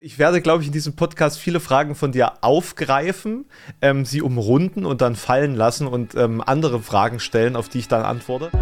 Ich werde, glaube ich, in diesem Podcast viele Fragen von dir aufgreifen, ähm, sie umrunden und dann fallen lassen und ähm, andere Fragen stellen, auf die ich dann antworte.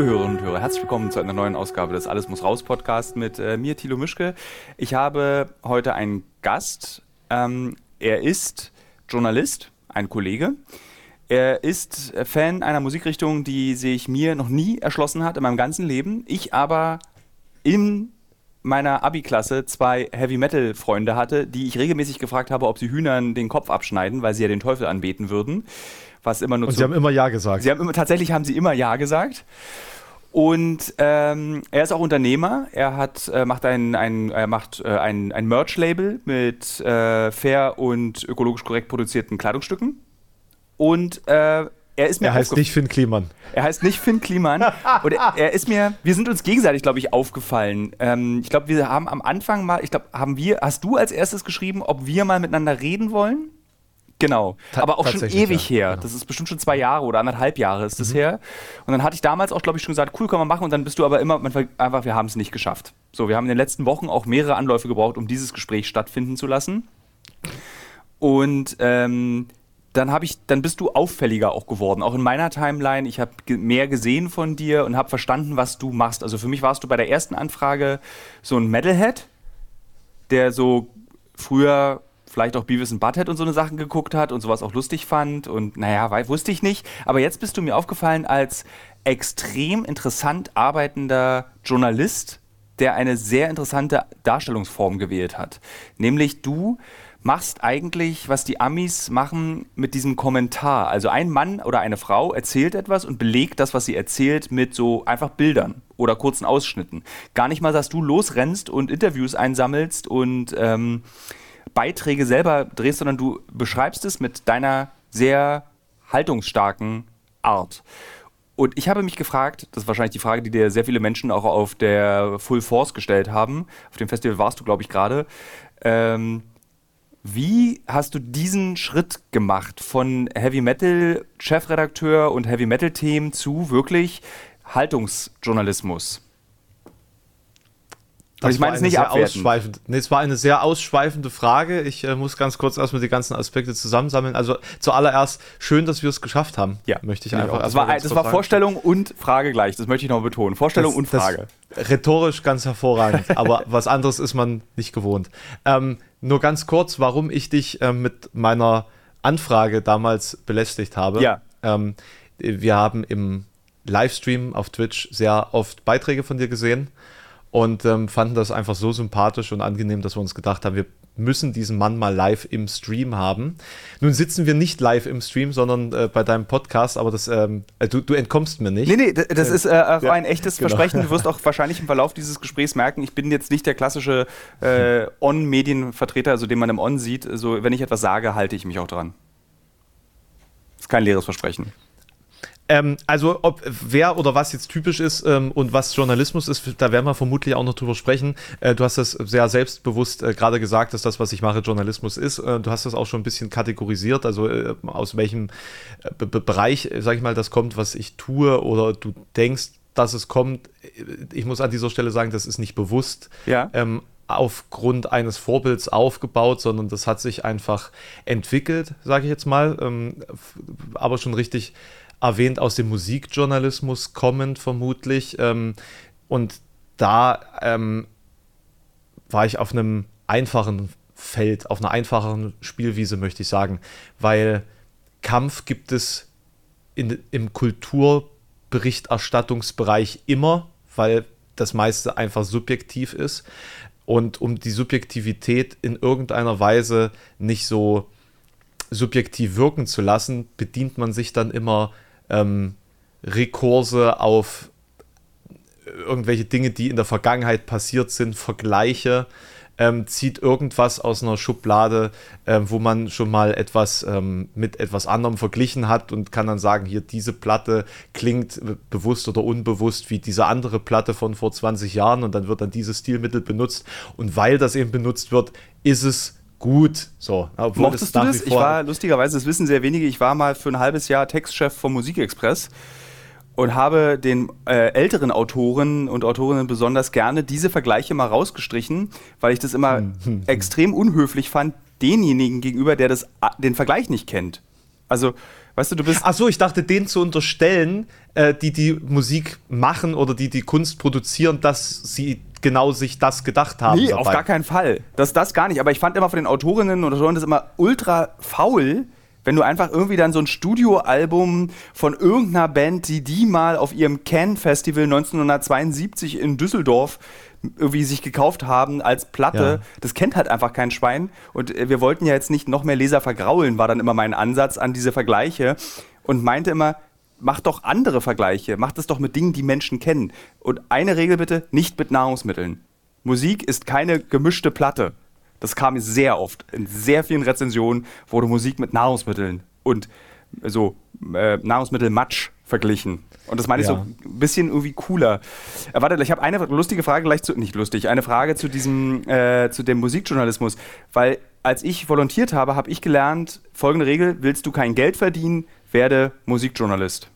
Liebe Hörerinnen und Hörer, herzlich willkommen zu einer neuen Ausgabe des Alles muss raus Podcast mit äh, mir, Thilo Mischke. Ich habe heute einen Gast. Ähm, er ist Journalist, ein Kollege. Er ist Fan einer Musikrichtung, die sich mir noch nie erschlossen hat in meinem ganzen Leben. Ich aber in meiner Abi-Klasse zwei Heavy-Metal-Freunde hatte, die ich regelmäßig gefragt habe, ob sie Hühnern den Kopf abschneiden, weil sie ja den Teufel anbeten würden was immer nur Und sie haben immer Ja gesagt. Sie haben immer, tatsächlich haben sie immer Ja gesagt. Und ähm, er ist auch Unternehmer. Er hat, äh, macht ein, ein, er macht, äh, ein, ein Merch-Label mit äh, fair und ökologisch korrekt produzierten Kleidungsstücken. Und äh, er ist mir. Er heißt nicht Finn Kliman. Er heißt nicht Finn Kliman. und er, er, ist mir. Wir sind uns gegenseitig, glaube ich, aufgefallen. Ähm, ich glaube, wir haben am Anfang mal. Ich glaube, haben wir. Hast du als erstes geschrieben, ob wir mal miteinander reden wollen? Genau, Ta aber auch schon ewig ja. her. Genau. Das ist bestimmt schon zwei Jahre oder anderthalb Jahre ist das mhm. her. Und dann hatte ich damals auch, glaube ich, schon gesagt, cool, können wir machen. Und dann bist du aber immer einfach, wir haben es nicht geschafft. So, wir haben in den letzten Wochen auch mehrere Anläufe gebraucht, um dieses Gespräch stattfinden zu lassen. Und ähm, dann habe ich, dann bist du auffälliger auch geworden, auch in meiner Timeline. Ich habe mehr gesehen von dir und habe verstanden, was du machst. Also für mich warst du bei der ersten Anfrage so ein Metalhead, der so früher vielleicht auch Beavis und Butthead und so eine Sachen geguckt hat und sowas auch lustig fand und naja, wusste ich nicht. Aber jetzt bist du mir aufgefallen als extrem interessant arbeitender Journalist, der eine sehr interessante Darstellungsform gewählt hat. Nämlich du machst eigentlich, was die Amis machen mit diesem Kommentar. Also ein Mann oder eine Frau erzählt etwas und belegt das, was sie erzählt, mit so einfach Bildern oder kurzen Ausschnitten. Gar nicht mal, dass du losrennst und Interviews einsammelst und ähm, Beiträge selber drehst, sondern du beschreibst es mit deiner sehr haltungsstarken Art. Und ich habe mich gefragt, das ist wahrscheinlich die Frage, die dir sehr viele Menschen auch auf der Full Force gestellt haben. Auf dem Festival warst du, glaube ich, gerade. Ähm, wie hast du diesen Schritt gemacht von Heavy Metal Chefredakteur und Heavy Metal Themen zu wirklich Haltungsjournalismus? Das ich meine es nicht ausschweifend. Nee, es war eine sehr ausschweifende Frage. Ich äh, muss ganz kurz erstmal die ganzen Aspekte zusammensammeln. Also zuallererst schön, dass wir es geschafft haben. Ja, möchte ich einfach. Das war, das war Vorstellung und Frage gleich. Das möchte ich noch betonen. Vorstellung das, und Frage. Rhetorisch ganz hervorragend. aber was anderes ist man nicht gewohnt. Ähm, nur ganz kurz, warum ich dich äh, mit meiner Anfrage damals belästigt habe. Ja. Ähm, wir haben im Livestream auf Twitch sehr oft Beiträge von dir gesehen und ähm, fanden das einfach so sympathisch und angenehm, dass wir uns gedacht haben, wir müssen diesen Mann mal live im Stream haben. Nun sitzen wir nicht live im Stream, sondern äh, bei deinem Podcast, aber das, ähm, äh, du, du, entkommst mir nicht. Nee, nee, das äh, ist äh, auch ja, ein echtes genau. Versprechen. Du wirst auch wahrscheinlich im Verlauf dieses Gesprächs merken, ich bin jetzt nicht der klassische äh, On-Medienvertreter, also den man im On sieht. Also, wenn ich etwas sage, halte ich mich auch dran. Das ist kein leeres Versprechen. Ähm, also ob wer oder was jetzt typisch ist ähm, und was Journalismus ist, da werden wir vermutlich auch noch drüber sprechen. Äh, du hast das sehr selbstbewusst äh, gerade gesagt, dass das, was ich mache, Journalismus ist. Äh, du hast das auch schon ein bisschen kategorisiert, also äh, aus welchem äh, Bereich, sag ich mal, das kommt, was ich tue oder du denkst, dass es kommt. Ich muss an dieser Stelle sagen, das ist nicht bewusst. Ja. Ähm, aufgrund eines Vorbilds aufgebaut, sondern das hat sich einfach entwickelt, sage ich jetzt mal, ähm, aber schon richtig erwähnt, aus dem Musikjournalismus kommend vermutlich. Ähm, und da ähm, war ich auf einem einfachen Feld, auf einer einfachen Spielwiese, möchte ich sagen, weil Kampf gibt es in, im Kulturberichterstattungsbereich immer, weil das meiste einfach subjektiv ist. Und um die Subjektivität in irgendeiner Weise nicht so subjektiv wirken zu lassen, bedient man sich dann immer ähm, Rekurse auf irgendwelche Dinge, die in der Vergangenheit passiert sind, Vergleiche. ähm, zieht irgendwas aus einer Schublade, äh, wo man schon mal etwas ähm, mit etwas anderem verglichen hat und kann dann sagen, hier diese Platte klingt bewusst oder unbewusst wie diese andere Platte von vor 20 Jahren und dann wird dann dieses Stilmittel benutzt und weil das eben benutzt wird, ist es gut. So, Mochtest du das? Ich war lustigerweise, das wissen sehr wenige, ich war mal für ein halbes Jahr Textchef vom Musikexpress und habe den äh, älteren Autoren und Autorinnen besonders gerne diese Vergleiche mal rausgestrichen, weil ich das immer hm, hm, hm. extrem unhöflich fand, denjenigen gegenüber, der das, den Vergleich nicht kennt. Also, weißt du, du bist. Ach so, ich dachte, denen zu unterstellen, äh, die die Musik machen oder die die Kunst produzieren, dass sie genau sich das gedacht haben. Nee, dabei. auf gar keinen Fall. Das, das gar nicht. Aber ich fand immer von den Autorinnen und Autoren das immer ultra faul, wenn du einfach irgendwie dann so ein Studioalbum von irgendeiner Band, die die mal auf ihrem Can-Festival 1972 in Düsseldorf irgendwie sich gekauft haben als Platte, ja. das kennt halt einfach kein Schwein. Und äh, wir wollten ja jetzt nicht noch mehr Leser vergraulen, war dann immer mein Ansatz an diese Vergleiche. Und meinte immer, mach doch andere Vergleiche, mach das doch mit Dingen, die Menschen kennen. Und eine Regel bitte, nicht mit Nahrungsmitteln. Musik ist keine gemischte Platte. Das kam sehr oft. In sehr vielen Rezensionen wurde Musik mit Nahrungsmitteln und so äh, Nahrungsmittel-Matsch verglichen. Und das meine ja. ich so ein bisschen irgendwie cooler. Äh, warte, ich habe eine lustige Frage gleich zu, nicht lustig, eine Frage zu diesem, äh, zu dem Musikjournalismus. Weil als ich volontiert habe, habe ich gelernt, folgende Regel, willst du kein Geld verdienen, werde Musikjournalist.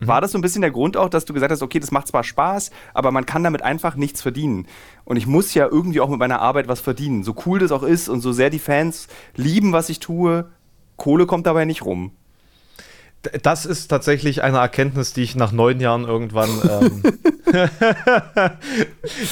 Mhm. War das so ein bisschen der Grund auch, dass du gesagt hast, okay, das macht zwar Spaß, aber man kann damit einfach nichts verdienen. Und ich muss ja irgendwie auch mit meiner Arbeit was verdienen. So cool das auch ist und so sehr die Fans lieben, was ich tue, Kohle kommt dabei nicht rum. Das ist tatsächlich eine Erkenntnis, die ich nach neun Jahren irgendwann. Ähm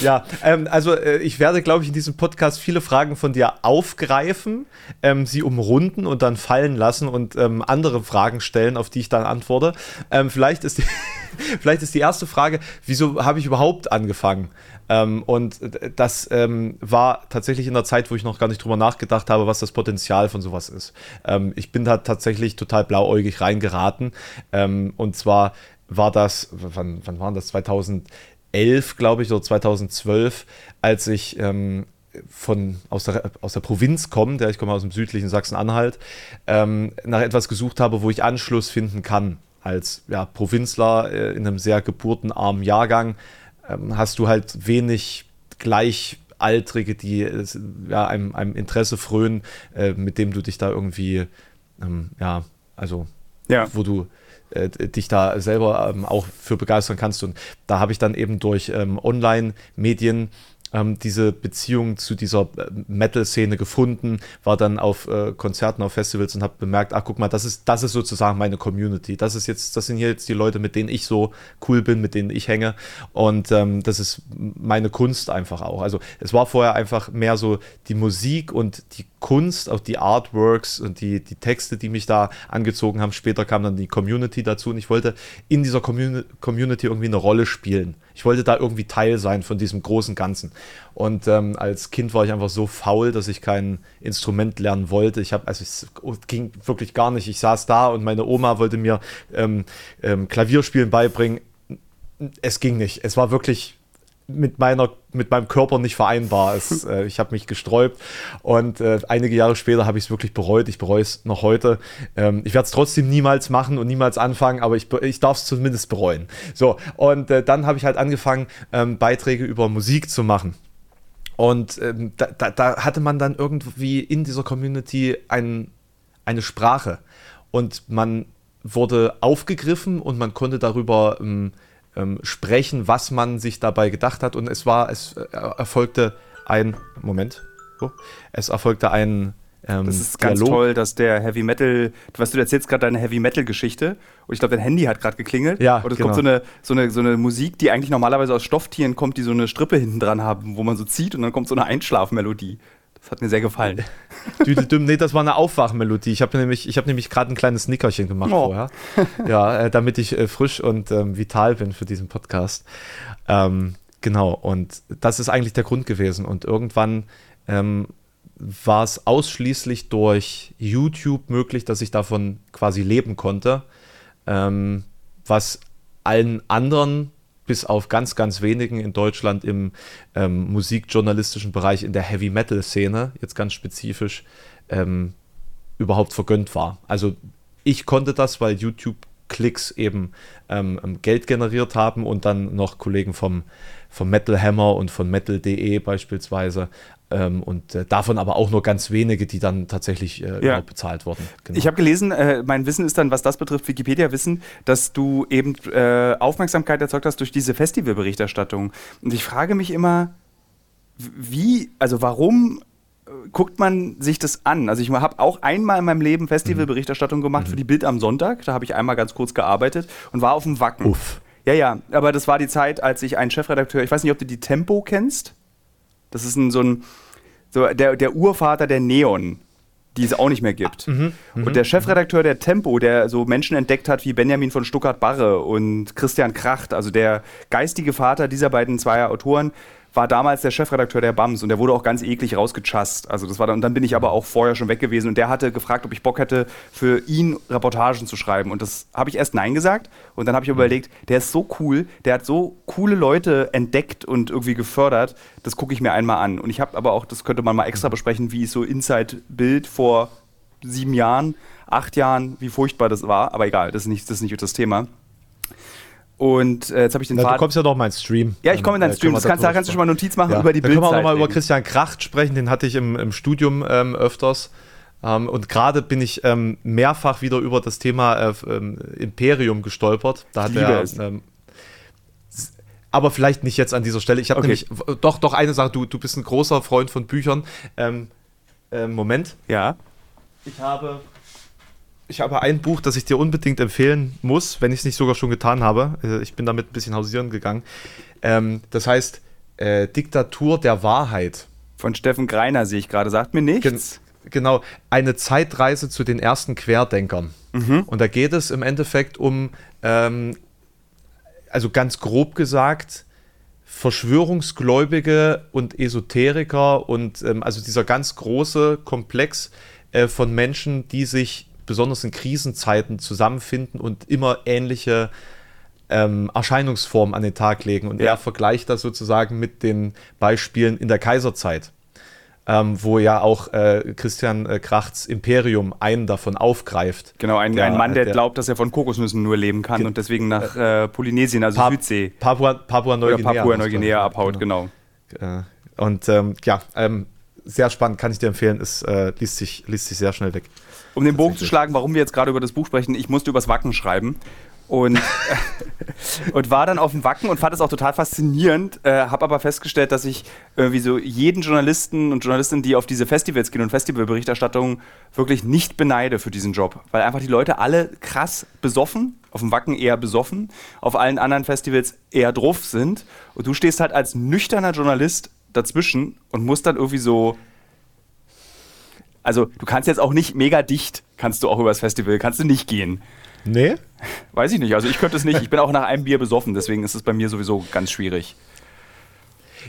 ja, ähm, also äh, ich werde, glaube ich, in diesem Podcast viele Fragen von dir aufgreifen, ähm, sie umrunden und dann fallen lassen und ähm, andere Fragen stellen, auf die ich dann antworte. Ähm, vielleicht, ist die vielleicht ist die erste Frage, wieso habe ich überhaupt angefangen? Ähm, und das ähm, war tatsächlich in der Zeit, wo ich noch gar nicht drüber nachgedacht habe, was das Potenzial von sowas ist. Ähm, ich bin da tatsächlich total blauäugig reingeraten. Ähm, und zwar war das, wann, wann waren das? 2011, glaube ich, oder 2012, als ich ähm, von, aus, der, aus der Provinz komme, der ich komme aus dem südlichen Sachsen-Anhalt, ähm, nach etwas gesucht habe, wo ich Anschluss finden kann. Als ja, Provinzler äh, in einem sehr geburtenarmen Jahrgang ähm, hast du halt wenig Gleichaltrige, die ja, einem, einem Interesse frönen, äh, mit dem du dich da irgendwie, ähm, ja, also, ja. wo du äh, dich da selber ähm, auch für begeistern kannst. Und da habe ich dann eben durch ähm, Online-Medien ähm, diese Beziehung zu dieser äh, Metal-Szene gefunden, war dann auf äh, Konzerten, auf Festivals und habe bemerkt, ach guck mal, das ist, das ist sozusagen meine Community. Das ist jetzt, das sind hier jetzt die Leute, mit denen ich so cool bin, mit denen ich hänge. Und ähm, das ist meine Kunst einfach auch. Also es war vorher einfach mehr so die Musik und die Kunst, auch die Artworks und die, die Texte, die mich da angezogen haben. Später kam dann die Community dazu und ich wollte in dieser Community irgendwie eine Rolle spielen. Ich wollte da irgendwie Teil sein von diesem großen Ganzen. Und ähm, als Kind war ich einfach so faul, dass ich kein Instrument lernen wollte. Ich habe, also es ging wirklich gar nicht. Ich saß da und meine Oma wollte mir ähm, ähm, Klavierspielen beibringen. Es ging nicht. Es war wirklich mit meiner mit meinem Körper nicht vereinbar. Es, äh, ich habe mich gesträubt und äh, einige Jahre später habe ich es wirklich bereut. Ich bereue es noch heute. Ähm, ich werde es trotzdem niemals machen und niemals anfangen, aber ich, ich darf es zumindest bereuen. So, und äh, dann habe ich halt angefangen, ähm, Beiträge über Musik zu machen. Und ähm, da, da, da, hatte man dann irgendwie in dieser Community ein, eine Sprache. Und man wurde aufgegriffen und man konnte darüber ähm, sprechen, was man sich dabei gedacht hat. Und es war, es äh, erfolgte ein, Moment, oh, es erfolgte ein ähm, das ist ganz Dialog. toll, dass der Heavy Metal, was du erzählst gerade deine Heavy Metal Geschichte und ich glaube dein Handy hat gerade geklingelt ja, und es genau. kommt so eine, so, eine, so eine Musik, die eigentlich normalerweise aus Stofftieren kommt, die so eine Strippe hinten dran haben, wo man so zieht und dann kommt so eine Einschlafmelodie. Das hat mir sehr gefallen. Düdeldüm, nee, das war eine Aufwachmelodie. Ich habe nämlich, hab nämlich gerade ein kleines Nickerchen gemacht oh. vorher. Ja, äh, damit ich äh, frisch und ähm, vital bin für diesen Podcast. Ähm, genau, und das ist eigentlich der Grund gewesen. Und irgendwann ähm, war es ausschließlich durch YouTube möglich, dass ich davon quasi leben konnte. Ähm, was allen anderen bis auf ganz, ganz wenigen in Deutschland im ähm, musikjournalistischen Bereich in der Heavy Metal Szene, jetzt ganz spezifisch, ähm, überhaupt vergönnt war. Also ich konnte das, weil YouTube Klicks eben ähm, ähm, Geld generiert haben und dann noch Kollegen vom, vom Metal Hammer und von Metal.de beispielsweise. Ähm, und äh, davon aber auch nur ganz wenige, die dann tatsächlich äh, ja. bezahlt wurden. Genau. Ich habe gelesen, äh, mein Wissen ist dann, was das betrifft, Wikipedia-Wissen, dass du eben äh, Aufmerksamkeit erzeugt hast durch diese Festivalberichterstattung. Und ich frage mich immer, wie, also warum guckt man sich das an. Also ich habe auch einmal in meinem Leben Festivalberichterstattung gemacht mhm. für die Bild am Sonntag. Da habe ich einmal ganz kurz gearbeitet und war auf dem Wacken. Uff. Ja, ja, aber das war die Zeit, als ich einen Chefredakteur, ich weiß nicht, ob du die Tempo kennst. Das ist ein, so ein, so der, der Urvater der Neon, die es auch nicht mehr gibt. Mhm, mhm und der Chefredakteur der Tempo, der so Menschen entdeckt hat wie Benjamin von Stuttgart-Barre und Christian Kracht, also der geistige Vater dieser beiden zweier Autoren, war damals der Chefredakteur der BAMS und der wurde auch ganz eklig rausgechast. Also das war dann, und dann bin ich aber auch vorher schon weg gewesen und der hatte gefragt, ob ich Bock hätte, für ihn Reportagen zu schreiben. Und das habe ich erst Nein gesagt und dann habe ich überlegt, der ist so cool, der hat so coole Leute entdeckt und irgendwie gefördert, das gucke ich mir einmal an. Und ich habe aber auch, das könnte man mal extra besprechen, wie ist so Inside-Bild vor sieben Jahren, acht Jahren, wie furchtbar das war. Aber egal, das ist nicht das, ist nicht das Thema. Und äh, jetzt habe ich den Na, Du kommst ja doch mal ins Stream. Ja, ich komme in deinen äh, Stream. Das kannst, da kannst du schon mal Notiz machen ja. über die Bildzeit. Da können wir auch nochmal über Christian Kracht sprechen. Den hatte ich im, im Studium ähm, öfters. Ähm, und gerade bin ich ähm, mehrfach wieder über das Thema äh, ähm, Imperium gestolpert. Da hat er. Ähm, aber vielleicht nicht jetzt an dieser Stelle. Ich habe okay. nämlich doch, doch eine Sache. Du, du bist ein großer Freund von Büchern. Ähm, äh, Moment. Ja. Ich habe ich habe ein Buch, das ich dir unbedingt empfehlen muss, wenn ich es nicht sogar schon getan habe. Äh, ich bin damit ein bisschen hausieren gegangen. Ähm, das heißt äh, Diktatur der Wahrheit. Von Steffen Greiner sehe ich gerade. Sagt mir nichts. Gen genau, eine Zeitreise zu den ersten Querdenkern. Mhm. Und da geht es im Endeffekt um, ähm, also ganz grob gesagt, Verschwörungsgläubige und Esoteriker und ähm, also dieser ganz große Komplex äh, von Menschen, die sich besonders in Krisenzeiten zusammenfinden und immer ähnliche ähm, Erscheinungsformen an den Tag legen. Und ja. er vergleicht das sozusagen mit den Beispielen in der Kaiserzeit. Ähm, wo ja auch äh, Christian äh, Krachts Imperium einen davon aufgreift. Genau, ein, der, ein Mann, der, der, glaubt, dass er von Kokosnüssen nur leben kann und deswegen nach äh, Polynesien, also pa Südsee. Papua, Papua Neuguinea. Papua Neuguinea abhaut, genau. genau. Und ähm, ja, ähm, sehr spannend, kann ich dir empfehlen, es äh, liest, sich, liest sich sehr schnell weg. Um den Bogen zu schlagen, warum wir jetzt gerade über das Buch sprechen, ich musste übers Wacken schreiben. Und, und war dann auf dem Wacken und fand es auch total faszinierend, äh, habe aber festgestellt, dass ich irgendwie so jeden Journalisten und Journalistin, die auf diese Festivals gehen und Festivalberichterstattungen, wirklich nicht beneide für diesen Job. Weil einfach die Leute alle krass besoffen, auf dem Wacken eher besoffen, auf allen anderen Festivals eher drauf sind. Und du stehst halt als nüchterner Journalist dazwischen und musst dann irgendwie so also du kannst jetzt auch nicht mega dicht, kannst du auch übers Festival, kannst du nicht gehen. Nee? Weiß ich nicht. Also ich könnte es nicht. Ich bin auch nach einem Bier besoffen, deswegen ist es bei mir sowieso ganz schwierig.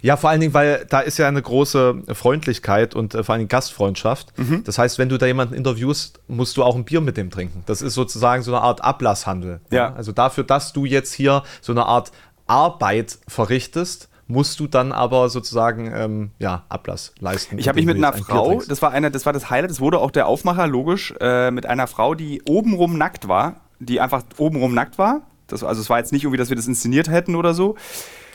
Ja, vor allen Dingen, weil da ist ja eine große Freundlichkeit und äh, vor allen Dingen Gastfreundschaft. Mhm. Das heißt, wenn du da jemanden interviewst, musst du auch ein Bier mit dem trinken. Das ist sozusagen so eine Art Ablasshandel. Ja. ja. Also dafür, dass du jetzt hier so eine Art Arbeit verrichtest, musst du dann aber sozusagen ähm, ja, Ablass leisten. Ich habe mich mit einer Frau, das war, eine, das war das Highlight, das wurde auch der Aufmacher, logisch, äh, mit einer Frau, die obenrum nackt war, die einfach obenrum nackt war. Das, also es war jetzt nicht irgendwie, dass wir das inszeniert hätten oder so.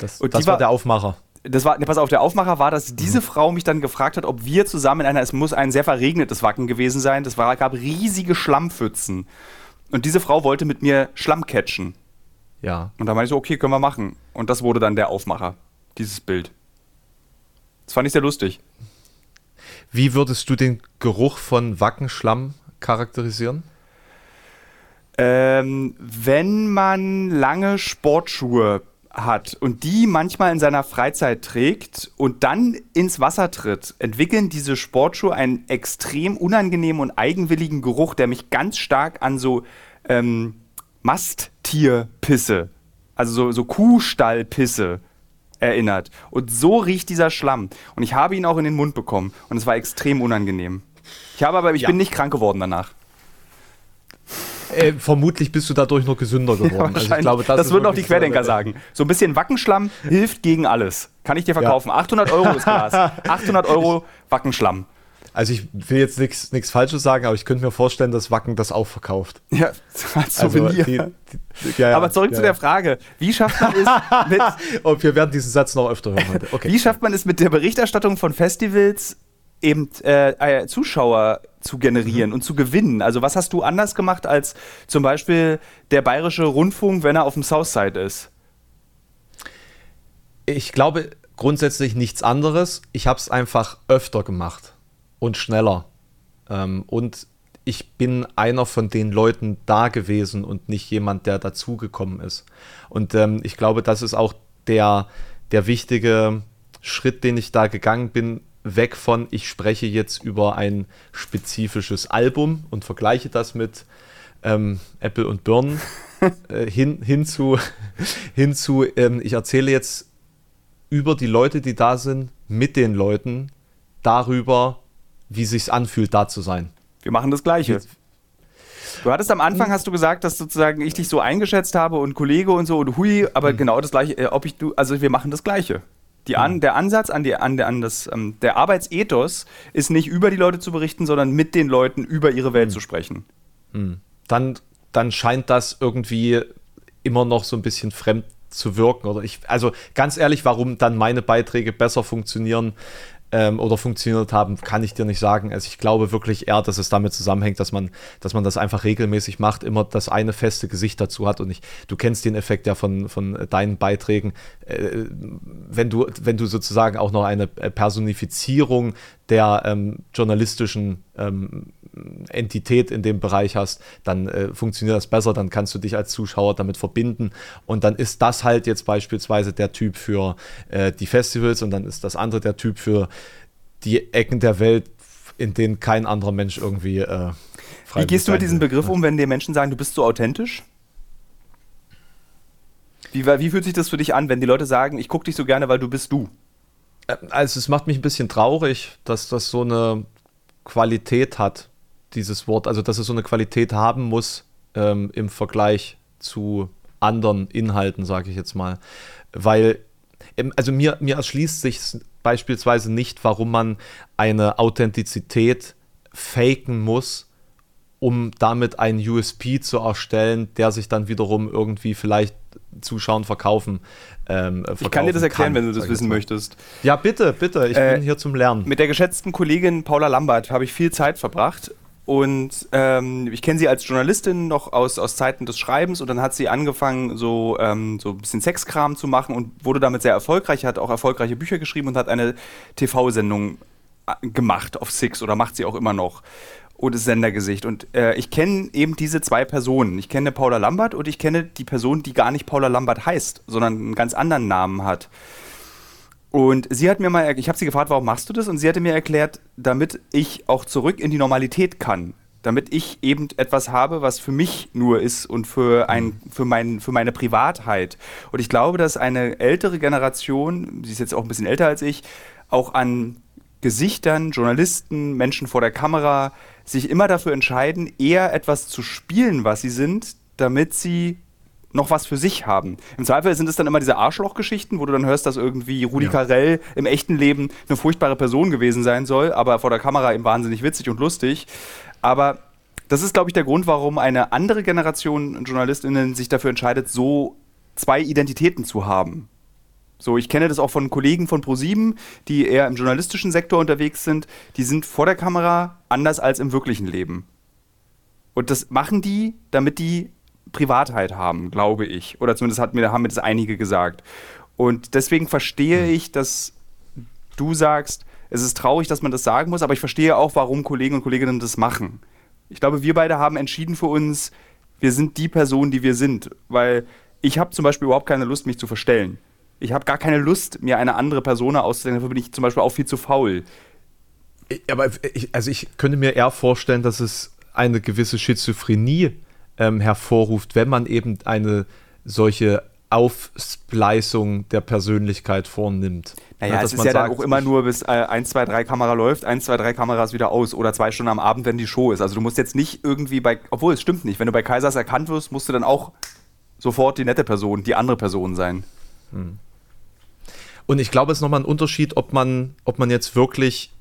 Das, das war, war der Aufmacher das war, ne, pass auf, der Aufmacher war, dass diese mhm. Frau mich dann gefragt hat, ob wir zusammen in einer, es muss ein sehr verregnetes Wacken gewesen sein, das war, gab riesige Schlammpfützen. Und diese Frau wollte mit mir Schlamm catchen. Ja. Und da meinte ich so, okay, können wir machen. Und das wurde dann der Aufmacher dieses Bild. Das fand ich sehr lustig. Wie würdest du den Geruch von Wackenschlamm charakterisieren? Ähm, wenn man lange Sportschuhe hat und die manchmal in seiner Freizeit trägt und dann ins Wasser tritt, entwickeln diese Sportschuhe einen extrem unangenehmen und eigenwilligen Geruch, der mich ganz stark an so ähm, Masttierpisse, also so, so Kuhstallpisse erinnert. Und so riecht dieser Schlamm. Und ich habe ihn auch in den Mund bekommen. Und es war extrem unangenehm. Ich habe aber, ich ja. bin nicht krank geworden danach. äh, vermutlich bist du dadurch noch gesünder geworden. Ja, also ich glaube, das, das würden auch die Querdenker so sagen. So ein bisschen Wackenschlamm hilft gegen alles. Kann ich dir verkaufen. Ja. 800 Euro das Glas. 800 Euro Wackenschlamm. Also ich will jetzt nichts Falsches sagen, aber ich könnte mir vorstellen, dass Wacken das auch verkauft. Ja, als also Souvenir. Also die, die, ja, aber zurück zu der Frage, wie schafft man es mit... Und wir werden diesen Satz noch öfter hören heute. Okay. Wie schafft man es mit der Berichterstattung von Festivals eben äh, äh, Zuschauer zu generieren mhm. und zu gewinnen? Also was hast du anders gemacht als zum Beispiel der bayerische Rundfunk, wenn er auf dem Southside ist? Ich glaube grundsätzlich nichts anderes. Ich habe es einfach öfter gemacht und schneller. Ähm, und ich bin einer von den Leuten da gewesen und nicht jemand, der dazugekommen ist. Und ähm, ich glaube, das ist auch der, der wichtige Schritt, den ich da gegangen bin, weg von, ich spreche jetzt über ein spezifisches Album und vergleiche das mit ähm, Apple und Birnen, äh, hin, hinzu, hinzu ähm, ich erzähle jetzt über die Leute, die da sind, mit den Leuten, darüber, wie sich's anfühlt, da zu sein. Wir machen das Gleiche. Du hattest am Anfang, hast du gesagt, dass sozusagen ich dich so eingeschätzt habe und Kollege und so und hui, aber mhm. genau das Gleiche, äh, ob ich du, also wir machen das Gleiche. Die an, der Ansatz an, die, an, der, an das, ähm, der Arbeitsethos ist nicht über die Leute zu berichten, sondern mit den Leuten über ihre Welt mhm. zu sprechen. Mhm. Dann, dann scheint das irgendwie immer noch so ein bisschen fremd zu wirken. Oder ich, also ganz ehrlich, warum dann meine Beiträge besser funktionieren, ähm, oder funktioniert haben, kann ich dir nicht sagen. Also ich glaube wirklich eher, dass es damit zusammenhängt, dass man, dass man das einfach regelmäßig macht, immer das eine feste Gesicht dazu hat. Und ich, du kennst den Effekt ja von, von deinen Beiträgen. Äh, wenn, du, wenn du sozusagen auch noch eine Personifizierung der ähm, journalistischen ähm, Entität in dem Bereich hast, dann äh, funktioniert das besser, dann kannst du dich als Zuschauer damit verbinden und dann ist das halt jetzt beispielsweise der Typ für äh, die Festivals und dann ist das andere der Typ für die Ecken der Welt, in denen kein anderer Mensch irgendwie äh, Wie gehst du mit diesem Begriff um, wenn dir Menschen sagen, du bist so authentisch? Wie, wie fühlt sich das für dich an, wenn die Leute sagen, ich gucke dich so gerne, weil du bist du? Äh, also es macht mich ein bisschen traurig, dass das so eine Qualität hat, dieses Wort, also dass es so eine Qualität haben muss ähm, im Vergleich zu anderen Inhalten, sage ich jetzt mal. Weil, ähm, also mir, mir erschließt sich beispielsweise nicht, warum man eine Authentizität faken muss, um damit einen USP zu erstellen, der sich dann wiederum irgendwie vielleicht Zuschauern verkaufen. Ähm, verkaufen ich kann dir das erklären, kann, wenn du das wissen möchtest. Ja, bitte, bitte. Ich äh, bin hier zum Lernen. Mit der geschätzten Kollegin Paula Lambert habe ich viel Zeit verbracht und ähm, ich kenne sie als Journalistin noch aus, aus Zeiten des Schreibens und dann hat sie angefangen, so, ähm, so ein bisschen Sexkram zu machen und wurde damit sehr erfolgreich, hat auch erfolgreiche Bücher geschrieben und hat eine TV-Sendung äh, gemacht auf Six oder macht sie auch immer noch. Und ist Sendergesicht. Und äh, ich kenne eben diese zwei Personen. Ich kenne Paula Lambert und ich kenne die Person, die gar nicht Paula Lambert heißt, sondern einen ganz anderen Namen hat. Und sie hat mir mal, ich habe sie gefragt, warum machst du das? Und sie hatte mir erklärt, damit ich auch zurück in die Normalität kann. Damit ich eben etwas habe, was für mich nur ist und für, ein, für, mein, für meine Privatheit. Und ich glaube, dass eine ältere Generation, sie ist jetzt auch ein bisschen älter als ich, auch an Gesichtern, Journalisten, Menschen vor der Kamera sich immer dafür entscheiden, eher etwas zu spielen, was sie sind, damit sie noch was für sich haben. Im Zweifel sind es dann immer diese Arschlochgeschichten, wo du dann hörst, dass irgendwie Rudi ja. Carell im echten Leben eine furchtbare Person gewesen sein soll, aber vor der Kamera eben wahnsinnig witzig und lustig. Aber das ist, glaube ich, der Grund, warum eine andere Generation JournalistInnen sich dafür entscheidet, so zwei Identitäten zu haben. So, ich kenne das auch von Kollegen von ProSieben, die eher im journalistischen Sektor unterwegs sind. Die sind vor der Kamera anders als im wirklichen Leben. Und das machen die, damit die Privatheit haben, glaube ich. Oder zumindest hat mir, haben mir das einige gesagt. Und deswegen verstehe hm. ich, dass du sagst, es ist traurig, dass man das sagen muss, aber ich verstehe auch, warum Kollegen und Kolleginnen das machen. Ich glaube, wir beide haben entschieden für uns, wir sind die Person, die wir sind. Weil ich habe zum Beispiel überhaupt keine Lust, mich zu verstellen. Ich habe gar keine Lust, mir eine andere Person auszudenken. Dafür bin ich zum Beispiel auch viel zu faul. Aber ich, also ich könnte mir eher vorstellen, dass es eine gewisse Schizophrenie ähm, hervorruft, wenn man eben eine solche Aufspleisung der Persönlichkeit vornimmt. Naja, es ist ja sagt, dann auch immer nur bis äh, 1, 2, 3 Kamera läuft, 1, 2, 3 Kameras wieder aus oder zwei Stunden am Abend, wenn die Show ist. Also du musst jetzt nicht irgendwie bei, obwohl es stimmt nicht, wenn du bei Kaisers erkannt wirst, musst du dann auch sofort die nette Person, die andere Person sein. Hm. Und ich glaube, es ist nochmal ein Unterschied, ob man, ob man jetzt wirklich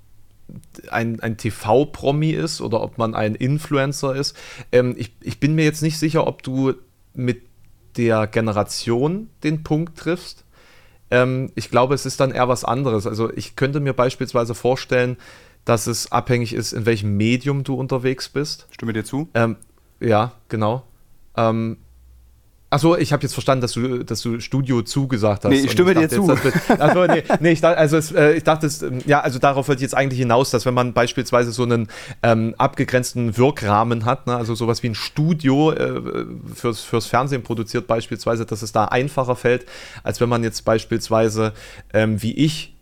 ein, ein TV-Promi ist oder ob man ein Influencer ist. Ähm, ich, ich bin mir jetzt nicht sicher, ob du mit der Generation den Punkt triffst. Ähm, ich glaube, es ist dann eher was anderes. Also ich könnte mir beispielsweise vorstellen, dass es abhängig ist, in welchem Medium du unterwegs bist. Stimme dir zu? Ähm, ja, genau. Ähm, Achso, ich habe jetzt verstanden, dass du, dass du Studio zugesagt hast. Nee, ich stimme dir zu. Jetzt, achso, nee, nee, ich dachte, also es, äh, ich dachte, es, ähm, ja, also darauf wollte ich jetzt eigentlich hinaus, dass wenn man beispielsweise so einen ähm, abgegrenzten Wirkrahmen hat, ne, also sowas wie ein Studio äh, fürs, fürs Fernsehen produziert beispielsweise, dass es da einfacher fällt, als wenn man jetzt beispielsweise, ähm, wie ich,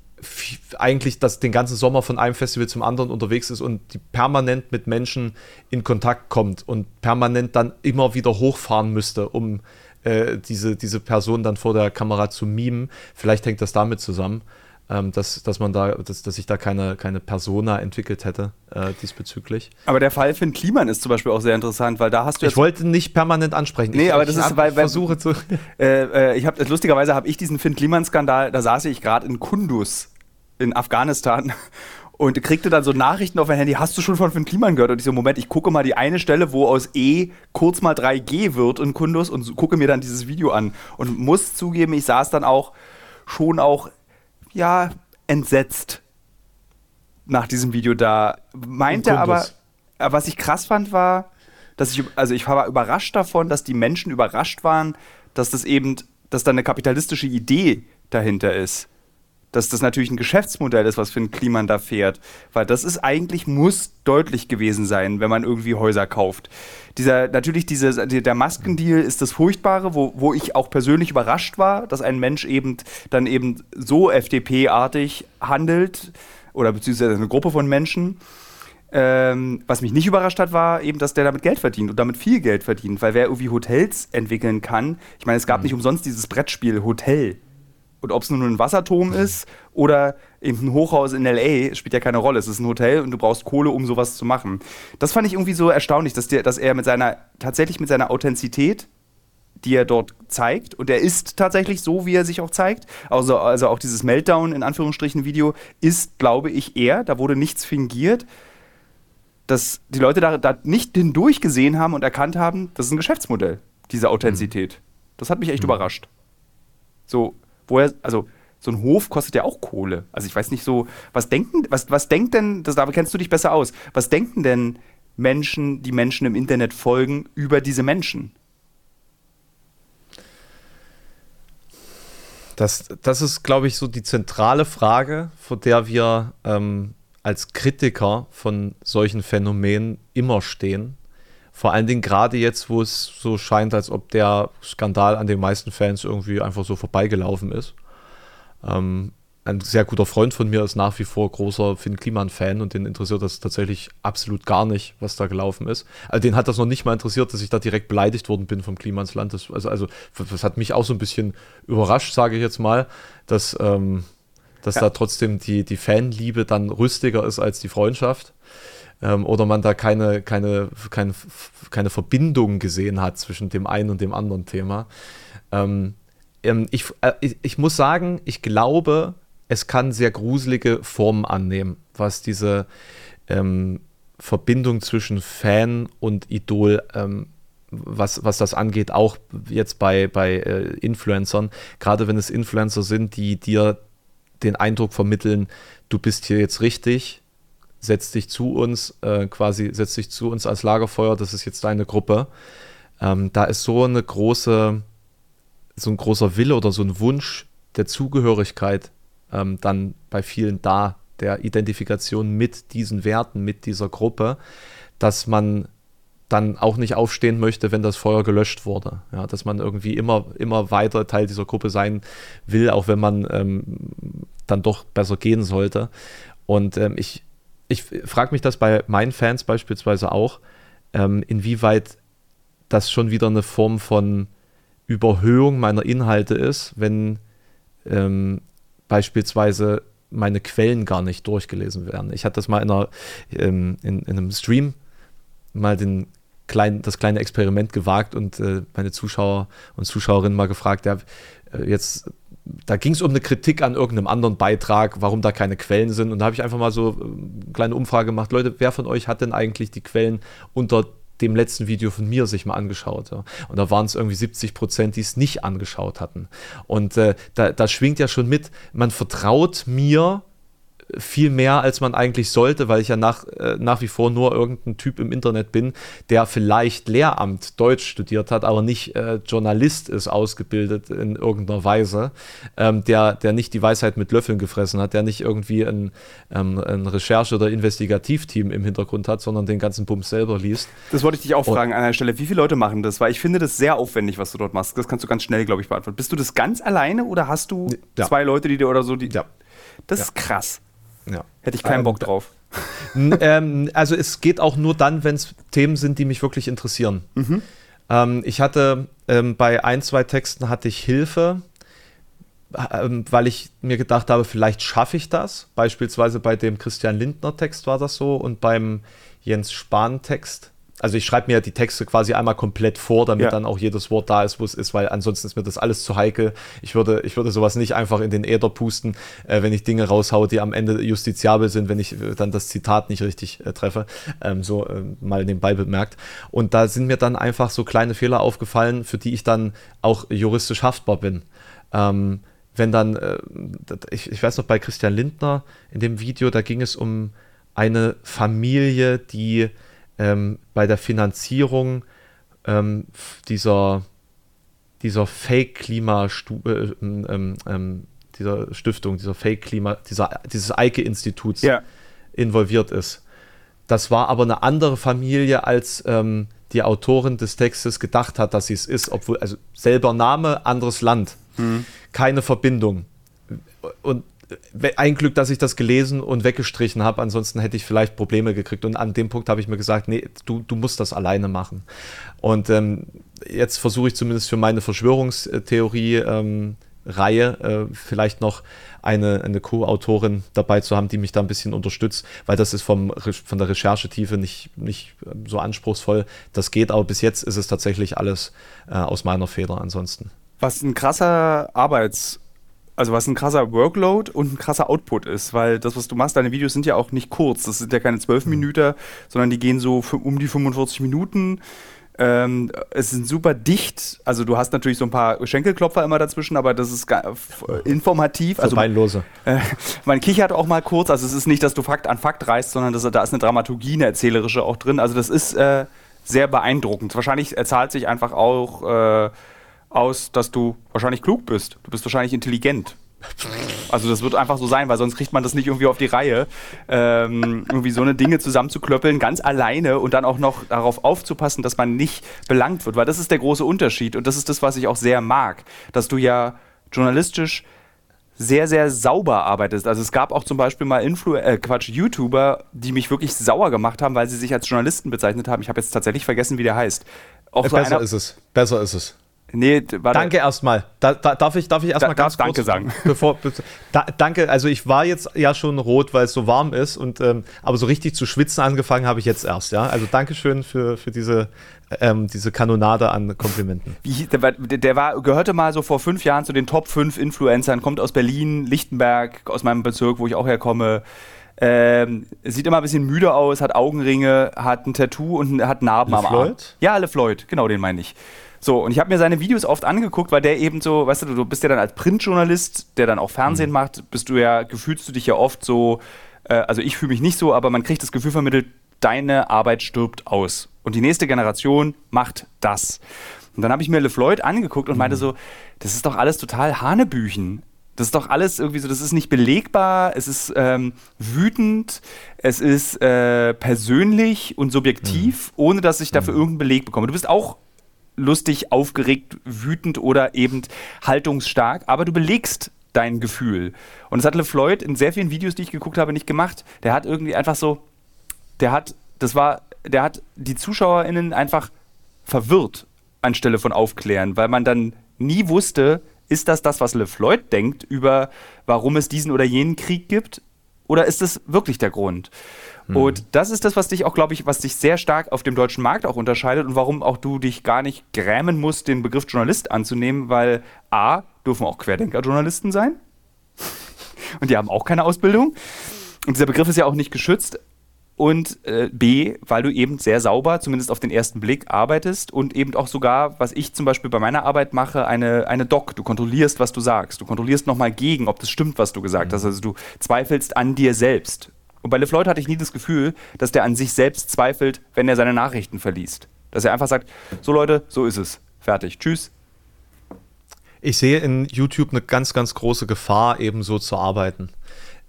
eigentlich das, den ganzen Sommer von einem Festival zum anderen unterwegs ist und die permanent mit Menschen in Kontakt kommt und permanent dann immer wieder hochfahren müsste, um äh, diese, diese Person dann vor der Kamera zu mimen. Vielleicht hängt das damit zusammen, ähm, dass, dass man da, dass, dass ich da keine, keine Persona entwickelt hätte äh, diesbezüglich. Aber der Fall Finn Kliman ist zum Beispiel auch sehr interessant, weil da hast du Ich wollte nicht permanent ansprechen. Nee, ich, aber das ist, weil, weil versuche zu. Äh, äh, ich habe lustigerweise habe ich diesen Finn Kliman-Skandal, da saß ich gerade in Kundus in Afghanistan und kriegte dann so Nachrichten auf mein Handy, hast du schon von Finn Kliman gehört? Und ich so, Moment, ich gucke mal die eine Stelle, wo aus E kurz mal 3G wird in Kundus und gucke mir dann dieses Video an. Und muss zugeben, ich saß dann auch schon auch, ja, entsetzt nach diesem Video da. Meinte aber, was ich krass fand, war, dass ich, also ich war überrascht davon, dass die Menschen überrascht waren, dass das eben, dass da eine kapitalistische Idee dahinter ist dass das natürlich ein Geschäftsmodell ist, was für ein Kliman da fährt. Weil das ist eigentlich, muss deutlich gewesen sein, wenn man irgendwie Häuser kauft. Dieser, natürlich, diese, der Maskendeal ist das Furchtbare, wo, wo ich auch persönlich überrascht war, dass ein Mensch eben dann eben so FDP-artig handelt oder beziehungsweise eine Gruppe von Menschen. Ähm, was mich nicht überrascht hat, war eben, dass der damit Geld verdient und damit viel Geld verdient, weil wer irgendwie Hotels entwickeln kann, ich meine, es gab mhm. nicht umsonst dieses Brettspiel Hotel und ob es nun ein Wasserturm ist oder eben ein Hochhaus in LA, spielt ja keine Rolle. Es ist ein Hotel und du brauchst Kohle, um sowas zu machen. Das fand ich irgendwie so erstaunlich, dass, der, dass er mit seiner, tatsächlich mit seiner Authentizität, die er dort zeigt, und er ist tatsächlich so, wie er sich auch zeigt, also, also auch dieses Meltdown in Anführungsstrichen Video ist, glaube ich, er. Da wurde nichts fingiert dass die Leute da, da nicht hindurch gesehen haben und erkannt haben, das ist ein Geschäftsmodell, diese Authentizität. Mhm. Das hat mich echt mhm. überrascht. So, woher, also so ein Hof kostet ja auch Kohle. Also ich weiß nicht so, was denken, was, was denkt denn, das, da kennst du dich besser aus, was denken denn Menschen, die Menschen im Internet folgen, über diese Menschen? Das, das ist, glaube ich, so die zentrale Frage, vor der wir ähm, als Kritiker von solchen Phänomenen immer stehen. Vor allen Dingen gerade jetzt, wo es so scheint, als ob der Skandal an den meisten Fans irgendwie einfach so vorbeigelaufen ist. Ähm, ein sehr guter Freund von mir ist nach wie vor großer Finn Kliman-Fan und den interessiert das tatsächlich absolut gar nicht, was da gelaufen ist. Also den hat das noch nicht mal interessiert, dass ich da direkt beleidigt worden bin vom Klimansland. Das, also, also das hat mich auch so ein bisschen überrascht, sage ich jetzt mal, dass, ähm, dass ja. da trotzdem die, die Fanliebe dann rüstiger ist als die Freundschaft ähm, oder man da keine, keine, keine, keine Verbindung gesehen hat zwischen dem einen und dem anderen Thema. Ähm, ähm ich, äh, ich, ich muss sagen, ich glaube, es kann sehr gruselige Formen annehmen, was diese ähm, Verbindung zwischen Fan und Idol ähm, was, was das angeht, auch jetzt bei, bei äh, Influencern, gerade wenn es Influencer sind, die dir den Eindruck vermitteln, du bist hier jetzt richtig, setz dich zu uns, äh, quasi setz dich zu uns als Lagerfeuer, das ist jetzt deine Gruppe. Ähm, da ist so eine große, so ein großer Wille oder so ein Wunsch der Zugehörigkeit ähm, dann bei vielen da, der Identifikation mit diesen Werten, mit dieser Gruppe, dass man dann auch nicht aufstehen möchte, wenn das Feuer gelöscht wurde. Ja, dass man irgendwie immer, immer weiter Teil dieser Gruppe sein will, auch wenn man ähm, dann doch besser gehen sollte. Und ähm, ich, ich frage mich das bei meinen Fans beispielsweise auch, ähm, inwieweit das schon wieder eine Form von Überhöhung meiner Inhalte ist, wenn ähm, beispielsweise meine Quellen gar nicht durchgelesen werden. Ich hatte das mal in, einer, ähm, in, in einem Stream mal den klein, das kleine Experiment gewagt und äh, meine Zuschauer und Zuschauerinnen mal gefragt, ja, äh, jetzt, da ging es um eine Kritik an irgendeinem anderen Beitrag, warum da keine Quellen sind. Und da habe ich einfach mal so eine äh, kleine Umfrage gemacht, Leute, wer von euch hat denn eigentlich die Quellen unter dem letzten Video von mir sich mal angeschaut. Ja. Und da waren es irgendwie 70 Prozent, die es nicht angeschaut hatten. Und äh, da, da schwingt ja schon mit, man vertraut mir viel mehr, als man eigentlich sollte, weil ich ja nach, äh, nach wie vor nur irgendein Typ im Internet bin, der vielleicht Lehramt Deutsch studiert hat, aber nicht äh, Journalist ist, ausgebildet in irgendeiner Weise, ähm, der, der nicht die Weisheit mit Löffeln gefressen hat, der nicht irgendwie ein, ähm, ein Recherche- oder Investigativteam im Hintergrund hat, sondern den ganzen Bums selber liest. Das wollte ich dich auch Und, fragen an der Stelle. Wie viele Leute machen das? Weil ich finde das sehr aufwendig, was du dort machst. Das kannst du ganz schnell, glaube ich, beantworten. Bist du das ganz alleine oder hast du ja. zwei Leute, die dir oder so, die. Ja. Das ja. ist krass. Ja. Hätte ich keinen ähm, Bock drauf. ähm, also es geht auch nur dann, wenn es Themen sind, die mich wirklich interessieren. Mhm. Ähm, ich hatte ähm, bei ein, zwei Texten hatte ich Hilfe, ähm, weil ich mir gedacht habe, vielleicht schaffe ich das. Beispielsweise bei dem Christian Lindner Text war das so und beim Jens Spahn Text also ich schreibe mir die Texte quasi einmal komplett vor, damit ja. dann auch jedes Wort da ist, wo es ist, weil ansonsten ist mir das alles zu heikel. Ich würde, ich würde sowas nicht einfach in den Äther pusten, äh, wenn ich Dinge raushaue, die am Ende justiziabel sind, wenn ich äh, dann das Zitat nicht richtig äh, treffe. Ähm, so äh, mal nebenbei bemerkt. Und da sind mir dann einfach so kleine Fehler aufgefallen, für die ich dann auch juristisch haftbar bin. Ähm, wenn dann, äh, ich, ich weiß noch, bei Christian Lindner in dem Video, da ging es um eine Familie, die ähm, bei der Finanzierung ähm, dieser, dieser Fake-Klima, äh, ähm, ähm, dieser Stiftung, dieser Fake-Klima, dieser, dieses Eike-Instituts ja. involviert ist. Das war aber eine andere Familie, als ähm, die Autorin des Textes gedacht hat, dass sie es ist, obwohl, also selber Name, anderes Land, mhm. keine Verbindung. Und ein Glück, dass ich das gelesen und weggestrichen habe, ansonsten hätte ich vielleicht Probleme gekriegt. Und an dem Punkt habe ich mir gesagt, nee, du, du musst das alleine machen. Und ähm, jetzt versuche ich zumindest für meine Verschwörungstheorie ähm, Reihe äh, vielleicht noch eine, eine Co-Autorin dabei zu haben, die mich da ein bisschen unterstützt, weil das ist vom, von der Recherchetiefe nicht, nicht ähm, so anspruchsvoll. Das geht, aber bis jetzt ist es tatsächlich alles äh, aus meiner Feder ansonsten. Was ein krasser Arbeits- also was ein krasser Workload und ein krasser Output ist, weil das, was du machst, deine Videos sind ja auch nicht kurz. Das sind ja keine 12 mhm. Minuten, sondern die gehen so um die 45 Minuten. Ähm, es sind super dicht. Also du hast natürlich so ein paar Schenkelklopfer immer dazwischen, aber das ist informativ. So also beinlose. Äh, man kichert auch mal kurz. Also es ist nicht, dass du Fakt an Fakt reißt, sondern das, da ist eine Dramaturgie, eine erzählerische auch drin. Also das ist äh, sehr beeindruckend. Wahrscheinlich zahlt sich einfach auch äh, aus, dass du wahrscheinlich klug bist. Du bist wahrscheinlich intelligent. Also das wird einfach so sein, weil sonst kriegt man das nicht irgendwie auf die Reihe, ähm, irgendwie so eine Dinge zusammenzuklöppeln, ganz alleine und dann auch noch darauf aufzupassen, dass man nicht belangt wird, weil das ist der große Unterschied und das ist das, was ich auch sehr mag, dass du ja journalistisch sehr, sehr sauber arbeitest. Also es gab auch zum Beispiel mal Influ äh, Quatsch, YouTuber, die mich wirklich sauer gemacht haben, weil sie sich als Journalisten bezeichnet haben. Ich habe jetzt tatsächlich vergessen, wie der heißt. Auch so besser ist es. Besser ist es. Nee, warte. Danke erstmal. Da, da, darf ich, darf ich erstmal da, ganz kurz Danke sagen? Bevor, da, danke, also ich war jetzt ja schon rot, weil es so warm ist, und, ähm, aber so richtig zu schwitzen angefangen habe ich jetzt erst, ja. Also Dankeschön für, für diese, ähm, diese Kanonade an Komplimenten. Wie, der, der, war, gehörte mal so vor fünf Jahren zu den Top 5 Influencern, kommt aus Berlin, Lichtenberg, aus meinem Bezirk, wo ich auch herkomme. Ähm, sieht immer ein bisschen müde aus, hat Augenringe, hat ein Tattoo und hat Narben Le am Floyd? Arm. Ja, Le Floyd, genau den meine ich. So, und ich habe mir seine Videos oft angeguckt, weil der eben so, weißt du, du bist ja dann als Printjournalist, der dann auch Fernsehen mhm. macht, bist du ja, gefühlst du dich ja oft so, äh, also ich fühle mich nicht so, aber man kriegt das Gefühl vermittelt, deine Arbeit stirbt aus. Und die nächste Generation macht das. Und dann habe ich mir LeFloid angeguckt und mhm. meinte so, das ist doch alles total Hanebüchen. Das ist doch alles irgendwie so, das ist nicht belegbar, es ist ähm, wütend, es ist äh, persönlich und subjektiv, mhm. ohne dass ich dafür mhm. irgendeinen Beleg bekomme. Du bist auch lustig, aufgeregt, wütend oder eben haltungsstark, aber du belegst dein Gefühl. Und das hat LeFloid in sehr vielen Videos, die ich geguckt habe, nicht gemacht. Der hat irgendwie einfach so, der hat, das war, der hat die ZuschauerInnen einfach verwirrt. anstelle von aufklären, weil man dann nie wusste, ist das das, was LeFloid denkt über, warum es diesen oder jenen Krieg gibt? Oder ist das wirklich der Grund? Mhm. Und das ist das, was dich auch, glaube ich, was dich sehr stark auf dem deutschen Markt auch unterscheidet und warum auch du dich gar nicht grämen musst, den Begriff Journalist anzunehmen, weil A, dürfen auch Querdenker-Journalisten sein. und die haben auch keine Ausbildung. Und dieser Begriff ist ja auch nicht geschützt und äh, B, weil du eben sehr sauber, zumindest auf den ersten Blick, arbeitest und eben auch sogar, was ich zum Beispiel bei meiner Arbeit mache, eine, eine Doc. Du kontrollierst, was du sagst. Du kontrollierst nochmal gegen, ob das stimmt, was du gesagt mhm. hast. Also du zweifelst an dir selbst. Und bei LeFloid hatte ich nie das Gefühl, dass der an sich selbst zweifelt, wenn er seine Nachrichten verliest. Dass er einfach sagt, so Leute, so ist es. Fertig. Tschüss. Ich sehe in YouTube eine ganz, ganz große Gefahr, eben so zu arbeiten.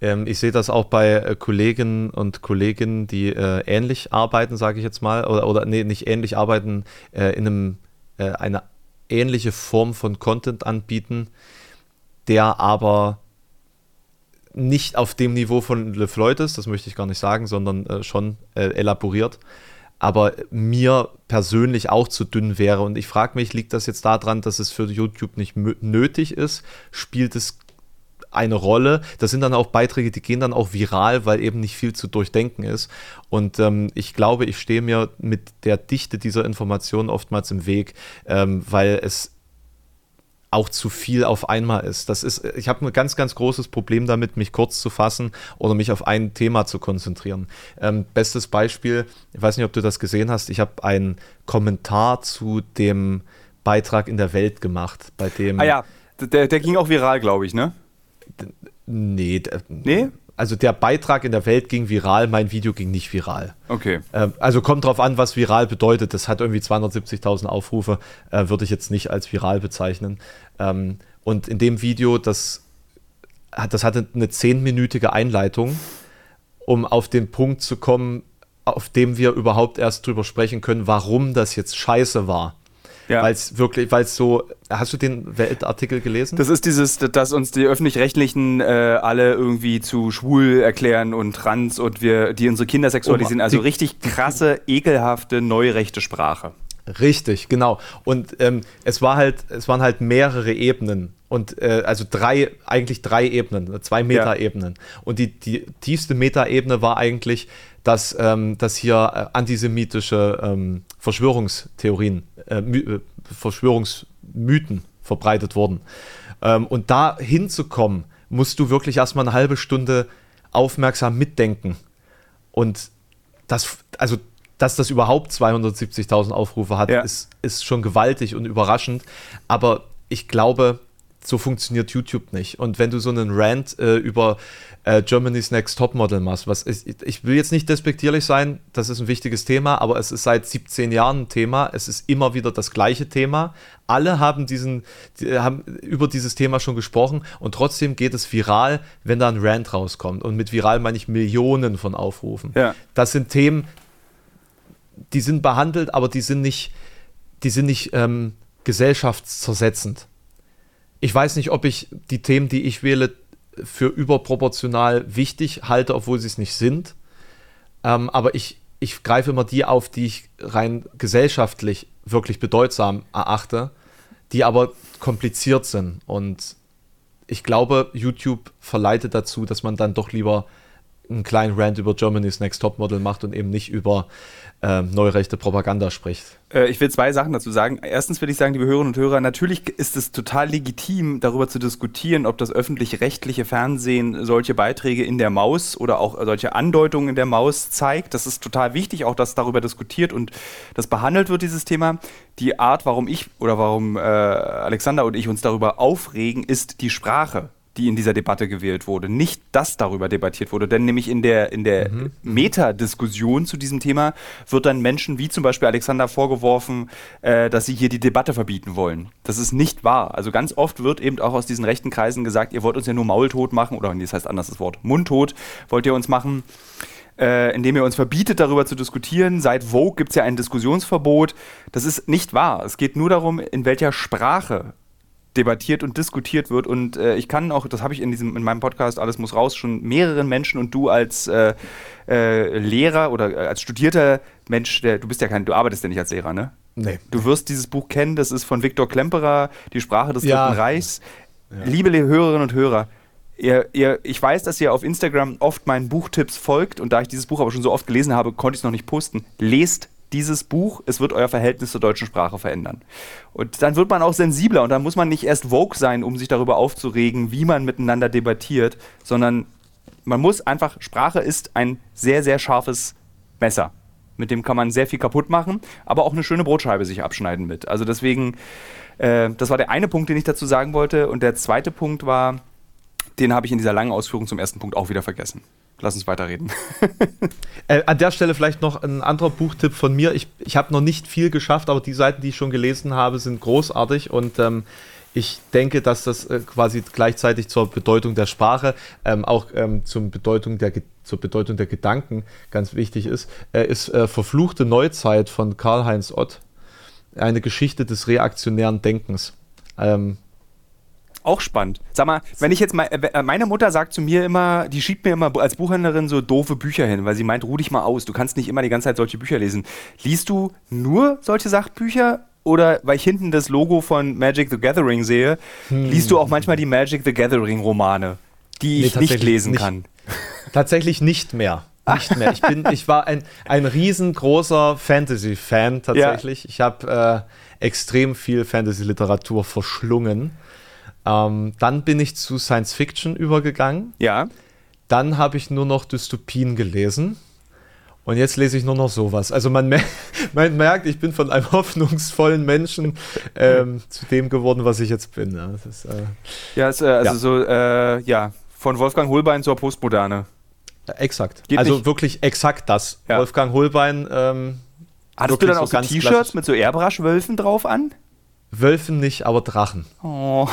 Ähm, ich sehe das auch bei äh, Kolleginnen und Kollegen, die äh, ähnlich arbeiten, sage ich jetzt mal, oder, oder nee, nicht ähnlich arbeiten, äh, in einem, eine ähnliche Form von Content anbieten, der aber nicht auf dem Niveau von LeFloid ist, das möchte ich gar nicht sagen, sondern äh, schon äh, elaboriert aber mir persönlich auch zu dünn wäre. Und ich frage mich, liegt das jetzt daran, dass es für YouTube nicht nötig ist? Spielt es eine Rolle. Das sind dann auch Beiträge, die gehen dann auch viral, weil eben nicht viel zu durchdenken ist. Und ähm, ich glaube, ich stehe mir mit der Dichte dieser Informationen oftmals im Weg, ähm, weil es auch zu viel auf einmal ist. Das ist, ich habe ein ganz, ganz großes Problem damit, mich kurz zu fassen oder mich auf ein Thema zu konzentrieren. Ähm, bestes Beispiel, ich weiß nicht, ob du das gesehen hast, ich habe einen Kommentar zu dem Beitrag in der Welt gemacht, bei dem. Ah ja, der, der ging auch viral, glaube ich, ne? Nee. Nee? Also der Beitrag in der Welt ging viral, mein Video ging nicht viral. Okay. Ähm, also kommt drauf an, was viral bedeutet. Das hat irgendwie 270.000 Aufrufe, äh, würde ich jetzt nicht als viral bezeichnen. Ähm, und in dem Video, das, das hatte eine zehnminütige Einleitung, um auf den Punkt zu kommen, auf dem wir überhaupt erst drüber sprechen können, warum das jetzt scheiße war. Ja. Weil es wirklich, weil es so, hast du den Weltartikel gelesen? Das ist dieses, dass uns die Öffentlich-Rechtlichen äh, alle irgendwie zu schwul erklären und trans und wir, die unsere Kinder sexualisieren. Oh, also richtig krasse, ekelhafte, neurechte Sprache. Richtig, genau. Und ähm, es war halt, es waren halt mehrere Ebenen und äh, also drei, eigentlich drei Ebenen, zwei Meta-Ebenen. Ja. Und die, die tiefste Meta-Ebene war eigentlich, dass, ähm, dass hier äh, antisemitische ähm, Verschwörungstheorien, äh, äh, Verschwörungsmythen verbreitet wurden. Ähm, und da hinzukommen, musst du wirklich erstmal eine halbe Stunde aufmerksam mitdenken. Und das, also, dass das überhaupt 270.000 Aufrufe hat, ja. ist, ist schon gewaltig und überraschend. Aber ich glaube, so funktioniert YouTube nicht. Und wenn du so einen Rant äh, über äh, Germany's Next Topmodel machst, was ist, ich will jetzt nicht despektierlich sein, das ist ein wichtiges Thema, aber es ist seit 17 Jahren ein Thema, es ist immer wieder das gleiche Thema. Alle haben diesen, die, haben über dieses Thema schon gesprochen und trotzdem geht es viral, wenn da ein Rant rauskommt. Und mit viral meine ich Millionen von Aufrufen. Ja. Das sind Themen, die sind behandelt, aber die sind nicht, die sind nicht ähm, gesellschaftszersetzend ich weiß nicht, ob ich die Themen, die ich wähle, für überproportional wichtig halte, obwohl sie es nicht sind. Ähm, aber ich, ich greife immer die auf, die ich rein gesellschaftlich wirklich bedeutsam erachte, die aber kompliziert sind. Und ich glaube, YouTube verleitet dazu, dass man dann doch lieber einen kleinen Rant über Germany's Next Topmodel macht und eben nicht über äh, neurechte Propaganda spricht. Äh, ich will zwei Sachen dazu sagen. Erstens will ich sagen, liebe Hörerinnen und Hörer, natürlich ist es total legitim, darüber zu diskutieren, ob das öffentlich-rechtliche Fernsehen solche Beiträge in der Maus oder auch solche Andeutungen in der Maus zeigt. Das ist total wichtig, auch dass darüber diskutiert und das behandelt wird, dieses Thema. Die Art, warum ich oder warum äh, Alexander und ich uns darüber aufregen, ist die Sprache die in dieser Debatte gewählt wurde. Nicht, dass darüber debattiert wurde, denn nämlich in der, in der mhm. Metadiskussion zu diesem Thema wird dann Menschen wie zum Beispiel Alexander vorgeworfen, äh, dass sie hier die Debatte verbieten wollen. Das ist nicht wahr. Also ganz oft wird eben auch aus diesen rechten Kreisen gesagt, ihr wollt uns ja nur maultot machen, oder nee, das heißt anders das Wort, mundtot wollt ihr uns machen. Äh, indem ihr uns verbietet, darüber zu diskutieren. Seit Vogue gibt es ja ein Diskussionsverbot. Das ist nicht wahr. Es geht nur darum, in welcher Sprache debattiert und diskutiert wird. Und äh, ich kann auch, das habe ich in diesem in meinem Podcast Alles muss raus schon mehreren Menschen und du als äh, äh, Lehrer oder äh, als studierter Mensch, der, du bist ja kein, du arbeitest ja nicht als Lehrer, ne? Nee. Du wirst dieses Buch kennen, das ist von Viktor Klemperer, Die Sprache des ja. Dritten Reichs. Ja. Liebe Hörerinnen und Hörer, ihr, ihr, ich weiß, dass ihr auf Instagram oft meinen Buchtipps folgt und da ich dieses Buch aber schon so oft gelesen habe, konnte ich es noch nicht posten. Lest dieses Buch, es wird euer Verhältnis zur deutschen Sprache verändern. Und dann wird man auch sensibler und dann muss man nicht erst Vogue sein, um sich darüber aufzuregen, wie man miteinander debattiert, sondern man muss einfach, Sprache ist ein sehr, sehr scharfes Messer. Mit dem kann man sehr viel kaputt machen, aber auch eine schöne Brotscheibe sich abschneiden mit. Also deswegen, äh, das war der eine Punkt, den ich dazu sagen wollte. Und der zweite Punkt war, den habe ich in dieser langen Ausführung zum ersten Punkt auch wieder vergessen. Lass uns weiterreden. äh, an der Stelle vielleicht noch ein anderer Buchtipp von mir. Ich, ich habe noch nicht viel geschafft, aber die Seiten, die ich schon gelesen habe, sind großartig und ähm, ich denke, dass das äh, quasi gleichzeitig zur Bedeutung der Sprache, ähm, auch ähm, zum Bedeutung der, zur Bedeutung der Gedanken ganz wichtig ist, äh, ist äh, Verfluchte Neuzeit von Karl-Heinz Ott. Eine Geschichte des reaktionären Denkens. Ähm, auch spannend. Sag mal, wenn ich jetzt mal, äh, meine Mutter sagt zu mir immer, die schiebt mir immer als Buchhändlerin so doofe Bücher hin, weil sie meint, ruh dich mal aus, du kannst nicht immer die ganze Zeit solche Bücher lesen. Liest du nur solche Sachbücher oder weil ich hinten das Logo von Magic the Gathering sehe, hm. liest du auch manchmal die Magic the Gathering Romane, die nee, ich nicht lesen nicht, kann? Tatsächlich nicht mehr. Nicht mehr. Ich, bin, ich war ein, ein riesengroßer Fantasy-Fan tatsächlich. Ja. Ich habe äh, extrem viel Fantasy-Literatur verschlungen. Ähm, dann bin ich zu Science Fiction übergegangen. Ja. Dann habe ich nur noch Dystopien gelesen. Und jetzt lese ich nur noch sowas. Also man, mer man merkt, ich bin von einem hoffnungsvollen Menschen ähm, zu dem geworden, was ich jetzt bin. Ja, ist, äh, ja, ist, äh, also ja. so, äh, ja, von Wolfgang Holbein zur Postmoderne. exakt. Geht also nicht. wirklich exakt das. Wolfgang Holbein. Ähm, Hattest du dann auch so T-Shirts mit so Airbrush-Wölfen drauf an? Wölfen nicht, aber Drachen. Oh.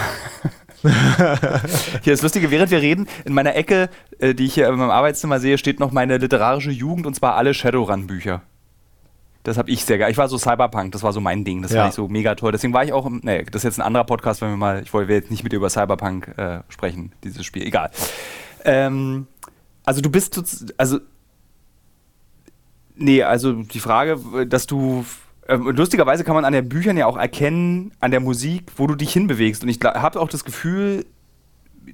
hier das Lustige, während wir reden, in meiner Ecke, äh, die ich hier in meinem Arbeitszimmer sehe, steht noch meine literarische Jugend und zwar alle Shadowrun-Bücher. Das habe ich sehr geil. Ich war so Cyberpunk, das war so mein Ding. Das ja. fand ich so mega toll. Deswegen war ich auch, nee, das ist jetzt ein anderer Podcast, wenn wir mal, ich wollte jetzt nicht mit dir über Cyberpunk äh, sprechen, dieses Spiel. Egal. Ähm, also du bist, also, nee, also die Frage, dass du lustigerweise kann man an den Büchern ja auch erkennen, an der Musik, wo du dich hinbewegst. Und ich habe auch das Gefühl,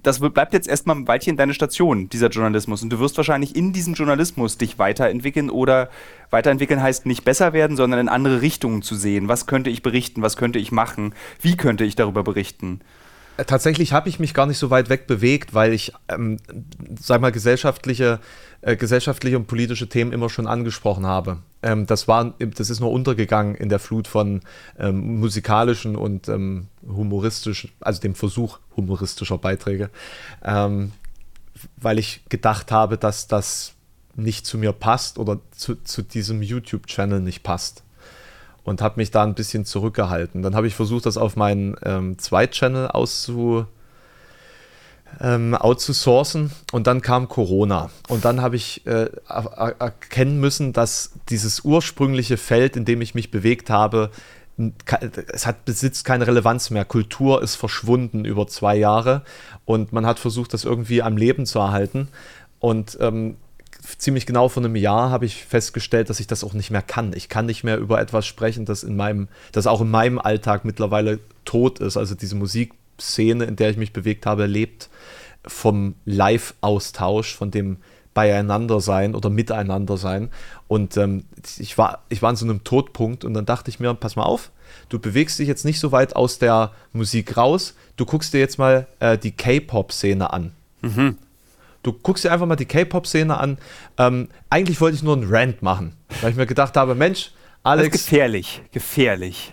das bleibt jetzt erstmal ein Weilchen deine Station, dieser Journalismus. Und du wirst wahrscheinlich in diesem Journalismus dich weiterentwickeln oder weiterentwickeln heißt nicht besser werden, sondern in andere Richtungen zu sehen. Was könnte ich berichten? Was könnte ich machen? Wie könnte ich darüber berichten? Äh, tatsächlich habe ich mich gar nicht so weit weg bewegt, weil ich, ähm, sag mal, gesellschaftliche, äh, gesellschaftliche und politische Themen immer schon angesprochen habe. Ähm, das, war, das ist nur untergegangen in der Flut von ähm, musikalischen und ähm, humoristischen, also dem Versuch humoristischer Beiträge, ähm, weil ich gedacht habe, dass das nicht zu mir passt oder zu, zu diesem YouTube-Channel nicht passt und habe mich da ein bisschen zurückgehalten. Dann habe ich versucht, das auf meinen ähm, Zweit-Channel auszu, ähm, outzusourcen und dann kam Corona. Und dann habe ich äh, erkennen müssen, dass dieses ursprüngliche Feld, in dem ich mich bewegt habe, es hat, besitzt keine Relevanz mehr. Kultur ist verschwunden über zwei Jahre und man hat versucht, das irgendwie am Leben zu erhalten. Und ähm, ziemlich genau vor einem Jahr habe ich festgestellt, dass ich das auch nicht mehr kann. Ich kann nicht mehr über etwas sprechen, das in meinem, das auch in meinem Alltag mittlerweile tot ist. Also diese Musikszene, in der ich mich bewegt habe, lebt vom Live-Austausch, von dem Beieinandersein oder Miteinandersein. Und ähm, ich, war, ich war an so einem Todpunkt und dann dachte ich mir, pass mal auf, du bewegst dich jetzt nicht so weit aus der Musik raus, du guckst dir jetzt mal äh, die K-Pop-Szene an. Mhm. Du guckst dir einfach mal die K-Pop-Szene an. Ähm, eigentlich wollte ich nur einen Rant machen, weil ich mir gedacht habe, Mensch, Alex. Gefährlich, gefährlich.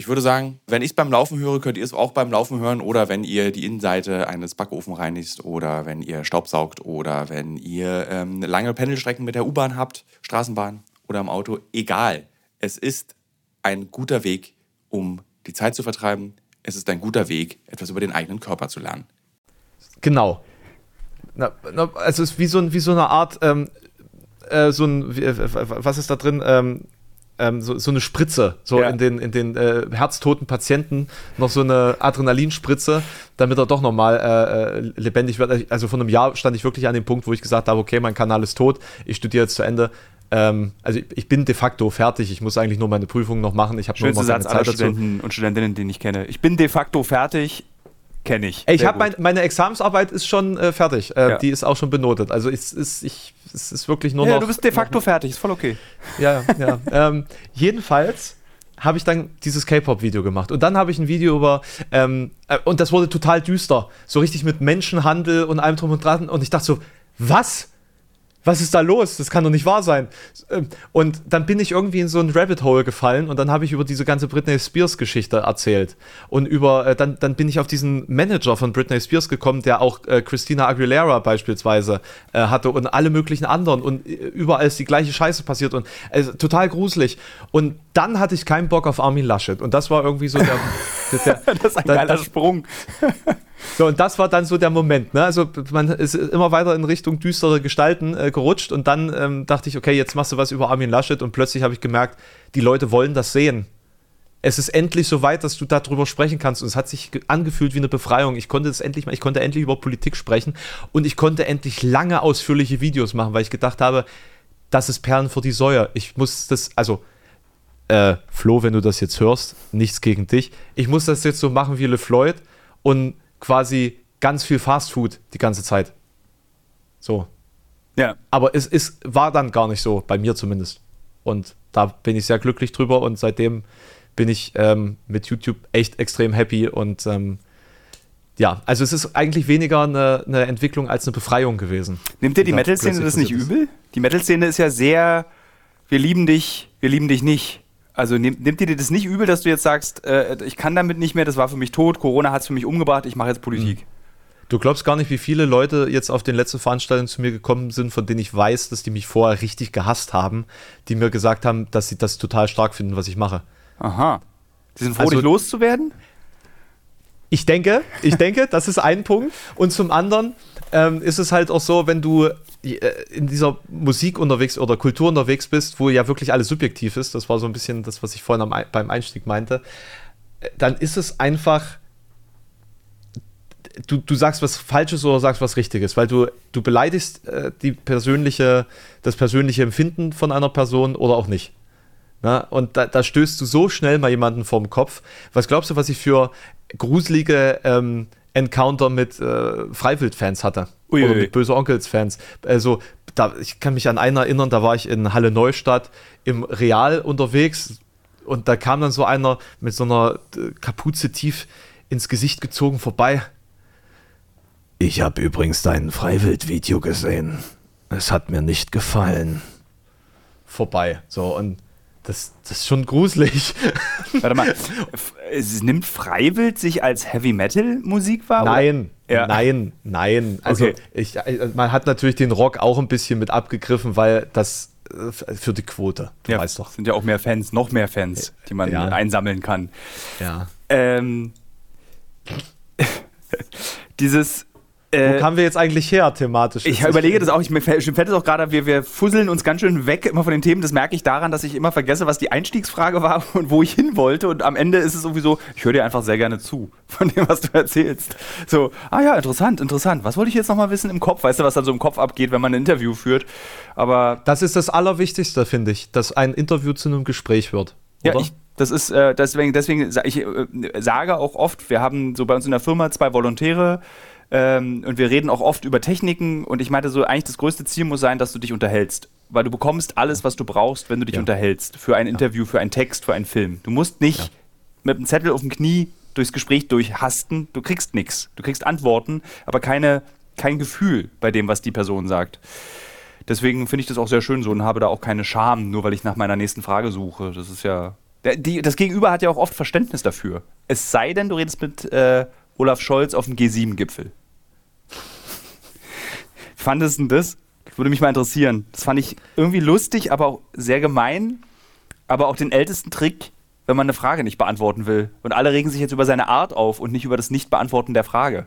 ich würde sagen, wenn ich es beim Laufen höre, könnt ihr es auch beim Laufen hören oder wenn ihr die Innenseite eines Backofen reinigt oder wenn ihr Staubsaugt oder wenn ihr ähm, lange Pendelstrecken mit der U-Bahn habt, Straßenbahn oder im Auto. Egal. Es ist ein guter Weg, um die Zeit zu vertreiben. Es ist ein guter Weg, etwas über den eigenen Körper zu lernen. Genau. Na, na, also es ist wie so, wie so eine Art, ähm, äh, so ein, wie, was ist da drin? Ähm, ähm, so, so, eine Spritze, so ja. in den, in den äh, herztoten Patienten noch so eine Adrenalinspritze, damit er doch nochmal äh, äh, lebendig wird. Also vor einem Jahr stand ich wirklich an dem Punkt, wo ich gesagt habe, okay, mein Kanal ist tot, ich studiere jetzt zu Ende. Ähm, also ich, ich, bin de facto fertig, ich muss eigentlich nur meine Prüfungen noch machen. Ich habe nur noch Satz Zeit aller Studenten und Studentinnen, den ich kenne. Ich bin de facto fertig, kenne ich. Ich habe mein, meine Examensarbeit ist schon äh, fertig. Äh, ja. Die ist auch schon benotet. Also es ist, ich, es ist wirklich nur ja, noch. Du bist de facto noch, fertig, ist voll okay. Ja, ja. ähm, jedenfalls habe ich dann dieses K-Pop-Video gemacht. Und dann habe ich ein Video über, ähm, äh, und das wurde total düster. So richtig mit Menschenhandel und allem drum und dran. Und ich dachte so, was? Was ist da los? Das kann doch nicht wahr sein. Ähm, und dann bin ich irgendwie in so ein Rabbit Hole gefallen und dann habe ich über diese ganze Britney Spears Geschichte erzählt. Und über, äh, dann, dann bin ich auf diesen Manager von Britney Spears gekommen, der auch äh, Christina Aguilera beispielsweise äh, hatte und alle möglichen anderen und äh, überall ist die gleiche Scheiße passiert und also, total gruselig. Und dann hatte ich keinen Bock auf Armin Laschet und das war irgendwie so der. der das ist ein geiler das, Sprung. So, und das war dann so der Moment. Ne? Also man ist immer weiter in Richtung düstere Gestalten äh, gerutscht und dann ähm, dachte ich, okay, jetzt machst du was über Armin Laschet und plötzlich habe ich gemerkt, die Leute wollen das sehen. Es ist endlich so weit, dass du darüber sprechen kannst und es hat sich angefühlt wie eine Befreiung. Ich konnte es endlich, ich konnte endlich über Politik sprechen und ich konnte endlich lange ausführliche Videos machen, weil ich gedacht habe, das ist Perlen vor die Säue. Ich muss das, also äh, Flo, wenn du das jetzt hörst, nichts gegen dich. Ich muss das jetzt so machen wie LeFloid und quasi ganz viel Fastfood die ganze Zeit. So. Ja. Aber es ist, war dann gar nicht so, bei mir zumindest. Und da bin ich sehr glücklich drüber und seitdem bin ich ähm, mit YouTube echt extrem happy und ähm, ja, also es ist eigentlich weniger eine, eine, Entwicklung als eine Befreiung gewesen. Nimmt dir die Metal-Szene das nicht übel? Die Metal-Szene ist ja sehr, wir lieben dich, wir lieben dich nicht. Also nimmt, nimmt dir das nicht übel, dass du jetzt sagst, äh, ich kann damit nicht mehr, das war für mich tot, Corona hat es für mich umgebracht, ich mache jetzt Politik. Du glaubst gar nicht, wie viele Leute jetzt auf den letzten Veranstaltungen zu mir gekommen sind, von denen ich weiß, dass die mich vorher richtig gehasst haben, die mir gesagt haben, dass sie das total stark finden, was ich mache. Aha. Die sind froh, also, dich loszuwerden? Ich denke, ich denke, das ist ein Punkt. Und zum anderen ähm, ist es halt auch so, wenn du in dieser Musik unterwegs oder Kultur unterwegs bist, wo ja wirklich alles subjektiv ist, das war so ein bisschen das, was ich vorhin am, beim Einstieg meinte, äh, dann ist es einfach, du, du sagst was Falsches oder sagst was Richtiges, weil du, du beleidigst äh, die persönliche, das persönliche Empfinden von einer Person oder auch nicht. Na, und da, da, stößt du so schnell mal jemanden vorm Kopf. Was glaubst du, was ich für gruselige ähm, Encounter mit äh, Freiwild-Fans hatte? Uiui. Oder mit Böse Onkels-Fans. Also, da, ich kann mich an einen erinnern, da war ich in Halle Neustadt im Real unterwegs und da kam dann so einer mit so einer äh, Kapuze tief ins Gesicht gezogen vorbei. Ich habe übrigens dein Freiwild-Video gesehen. Es hat mir nicht gefallen. Vorbei. So, und das, das ist schon gruselig. Warte mal, es nimmt Freiwild sich als Heavy Metal Musik wahr? Nein, ja. nein, nein. Also okay. ich, äh, man hat natürlich den Rock auch ein bisschen mit abgegriffen, weil das äh, für die Quote. Du ja, weißt doch. Sind ja auch mehr Fans, noch mehr Fans, die man ja. einsammeln kann. Ja. Ähm, dieses äh, Wo kamen wir jetzt eigentlich her thematisch? Ich überlege das auch, ich, mir fällt es auch gerade, wir, wir fusseln uns ganz schön weg immer von den Themen. Das merke ich daran, dass ich immer vergesse, was die Einstiegsfrage war und wo ich hin wollte. Und am Ende ist es sowieso, ich höre dir einfach sehr gerne zu von dem, was du erzählst. So, ah ja, interessant, interessant. Was wollte ich jetzt nochmal wissen im Kopf? Weißt du, was dann so im Kopf abgeht, wenn man ein Interview führt? Aber. Das ist das Allerwichtigste, finde ich, dass ein Interview zu einem Gespräch wird. Oder? Ja, ich, das ist äh, deswegen, deswegen ich äh, sage auch oft, wir haben so bei uns in der Firma zwei Volontäre, ähm, und wir reden auch oft über Techniken und ich meinte so, eigentlich das größte Ziel muss sein, dass du dich unterhältst. Weil du bekommst alles, was du brauchst, wenn du dich ja. unterhältst. Für ein Interview, für einen Text, für einen Film. Du musst nicht ja. mit einem Zettel auf dem Knie durchs Gespräch durchhasten. Du kriegst nichts. Du kriegst Antworten, aber keine, kein Gefühl bei dem, was die Person sagt. Deswegen finde ich das auch sehr schön so und habe da auch keine Scham, nur weil ich nach meiner nächsten Frage suche. Das ist ja. Die, das Gegenüber hat ja auch oft Verständnis dafür. Es sei denn, du redest mit äh, Olaf Scholz auf dem G7-Gipfel. Fandest du das? Würde mich mal interessieren. Das fand ich irgendwie lustig, aber auch sehr gemein. Aber auch den ältesten Trick, wenn man eine Frage nicht beantworten will. Und alle regen sich jetzt über seine Art auf und nicht über das Nicht-Beantworten der Frage.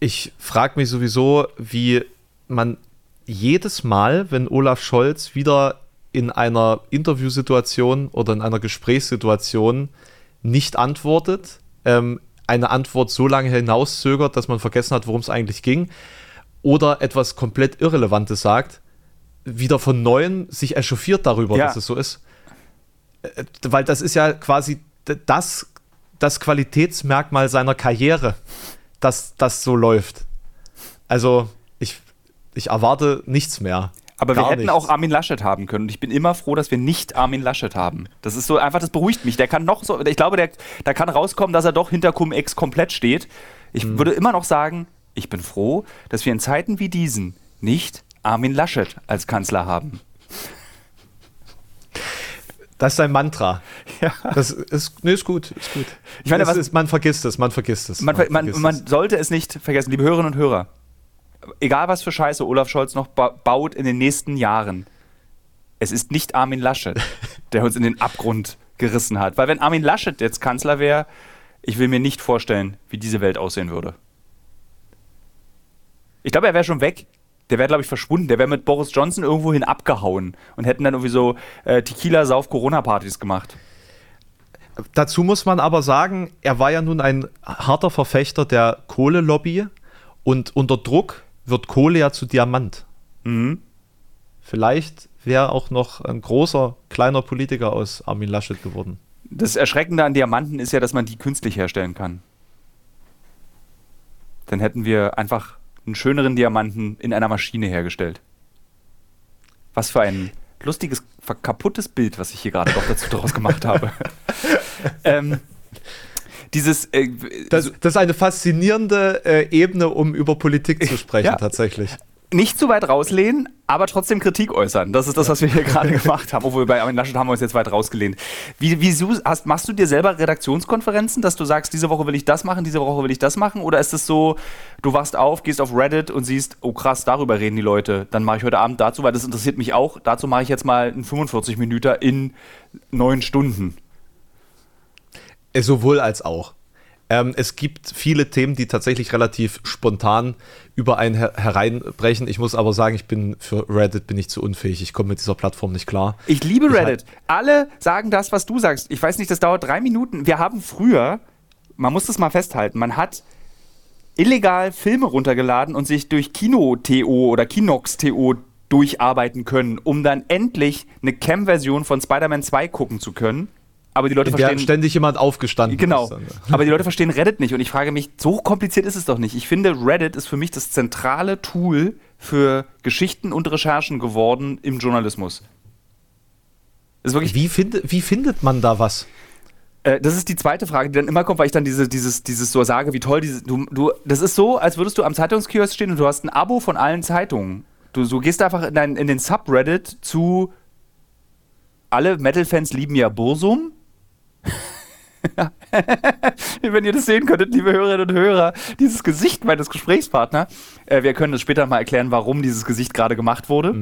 Ich frage mich sowieso, wie man jedes Mal, wenn Olaf Scholz wieder in einer Interviewsituation oder in einer Gesprächssituation nicht antwortet, ähm, eine Antwort so lange hinauszögert, dass man vergessen hat, worum es eigentlich ging oder etwas komplett Irrelevantes sagt, wieder von Neuem sich echauffiert darüber, ja. dass es so ist. Äh, weil das ist ja quasi das, das Qualitätsmerkmal seiner Karriere, dass das so läuft. Also ich, ich erwarte nichts mehr. Aber wir hätten nichts. auch Armin Laschet haben können. Und ich bin immer froh, dass wir nicht Armin Laschet haben. Das ist so einfach, das beruhigt mich. Der kann noch so, ich glaube, der, da kann rauskommen, dass er doch hinter Cum-Ex komplett steht. Ich mhm. würde immer noch sagen, ich bin froh, dass wir in Zeiten wie diesen nicht Armin Laschet als Kanzler haben. Das ist ein Mantra. Ja. Das ist, nee, ist gut, ist gut. Ich meine, was, ist, man vergisst es, man vergisst es. Man, man, man, man sollte es nicht vergessen, liebe Hörerinnen und Hörer. Egal was für Scheiße Olaf Scholz noch ba baut in den nächsten Jahren, es ist nicht Armin Laschet, der uns in den Abgrund gerissen hat. Weil wenn Armin Laschet jetzt Kanzler wäre, ich will mir nicht vorstellen, wie diese Welt aussehen würde. Ich glaube, er wäre schon weg. Der wäre, glaube ich, verschwunden. Der wäre mit Boris Johnson irgendwohin abgehauen und hätten dann irgendwie so äh, Tequila-Sauf-Corona-Partys gemacht. Dazu muss man aber sagen, er war ja nun ein harter Verfechter der Kohlelobby und unter Druck wird Kohle ja zu Diamant. Mhm. Vielleicht wäre auch noch ein großer, kleiner Politiker aus Armin Laschet geworden. Das Erschreckende an Diamanten ist ja, dass man die künstlich herstellen kann. Dann hätten wir einfach einen schöneren Diamanten in einer Maschine hergestellt. Was für ein lustiges, kaputtes Bild, was ich hier gerade doch dazu daraus gemacht habe. ähm, dieses. Äh, das, das, ist eine faszinierende äh, Ebene, um über Politik zu sprechen, ja. tatsächlich nicht zu weit rauslehnen, aber trotzdem Kritik äußern. Das ist das, was wir hier gerade gemacht haben. Obwohl bei Armin Laschet haben wir uns jetzt weit rausgelehnt. Wie, wie hast, machst du dir selber Redaktionskonferenzen, dass du sagst, diese Woche will ich das machen, diese Woche will ich das machen? Oder ist es so, du wachst auf, gehst auf Reddit und siehst, oh krass, darüber reden die Leute. Dann mache ich heute Abend dazu, weil das interessiert mich auch. Dazu mache ich jetzt mal einen 45 Minuten in neun Stunden. Sowohl als auch. Ähm, es gibt viele Themen, die tatsächlich relativ spontan über einen her hereinbrechen. Ich muss aber sagen, ich bin für Reddit bin ich zu unfähig. Ich komme mit dieser Plattform nicht klar. Ich liebe Reddit. Ich Alle sagen das, was du sagst. Ich weiß nicht, das dauert drei Minuten. Wir haben früher, man muss das mal festhalten, man hat illegal Filme runtergeladen und sich durch Kino.to oder Kinox.to durcharbeiten können, um dann endlich eine Cam-Version von Spider-Man 2 gucken zu können. Aber die Leute In verstehen. ständig jemand aufgestanden Genau. dann. Aber die Leute verstehen Reddit nicht. Und ich frage mich, so kompliziert ist es doch nicht. Ich finde, Reddit ist für mich das zentrale Tool für Geschichten und Recherchen geworden im Journalismus. Das ist wirklich Wie, find, wie findet man da was? Äh, das ist die zweite Frage, die dann immer kommt, weil ich dann diese, dieses, dieses so sage, wie toll diese. Du, du, das ist so, als würdest du am Zeitungskiosk stehen und du hast ein Abo von allen Zeitungen. Du, du gehst einfach in, dein, in den Subreddit zu alle Metal-Fans lieben ja Bursum. Wenn ihr das sehen könntet, liebe Hörerinnen und Hörer, dieses Gesicht meines Gesprächspartners. Äh, wir können das später mal erklären, warum dieses Gesicht gerade gemacht wurde.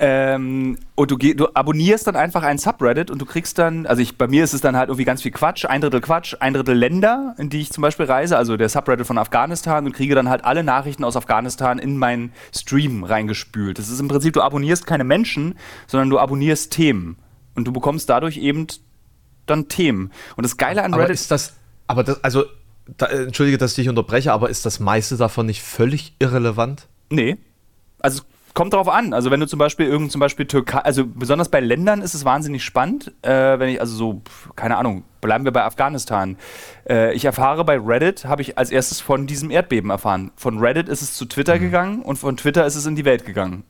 Ähm, und du, du abonnierst dann einfach ein Subreddit und du kriegst dann, also ich, bei mir ist es dann halt irgendwie ganz viel Quatsch, ein Drittel Quatsch, ein Drittel Länder, in die ich zum Beispiel reise, also der Subreddit von Afghanistan und kriege dann halt alle Nachrichten aus Afghanistan in meinen Stream reingespült. Das ist im Prinzip, du abonnierst keine Menschen, sondern du abonnierst Themen. Und du bekommst dadurch eben dann Themen. Und das Geile an Aber Reddit ist das, aber das, also, da, äh, entschuldige, dass ich dich unterbreche, aber ist das meiste davon nicht völlig irrelevant? Nee. Also es kommt darauf an. Also wenn du zum Beispiel irgend zum Beispiel Türkei, also besonders bei Ländern ist es wahnsinnig spannend. Äh, wenn ich, also so, keine Ahnung, bleiben wir bei Afghanistan. Äh, ich erfahre bei Reddit, habe ich als erstes von diesem Erdbeben erfahren. Von Reddit ist es zu Twitter gegangen und von Twitter ist es in die Welt gegangen.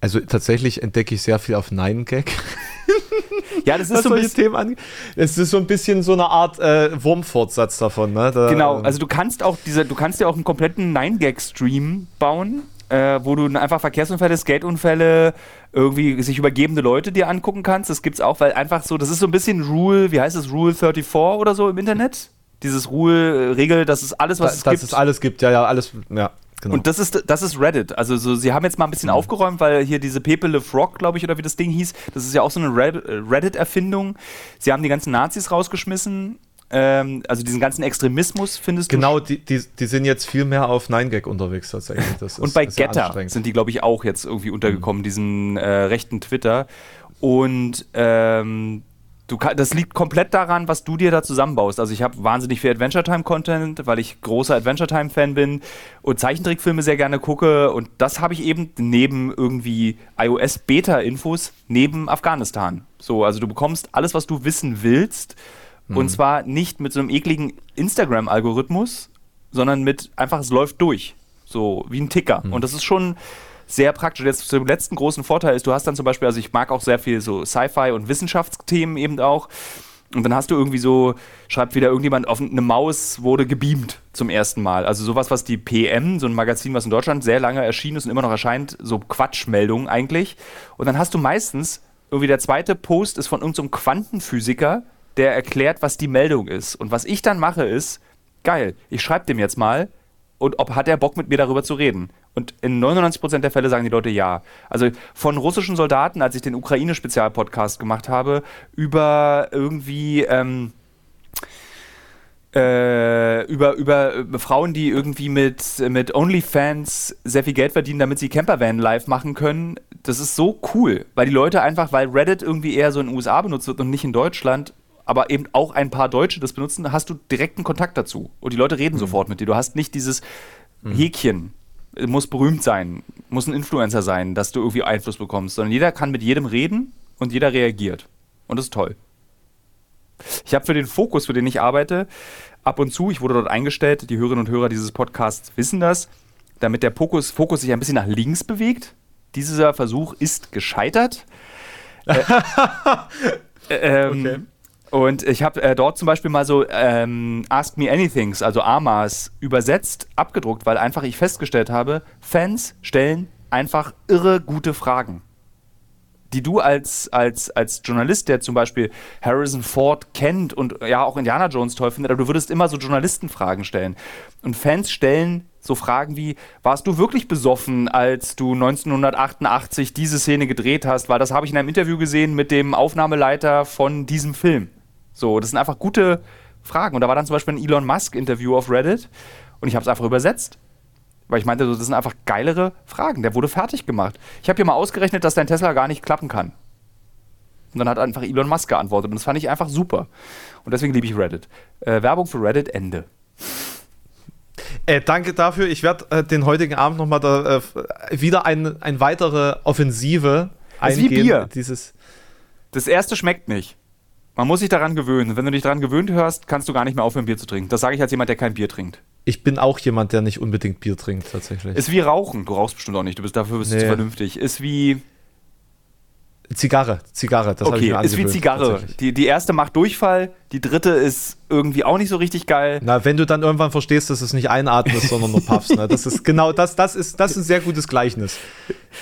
Also tatsächlich entdecke ich sehr viel auf 9gag. Ja, das ist so ein bisschen. Themen angeht. Es ist so ein bisschen so eine Art äh, Wurmfortsatz davon, ne? Da, Genau, ähm, also du kannst auch diese, du kannst ja auch einen kompletten 9-Gag-Stream bauen, äh, wo du einfach Verkehrsunfälle, Skateunfälle, irgendwie sich übergebende Leute dir angucken kannst. Das gibt's auch, weil einfach so, das ist so ein bisschen Rule, wie heißt es, Rule 34 oder so im Internet? Dieses Rule, äh, Regel, das ist alles, was da, es dass gibt. es alles gibt, ja, ja, alles, ja, genau. Und das ist, das ist Reddit. Also so, sie haben jetzt mal ein bisschen aufgeräumt, weil hier diese Pepe Le Frog, glaube ich, oder wie das Ding hieß, das ist ja auch so eine äh, Reddit-Erfindung. Sie haben die ganzen Nazis rausgeschmissen. Ähm, also diesen ganzen Extremismus findest du genau, die, die, die sind jetzt viel mehr auf 9gag unterwegs tatsächlich. Das Und ist bei Getter sind die, glaube ich, auch jetzt irgendwie untergekommen, diesen äh, rechten Twitter. Und ähm, du kann, das liegt komplett daran, was du dir da zusammenbaust. Also ich habe wahnsinnig viel Adventure Time Content, weil ich großer Adventure Time Fan bin und Zeichentrickfilme sehr gerne gucke. Und das habe ich eben neben irgendwie iOS Beta Infos neben Afghanistan. So, also du bekommst alles, was du wissen willst. Und zwar nicht mit so einem ekligen Instagram-Algorithmus, sondern mit einfach, es läuft durch. So wie ein Ticker. Und das ist schon sehr praktisch. Jetzt zum letzten großen Vorteil ist, du hast dann zum Beispiel, also ich mag auch sehr viel so Sci-Fi und Wissenschaftsthemen eben auch. Und dann hast du irgendwie so, schreibt wieder irgendjemand auf eine Maus wurde gebeamt zum ersten Mal. Also sowas, was die PM, so ein Magazin, was in Deutschland sehr lange erschienen ist und immer noch erscheint, so Quatschmeldungen eigentlich. Und dann hast du meistens irgendwie der zweite Post ist von irgendeinem Quantenphysiker, der erklärt, was die Meldung ist. Und was ich dann mache ist, geil, ich schreibe dem jetzt mal und ob hat er Bock mit mir darüber zu reden. Und in 99% der Fälle sagen die Leute ja. Also von russischen Soldaten, als ich den Ukraine-Spezialpodcast gemacht habe, über irgendwie ähm, äh, über, über äh, Frauen, die irgendwie mit, mit OnlyFans sehr viel Geld verdienen, damit sie Campervan live machen können. Das ist so cool, weil die Leute einfach, weil Reddit irgendwie eher so in den USA benutzt wird und nicht in Deutschland, aber eben auch ein paar Deutsche das benutzen, hast du direkten Kontakt dazu. Und die Leute reden sofort mit dir. Du hast nicht dieses Häkchen, äh, muss berühmt sein, muss ein Influencer sein, dass du irgendwie Einfluss bekommst, sondern jeder kann mit jedem reden und jeder reagiert. Und das ist toll. Ich habe für den Fokus, für den ich arbeite, ab und zu, ich wurde dort eingestellt, die Hörerinnen und Hörer dieses Podcasts wissen das, damit der Fokus, Fokus sich ein bisschen nach links bewegt. Dieser Versuch ist gescheitert. äh, ähm, Okay. Und ich habe äh, dort zum Beispiel mal so ähm, Ask Me Anythings, also AMAs, übersetzt, abgedruckt, weil einfach ich festgestellt habe, Fans stellen einfach irre gute Fragen die du als, als, als Journalist, der zum Beispiel Harrison Ford kennt und ja auch Indiana Jones toll findet, aber du würdest immer so Journalistenfragen stellen. Und Fans stellen so Fragen wie, warst du wirklich besoffen, als du 1988 diese Szene gedreht hast? Weil das habe ich in einem Interview gesehen mit dem Aufnahmeleiter von diesem Film. So, das sind einfach gute Fragen. Und da war dann zum Beispiel ein Elon Musk-Interview auf Reddit und ich habe es einfach übersetzt. Weil ich meinte, so, das sind einfach geilere Fragen. Der wurde fertig gemacht. Ich habe hier mal ausgerechnet, dass dein Tesla gar nicht klappen kann. Und dann hat einfach Elon Musk geantwortet. Und das fand ich einfach super. Und deswegen liebe ich Reddit. Äh, Werbung für Reddit, Ende. Äh, danke dafür. Ich werde äh, den heutigen Abend nochmal da, äh, wieder eine ein weitere Offensive Das ist wie eingehen. Bier. Dieses, Das erste schmeckt nicht. Man muss sich daran gewöhnen. Wenn du dich daran gewöhnt hörst, kannst du gar nicht mehr aufhören, Bier zu trinken. Das sage ich als jemand, der kein Bier trinkt. ich bin auch jemand, der nicht unbedingt Bier trinkt, tatsächlich. Ist wie Rauchen. Du rauchst bestimmt auch nicht. Du bist dafür bist du Nee. zu vernünftig. Ist wie Zigarre, Zigarre, das okay, ist wie Zigarre. Die, die erste macht Durchfall, die dritte ist irgendwie auch nicht so richtig geil. Na, wenn du dann irgendwann verstehst, dass es nicht einatmest, sondern nur puffst, ne? Das ist genau das, das ist, das ist ein sehr gutes Gleichnis.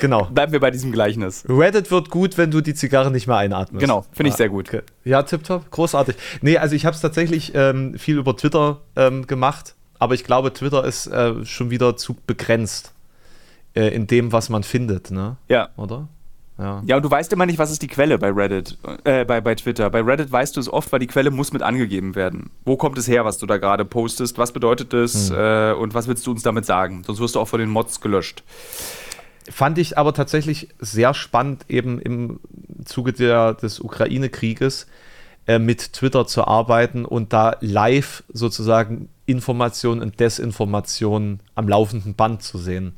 Genau. Bleiben wir bei diesem Gleichnis. Reddit wird gut, wenn du die Zigarre nicht mehr einatmest. Genau, finde ich sehr gut. okay. Ja, tipptopp, großartig. Nee, also ich habe es tatsächlich ähm, viel über Twitter ähm, gemacht, aber ich glaube, Twitter ist äh, schon wieder zu begrenzt äh, in dem, was man findet, ne? Ja. Oder? Ja. Ja, und du weißt immer nicht, was ist die Quelle bei Reddit, äh, bei, bei Twitter. Bei Reddit weißt du es oft, weil die Quelle muss mit angegeben werden. Wo kommt es her, was du da gerade postest? Was bedeutet das? Äh, und was willst du uns damit sagen? Sonst wirst du auch von den Mods gelöscht. Fand ich aber tatsächlich sehr spannend, eben im Zuge der, des Ukraine-Krieges äh, mit Twitter zu arbeiten und da live sozusagen Informationen und Desinformationen am laufenden Band zu sehen.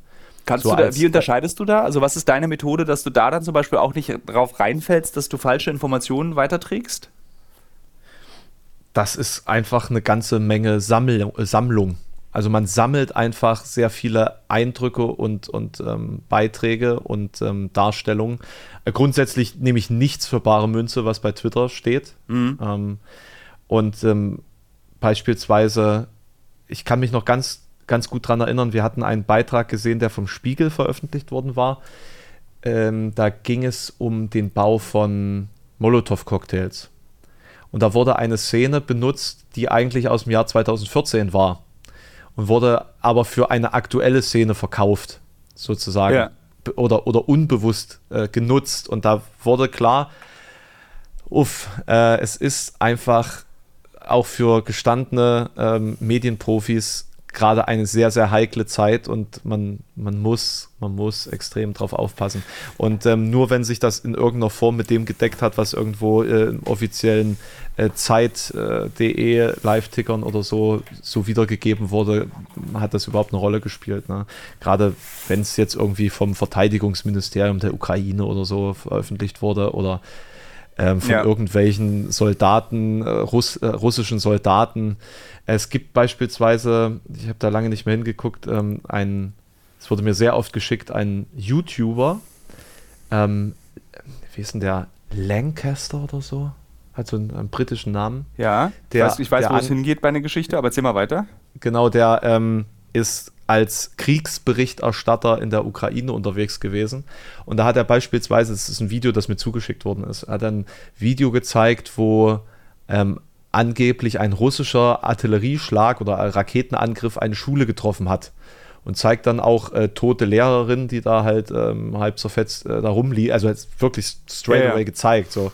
Kannst So du da, wie unterscheidest du da? Also was ist deine Methode, dass du da dann zum Beispiel auch nicht drauf reinfällst, dass du falsche Informationen weiterträgst? Das ist einfach eine ganze Menge Sammlung. Sammlung. Also man sammelt einfach sehr viele Eindrücke und, und ähm, Beiträge und ähm, Darstellungen. Äh, grundsätzlich nehme ich nichts für bare Münze, was bei Twitter steht. Ähm, und ähm, beispielsweise, ich kann mich noch ganz, ganz gut daran erinnern, wir hatten einen Beitrag gesehen, der vom Spiegel veröffentlicht worden war. Ähm, da ging es um den Bau von Molotow-Cocktails. Und da wurde eine Szene benutzt, die eigentlich aus dem Jahr 2014 war. Und wurde aber für eine aktuelle Szene verkauft, sozusagen. Ja. Oder, oder unbewusst äh, genutzt. Und da wurde klar, uff, äh, es ist einfach auch für gestandene ähm, Medienprofis gerade eine sehr, sehr heikle Zeit und man, man, muss, man muss extrem drauf aufpassen. Und ähm, nur wenn sich das in irgendeiner Form mit dem gedeckt hat, was irgendwo äh, im offiziellen äh, Zeit.de Live-Tickern oder so, so wiedergegeben wurde, hat das überhaupt eine Rolle gespielt. Ne? Gerade wenn es jetzt irgendwie vom Verteidigungsministerium der Ukraine oder so veröffentlicht wurde oder ähm, von Ja. irgendwelchen Soldaten, äh, Russ, äh, russischen Soldaten. Es gibt beispielsweise, ich habe da lange nicht mehr hingeguckt, ähm, ein, es wurde mir sehr oft geschickt, ein YouTuber, ähm, wie ist denn der, Lancaster oder so? Hat so einen, einen britischen Namen. Ja, Der- ich weiß, der wo es hingeht bei einer Geschichte, aber erzähl mal weiter. Genau, der ähm, ist als Kriegsberichterstatter in der Ukraine unterwegs gewesen. Und da hat er beispielsweise, das ist ein Video, das mir zugeschickt worden ist, hat ein Video gezeigt, wo ähm, angeblich ein russischer Artillerieschlag oder Raketenangriff eine Schule getroffen hat. Und zeigt dann auch äh, tote Lehrerinnen, die da halt ähm, halb zerfetzt äh, da rumliegen. Also wirklich straight Ja, ja. away gezeigt. So.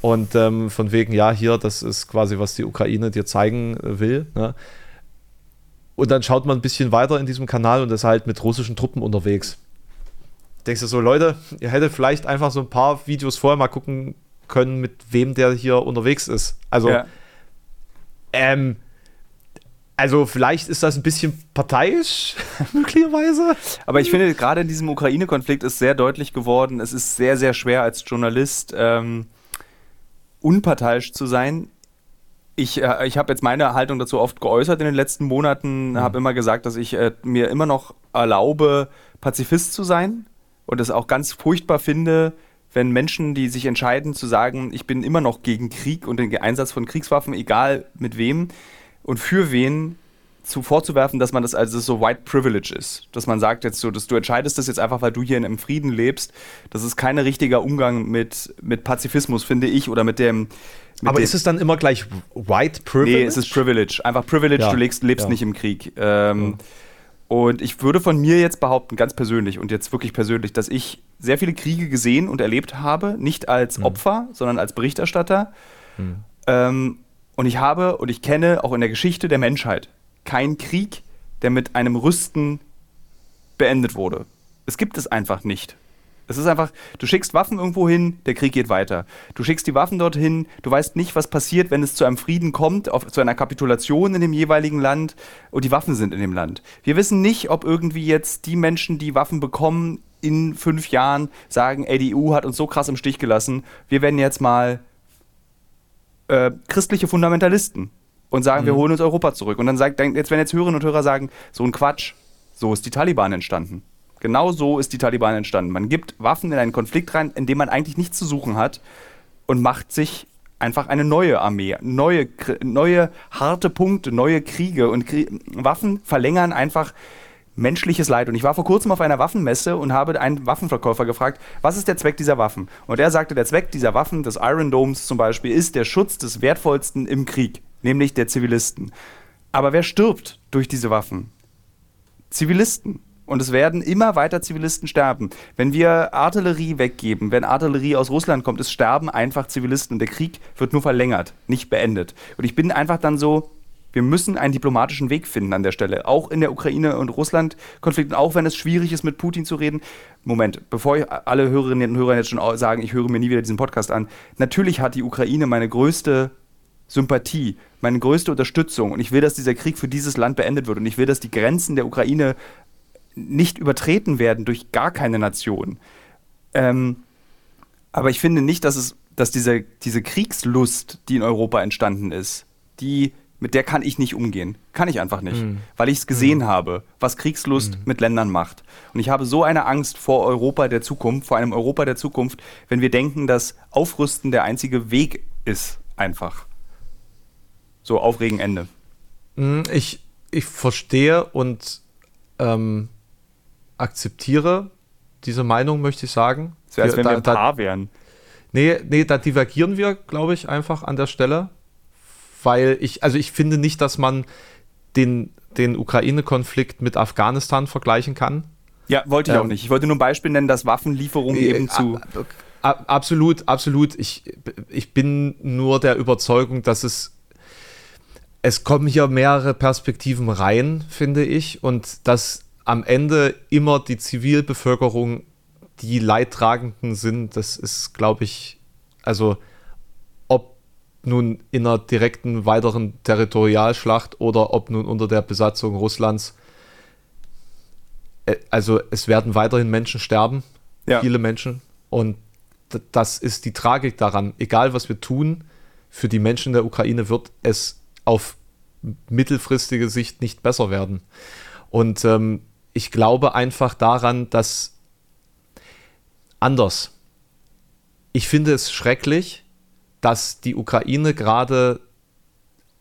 Und ähm, von wegen, ja, hier, das ist quasi, was die Ukraine dir zeigen äh, will. Ne? Und dann schaut man ein bisschen weiter in diesem Kanal und ist halt mit russischen Truppen unterwegs. Denkst du so, Leute, ihr hättet vielleicht einfach so ein paar Videos vorher mal gucken können, mit wem der hier unterwegs ist. Also, Ja. ähm, also vielleicht ist das ein bisschen parteiisch, möglicherweise. Aber ich finde, gerade in diesem Ukraine-Konflikt ist sehr deutlich geworden, es ist sehr, sehr schwer als Journalist ähm, unparteiisch zu sein. Ich, äh, ich habe jetzt meine Haltung dazu oft geäußert in den letzten Monaten, habe immer gesagt, dass ich äh, mir immer noch erlaube, Pazifist zu sein und es auch ganz furchtbar finde, wenn Menschen, die sich entscheiden zu sagen, ich bin immer noch gegen Krieg und den Einsatz von Kriegswaffen, egal mit wem und für wen, zu vorzuwerfen, dass man das also so White Privilege ist. Dass man sagt jetzt so, dass du entscheidest das jetzt einfach, weil du hier in einem Frieden lebst. Das ist kein richtiger Umgang mit, mit Pazifismus, finde ich, oder mit dem. Mit Aber dem, ist es dann immer gleich White Privilege? Nee, es ist Privilege. Einfach Privilege, Ja, du lebst, lebst ja. nicht im Krieg. Ähm, Und ich würde von mir jetzt behaupten, ganz persönlich und jetzt wirklich persönlich, dass ich sehr viele Kriege gesehen und erlebt habe, nicht als Mhm. Opfer, sondern als Berichterstatter. Ähm, und ich habe und ich kenne auch in der Geschichte der Menschheit keinen Krieg, der mit einem Rüsten beendet wurde. Es gibt es einfach nicht. Es ist einfach, du schickst Waffen irgendwo hin, der Krieg geht weiter. Du schickst die Waffen dorthin, du weißt nicht, was passiert, wenn es zu einem Frieden kommt, auf, zu einer Kapitulation in dem jeweiligen Land und die Waffen sind in dem Land. Wir wissen nicht, ob irgendwie jetzt die Menschen, die Waffen bekommen, in fünf Jahren sagen, ey, die EU hat uns so krass im Stich gelassen, wir werden jetzt mal äh, christliche Fundamentalisten und sagen, mhm. wir holen uns Europa zurück. Und dann sagt, jetzt, wenn jetzt Hörerinnen und Hörer sagen, so ein Quatsch, so ist die Taliban entstanden. Genau so ist die Taliban entstanden. Man gibt Waffen in einen Konflikt rein, in dem man eigentlich nichts zu suchen hat und macht sich einfach eine neue Armee, neue, neue harte Punkte, neue Kriege und Krie Waffen verlängern einfach menschliches Leid. Und ich war vor kurzem auf einer Waffenmesse und habe einen Waffenverkäufer gefragt, was ist der Zweck dieser Waffen? Und er sagte, der Zweck dieser Waffen, des Iron Domes zum Beispiel, ist der Schutz des Wertvollsten im Krieg, nämlich der Zivilisten. Aber wer stirbt durch diese Waffen? Zivilisten. Und es werden immer weiter Zivilisten sterben. Wenn wir Artillerie weggeben, wenn Artillerie aus Russland kommt, es sterben einfach Zivilisten und der Krieg wird nur verlängert, nicht beendet. Und ich bin einfach dann so, wir müssen einen diplomatischen Weg finden an der Stelle. Auch in der Ukraine- und Russland-Konflikt, auch wenn es schwierig ist, mit Putin zu reden. Moment, bevor alle Hörerinnen und Hörer jetzt schon sagen, ich höre mir nie wieder diesen Podcast an. Natürlich hat die Ukraine meine größte Sympathie, meine größte Unterstützung. Und ich will, dass dieser Krieg für dieses Land beendet wird. Und ich will, dass die Grenzen der Ukraine nicht übertreten werden durch gar keine Nation. Ähm, aber ich finde nicht, dass es, dass diese, diese Kriegslust, die in Europa entstanden ist, die, mit der kann ich nicht umgehen. Kann ich einfach nicht. Mhm. Weil ich es gesehen mhm. habe, was Kriegslust mhm. mit Ländern macht. Und ich habe so eine Angst vor Europa der Zukunft, vor einem Europa der Zukunft, wenn wir denken, dass Aufrüsten der einzige Weg ist, einfach. So, Aufregen, Ende. Mhm, ich, ich verstehe und ähm, akzeptiere diese Meinung, möchte ich sagen. So, als wenn da, wir ein Paar wären. Nee, nee, da divergieren wir, glaube ich, einfach an der Stelle. Weil ich, also ich finde nicht, dass man den, den Ukraine-Konflikt mit Afghanistan vergleichen kann. Ja, wollte ich ähm, auch nicht. Ich wollte nur ein Beispiel nennen, dass Waffenlieferungen äh, eben zu. Absolut, absolut. Ich, ich bin nur der Überzeugung, dass es. Es kommen hier mehrere Perspektiven rein, finde ich, und dass am Ende immer die Zivilbevölkerung die Leidtragenden sind. Das ist, glaube ich, also ob nun in einer direkten weiteren Territorialschlacht oder ob nun unter der Besatzung Russlands. Äh, also es werden weiterhin Menschen sterben, ja. viele Menschen. Und das ist die Tragik daran. Egal was wir tun, für die Menschen in der Ukraine wird es auf mittelfristige Sicht nicht besser werden. Und ähm, ich glaube einfach daran, dass anders. Ich finde es schrecklich, dass die Ukraine gerade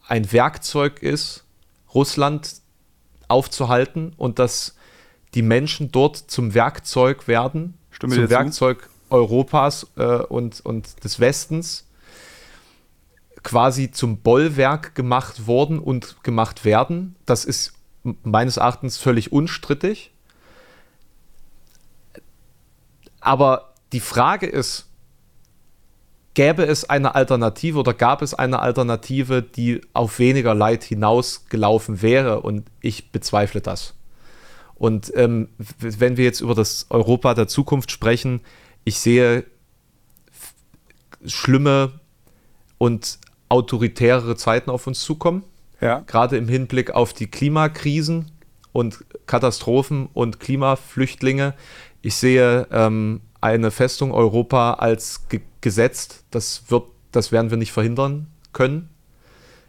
ein Werkzeug ist, Russland aufzuhalten und dass die Menschen dort zum Werkzeug werden, Stimme zum Werkzeug Europas äh, und, und des Westens, quasi zum Bollwerk gemacht worden und gemacht werden. Das ist meines Erachtens völlig unstrittig. Aber die Frage ist, gäbe es eine Alternative oder gab es eine Alternative, die auf weniger Leid hinausgelaufen wäre? Und ich bezweifle das. Und ähm, wenn wir jetzt über das Europa der Zukunft sprechen, ich sehe schlimme und autoritärere Zeiten auf uns zukommen. Ja. Gerade im Hinblick auf die Klimakrisen und Katastrophen und Klimaflüchtlinge. Ich sehe ähm, eine Festung Europa als ge gesetzt. Das, wird, das werden wir nicht verhindern können.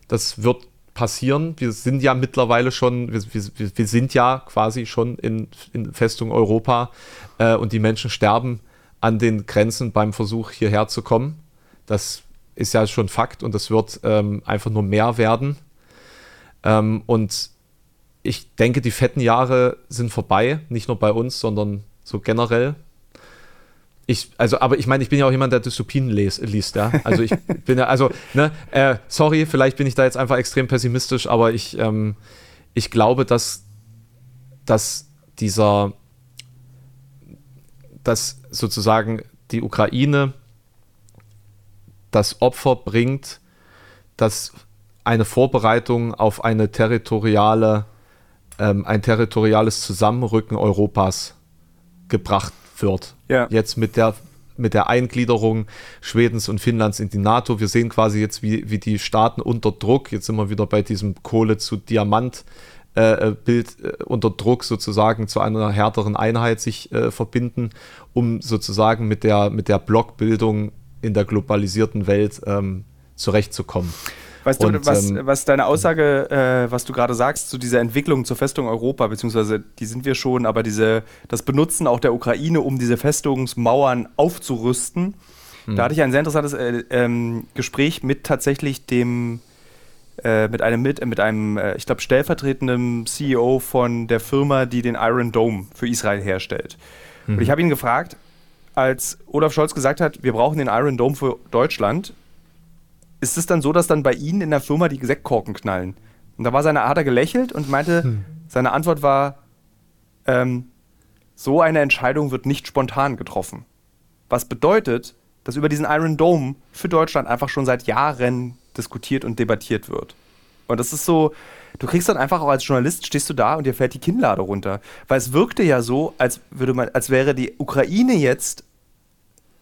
Das wird passieren. Wir sind ja mittlerweile schon, wir, wir, wir sind ja quasi schon in, in Festung Europa äh, und die Menschen sterben an den Grenzen beim Versuch hierher zu kommen. Das ist ja schon Fakt und das wird ähm, einfach nur mehr werden. Ähm, und ich denke, die fetten Jahre sind vorbei, nicht nur bei uns, sondern so generell. Ich, also, aber ich meine, ich bin ja auch jemand, der Dystopien les, liest, ja. Also ich bin ja, also, ne, äh, sorry, vielleicht bin ich da jetzt einfach extrem pessimistisch, aber ich, ähm, ich glaube, dass, dass dieser, dass sozusagen die Ukraine das Opfer bringt, dass eine Vorbereitung auf eine territoriale, ähm, ein territoriales Zusammenrücken Europas gebracht wird. Ja. Jetzt mit der mit der Eingliederung Schwedens und Finnlands in die NATO. Wir sehen quasi jetzt, wie, wie die Staaten unter Druck, jetzt sind wir wieder bei diesem Kohle zu Diamant, äh, äh Bild äh, unter Druck sozusagen zu einer härteren Einheit sich äh, verbinden, um sozusagen mit der, mit der Blockbildung in der globalisierten Welt ähm, zurechtzukommen. Weißt und, du, was, ähm, was deine Aussage, äh, was du gerade sagst, zu dieser Entwicklung zur Festung Europa, beziehungsweise die sind wir schon, aber diese, das Benutzen auch der Ukraine, um diese Festungsmauern aufzurüsten, hm. da hatte ich ein sehr interessantes äh, ähm, Gespräch mit tatsächlich dem, äh, mit einem, mit, mit einem äh, ich glaube, stellvertretenden CEO von der Firma, die den Iron Dome für Israel herstellt. Hm. Und ich habe ihn gefragt, als Olaf Scholz gesagt hat, wir brauchen den Iron Dome für Deutschland, ist es dann so, dass dann bei Ihnen in der Firma die Sektkorken knallen? Und da war seine Art gelächelt und meinte, hm. seine Antwort war, ähm, so eine Entscheidung wird nicht spontan getroffen. Was bedeutet, dass über diesen Iron Dome für Deutschland einfach schon seit Jahren diskutiert und debattiert wird. Und das ist so, du kriegst dann einfach auch als Journalist, stehst du da und dir fällt die Kinnlade runter. Weil es wirkte ja so, als, würde man, als wäre die Ukraine jetzt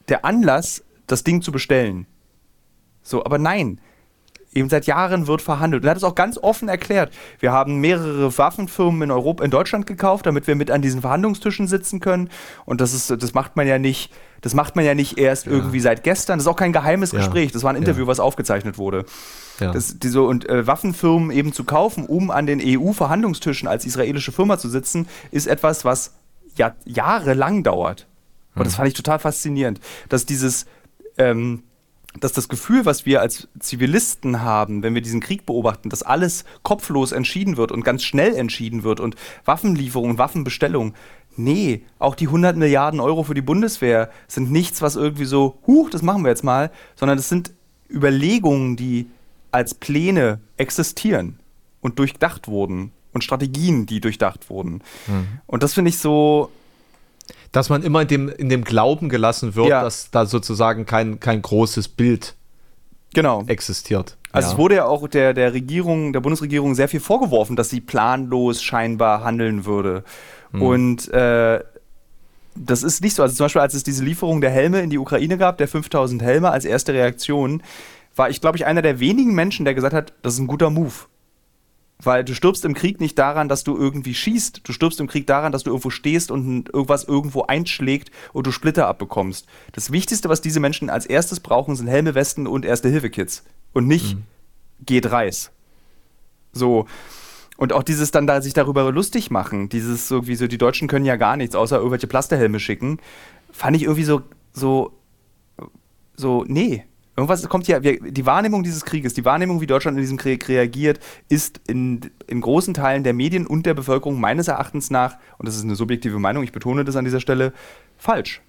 der Anlass, das Ding zu bestellen. So, aber nein. Eben seit Jahren wird verhandelt. Und er hat es auch ganz offen erklärt. Wir haben mehrere Waffenfirmen in Europa, in Deutschland gekauft, damit wir mit an diesen Verhandlungstischen sitzen können. Und das ist, das macht man ja nicht, das macht man ja nicht erst ja. irgendwie seit gestern. Das ist auch kein geheimes ja. Gespräch. Das war ein Interview, ja. was aufgezeichnet wurde. Das, diese, und äh, Waffenfirmen eben zu kaufen, um an den EU-Verhandlungstischen als israelische Firma zu sitzen, ist etwas, was ja, jahrelang dauert. Und das hm. fand ich total faszinierend, dass dieses ähm, dass das Gefühl, was wir als Zivilisten haben, wenn wir diesen Krieg beobachten, dass alles kopflos entschieden wird und ganz schnell entschieden wird und Waffenlieferung und Waffenbestellung, nee, auch die 100 Milliarden Euro für die Bundeswehr sind nichts, was irgendwie so, huch, das machen wir jetzt mal, sondern das sind Überlegungen, die als Pläne existieren und durchdacht wurden und Strategien, die durchdacht wurden. Mhm. Und das finde ich so, dass man immer in dem, in dem Glauben gelassen wird, ja. dass da sozusagen kein, kein großes Bild genau. existiert. Also ja. es wurde ja auch der, der Regierung, der Bundesregierung sehr viel vorgeworfen, dass sie planlos scheinbar handeln würde. Mhm. Und äh, das ist nicht so. Also zum Beispiel, als es diese Lieferung der Helme in die Ukraine gab, der 5000 Helme als erste Reaktion, war ich, glaube ich, einer der wenigen Menschen, der gesagt hat, das ist ein guter Move. Weil du stirbst im Krieg nicht daran, dass du irgendwie schießt. Du stirbst im Krieg daran, dass du irgendwo stehst und irgendwas irgendwo einschlägt und du Splitter abbekommst. Das Wichtigste, was diese Menschen als erstes brauchen, sind Helme, Westen und Erste-Hilfe-Kits. Und nicht mhm. geht Reis. So. Und auch dieses dann da sich darüber lustig machen, dieses so wie so, die Deutschen können ja gar nichts, außer irgendwelche Plasterhelme schicken, fand ich irgendwie so, so, so, nee. Irgendwas kommt hier, die Wahrnehmung dieses Krieges, die Wahrnehmung, wie Deutschland in diesem Krieg reagiert, ist in, in großen Teilen der Medien und der Bevölkerung meines Erachtens nach, und das ist eine subjektive Meinung, ich betone das an dieser Stelle, falsch.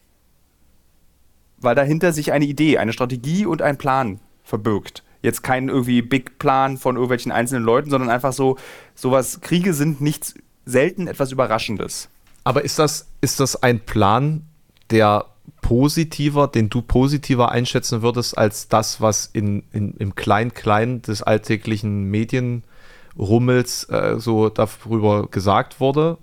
Weil dahinter sich eine Idee, eine Strategie und ein Plan verbirgt. Jetzt kein irgendwie Big Plan von irgendwelchen einzelnen Leuten, sondern einfach so, sowas, Kriege sind nichts selten etwas Überraschendes. Aber ist das, ist das ein Plan, der positiver, den du positiver einschätzen würdest als das, was in, in im Klein-Klein des alltäglichen Medienrummels äh, so darüber gesagt wurde?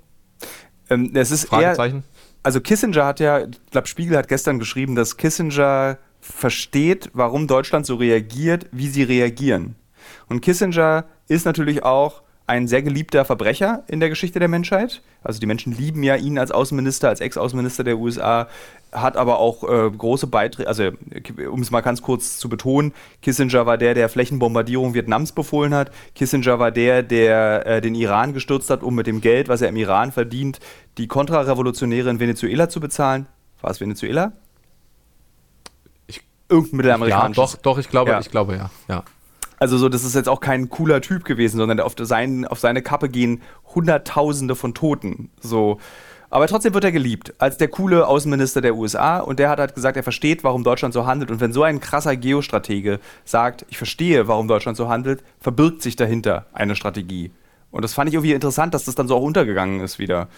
Ähm, es ist eher, also Kissinger hat ja, ich glaube Spiegel hat gestern geschrieben, dass Kissinger versteht, warum Deutschland so reagiert, wie sie reagieren. Und Kissinger ist natürlich auch ein sehr geliebter Verbrecher in der Geschichte der Menschheit. Also die Menschen lieben ja ihn als Außenminister, als Ex-Außenminister der USA, hat aber auch äh, große Beiträge, also um es mal ganz kurz zu betonen, Kissinger war der, der Flächenbombardierung Vietnams befohlen hat. Kissinger war der, der äh, den Iran gestürzt hat, um mit dem Geld, was er im Iran verdient, die Kontrarevolutionäre in Venezuela zu bezahlen. War es Venezuela? Irgendein mittelamerikanisches. Ja, doch, doch, ich glaube, ja. ich glaube, ja. ja. Also so, das ist jetzt auch kein cooler Typ gewesen, sondern auf, sein, auf seine Kappe gehen Hunderttausende von Toten. So. Aber trotzdem wird er geliebt als der coole Außenminister der USA und der hat halt gesagt, er versteht, warum Deutschland so handelt. Und wenn so ein krasser Geostratege sagt, ich verstehe, warum Deutschland so handelt, verbirgt sich dahinter eine Strategie. Und das fand ich irgendwie interessant, dass das dann so auch untergegangen ist wieder.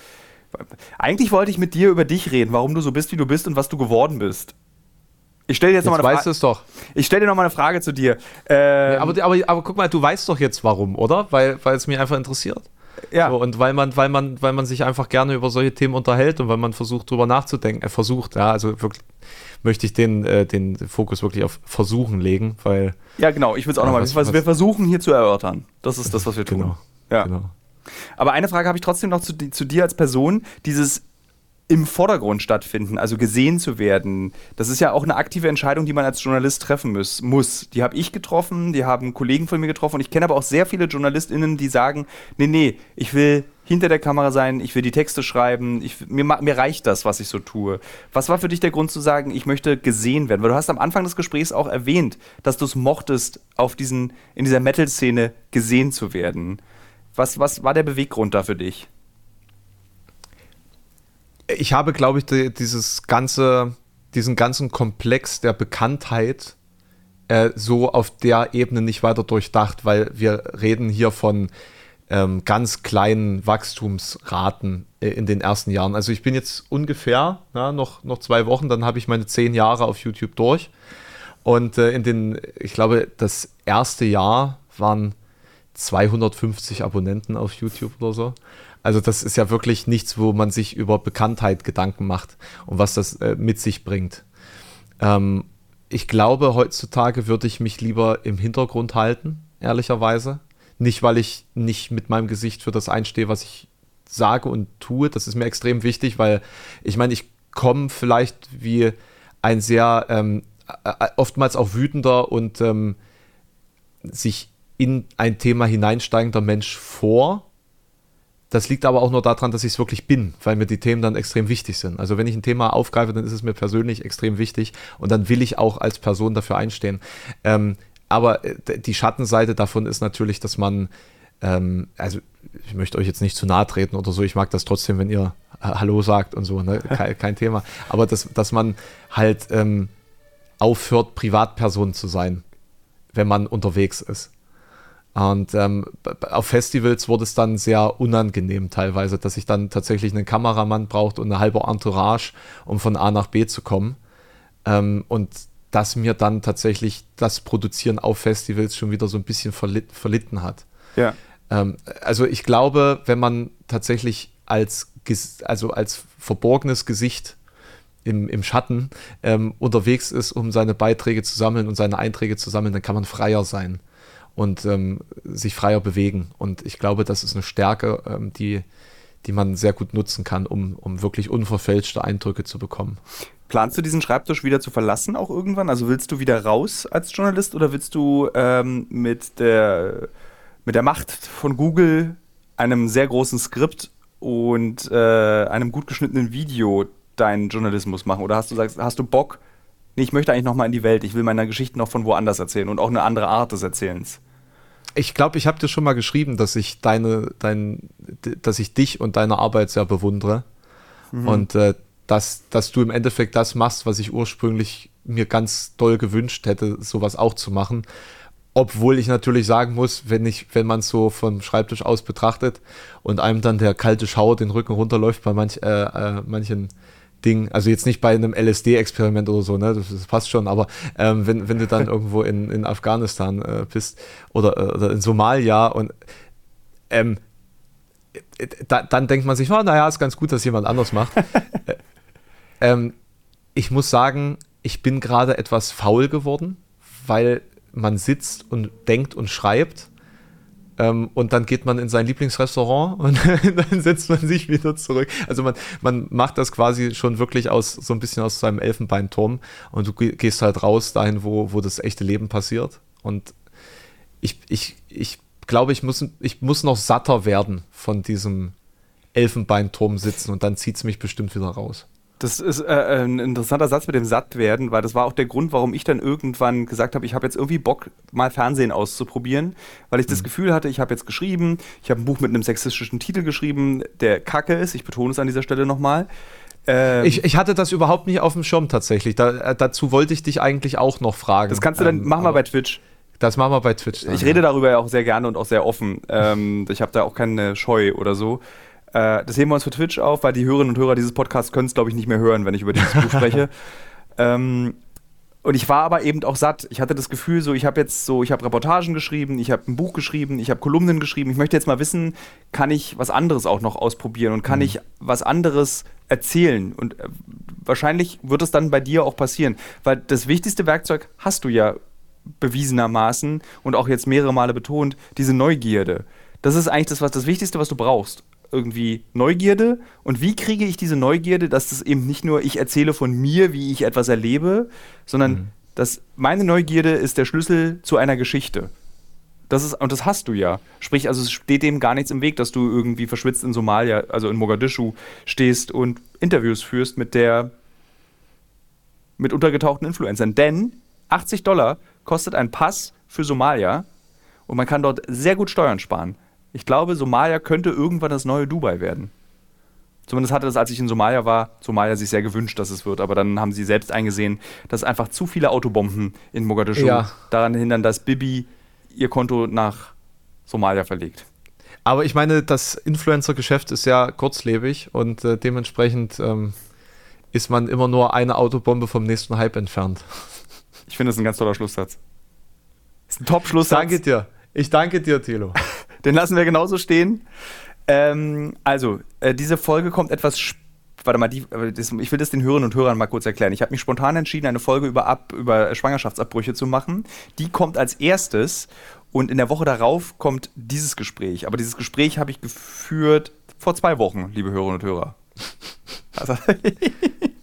Eigentlich wollte ich mit dir über dich reden, warum du so bist, wie du bist und was du geworden bist. Ich stelle dir jetzt, jetzt nochmal eine Frage. es doch. Ich stelle dir nochmal eine Frage zu dir. Ähm, aber, aber, aber guck mal, du weißt doch jetzt warum, oder? Weil, weil es mich einfach interessiert. Ja. So, und weil man, weil man, weil man sich einfach gerne über solche Themen unterhält und weil man versucht, drüber nachzudenken, äh, versucht, ja, also wirklich möchte ich den, äh, den Fokus wirklich auf Versuchen legen, weil. Ja, genau, ich will es auch ja, nochmal. Was, wir versuchen hier zu erörtern. Das ist das, was wir tun. Genau. Ja. Genau. Aber eine Frage habe ich trotzdem noch zu, zu dir als Person. Dieses im Vordergrund stattfinden, also gesehen zu werden. Das ist ja auch eine aktive Entscheidung, die man als Journalist treffen muss. muss. Die habe ich getroffen, die haben Kollegen von mir getroffen und ich kenne aber auch sehr viele JournalistInnen, die sagen, nee, nee, ich will hinter der Kamera sein, ich will die Texte schreiben, ich, mir, mir reicht das, was ich so tue. Was war für dich der Grund zu sagen, ich möchte gesehen werden? Weil du hast am Anfang des Gesprächs auch erwähnt, dass du es mochtest, auf diesen, in dieser Metal-Szene gesehen zu werden. Was, was war der Beweggrund da für dich? Ich habe, glaube ich, die, dieses ganze, diesen ganzen Komplex der Bekanntheit äh, so auf der Ebene nicht weiter durchdacht, weil wir reden hier von ähm, ganz kleinen Wachstumsraten äh, in den ersten Jahren. Also ich bin jetzt ungefähr na, noch, noch zwei Wochen, dann habe ich meine zehn Jahre auf YouTube durch. Und äh, in den, ich glaube, das erste Jahr waren 250 Abonnenten auf YouTube oder so. Also das ist ja wirklich nichts, wo man sich über Bekanntheit Gedanken macht und was das äh, mit sich bringt. Ähm, ich glaube, heutzutage würde ich mich lieber im Hintergrund halten, ehrlicherweise. Nicht, weil ich nicht mit meinem Gesicht für das einstehe, was ich sage und tue. Das ist mir extrem wichtig, weil ich meine, ich komme vielleicht wie ein sehr ähm, äh, oftmals auch wütender und ähm, sich in ein Thema hineinsteigender Mensch vor das liegt aber auch nur daran, dass ich es wirklich bin, weil mir die Themen dann extrem wichtig sind. Also wenn ich ein Thema aufgreife, dann ist es mir persönlich extrem wichtig und dann will ich auch als Person dafür einstehen. Ähm, aber äh, die Schattenseite davon ist natürlich, dass man, ähm, also ich möchte euch jetzt nicht zu nahe treten oder so, ich mag das trotzdem, wenn ihr Hallo sagt und so, ne? kein, kein Thema. Aber dass, dass man halt ähm, aufhört, Privatperson zu sein, wenn man unterwegs ist. Und ähm, auf Festivals wurde es dann sehr unangenehm teilweise, dass ich dann tatsächlich einen Kameramann braucht und eine halbe Entourage, um von A nach B zu kommen. Ähm, und dass mir dann tatsächlich das Produzieren auf Festivals schon wieder so ein bisschen verlit verlitten hat. Ja. Ähm, also ich glaube, wenn man tatsächlich als, also als verborgenes Gesicht im, im Schatten ähm, unterwegs ist, um seine Beiträge zu sammeln und seine Einträge zu sammeln, dann kann man freier sein und ähm, sich freier bewegen. Und ich glaube, das ist eine Stärke, ähm, die, die man sehr gut nutzen kann, um, um wirklich unverfälschte Eindrücke zu bekommen. Planst du diesen Schreibtisch wieder zu verlassen auch irgendwann? Also willst du wieder raus als Journalist oder willst du ähm, mit, der, mit der Macht von Google, einem sehr großen Skript und äh, einem gut geschnittenen Video deinen Journalismus machen? Oder hast du, sagst, hast du Bock, nee, ich möchte eigentlich noch mal in die Welt, ich will meine Geschichten noch von woanders erzählen und auch eine andere Art des Erzählens? Ich glaube, ich habe dir schon mal geschrieben, dass ich deine, dein, dass ich dich und deine Arbeit sehr bewundere. Mhm. Und äh, dass, dass du im Endeffekt das machst, was ich ursprünglich mir ganz doll gewünscht hätte, sowas auch zu machen. Obwohl ich natürlich sagen muss, wenn ich, wenn man es so vom Schreibtisch aus betrachtet und einem dann der kalte Schauer den Rücken runterläuft bei manch, äh, äh, manchen Ding, also jetzt nicht bei einem LSD-Experiment oder so, ne, das, das, passt schon, aber ähm, wenn, wenn du dann irgendwo in, in Afghanistan äh, bist oder, äh, oder in Somalia und ähm, da, dann denkt man sich, oh, naja, ist ganz gut, dass jemand anders macht. Äh, ähm, ich muss sagen, ich bin gerade etwas faul geworden, weil man sitzt und denkt und schreibt ähm, und dann geht man in sein Lieblingsrestaurant und dann setzt man sich wieder zurück. Also man, man macht das quasi schon wirklich aus so ein bisschen aus seinem Elfenbeinturm und du gehst halt raus dahin, wo, wo das echte Leben passiert. Und ich, ich, ich glaube, ich muss, ich muss noch satter werden von diesem Elfenbeinturm sitzen und dann zieht es mich bestimmt wieder raus. Das ist äh, ein interessanter Satz mit dem Sattwerden, weil das war auch der Grund, warum ich dann irgendwann gesagt habe, ich habe jetzt irgendwie Bock, mal Fernsehen auszuprobieren, weil ich das mhm. Gefühl hatte, ich habe jetzt geschrieben, ich habe ein Buch mit einem sexistischen Titel geschrieben, der kacke ist, ich betone es an dieser Stelle nochmal. Ähm, ich, ich, hatte das überhaupt nicht auf dem Schirm tatsächlich. Da, äh, dazu wollte ich dich eigentlich auch noch fragen. Das kannst du dann, ähm, machen wir bei Twitch. Das machen wir bei Twitch. Dann, ich rede darüber ja auch sehr gerne und auch sehr offen. Ähm, ich habe da auch keine Scheu oder so. Äh, das heben wir uns für Twitch auf, weil die Hörerinnen und Hörer dieses Podcasts können es, glaube ich, nicht mehr hören, wenn ich über dieses Buch spreche. Ähm, Und ich war aber eben auch satt. Ich hatte das Gefühl, so ich habe jetzt so, ich habe Reportagen geschrieben, ich habe ein Buch geschrieben, ich habe Kolumnen geschrieben. Ich möchte jetzt mal wissen, kann ich was anderes auch noch ausprobieren und kann mhm. ich was anderes erzählen? Und äh, wahrscheinlich wird es dann bei dir auch passieren, weil das wichtigste Werkzeug hast du ja bewiesenermaßen und auch jetzt mehrere Male betont, diese Neugierde. Das ist eigentlich das, was das Wichtigste, was du brauchst irgendwie Neugierde. Und wie kriege ich diese Neugierde, dass das eben nicht nur ich erzähle von mir, wie ich etwas erlebe, sondern mhm. dass meine Neugierde ist der Schlüssel zu einer Geschichte. Das ist, und das hast du ja. Sprich, also es steht dem gar nichts im Weg, dass du irgendwie verschwitzt in Somalia, also in Mogadischu stehst und Interviews führst mit der mit untergetauchten Influencern. Denn 80 Dollar kostet ein Pass für Somalia und man kann dort sehr gut Steuern sparen. Ich glaube, Somalia könnte irgendwann das neue Dubai werden. Zumindest hatte das, als ich in Somalia war, Somalia sich sehr gewünscht, dass es wird. Aber dann haben sie selbst eingesehen, dass einfach zu viele Autobomben in Mogadischu ja. daran hindern, dass Bibi ihr Konto nach Somalia verlegt. Aber ich meine, das Influencer-Geschäft ist ja kurzlebig und äh, dementsprechend ähm, ist man immer nur eine Autobombe vom nächsten Hype entfernt. Ich finde, das ist ein ganz toller Schlusssatz. Das ist ein Top-Schlusssatz. Danke dir. Ich danke dir, Thilo. Den lassen wir genauso stehen. Ähm, also, äh, diese Folge kommt etwas warte mal, die, das, ich will das den Hörern und Hörern mal kurz erklären. Ich habe mich spontan entschieden, eine Folge über, Ab, über Schwangerschaftsabbrüche zu machen. Die kommt als erstes und in der Woche darauf kommt dieses Gespräch. Aber dieses Gespräch habe ich geführt vor zwei Wochen, liebe Hörerinnen und Hörer. Also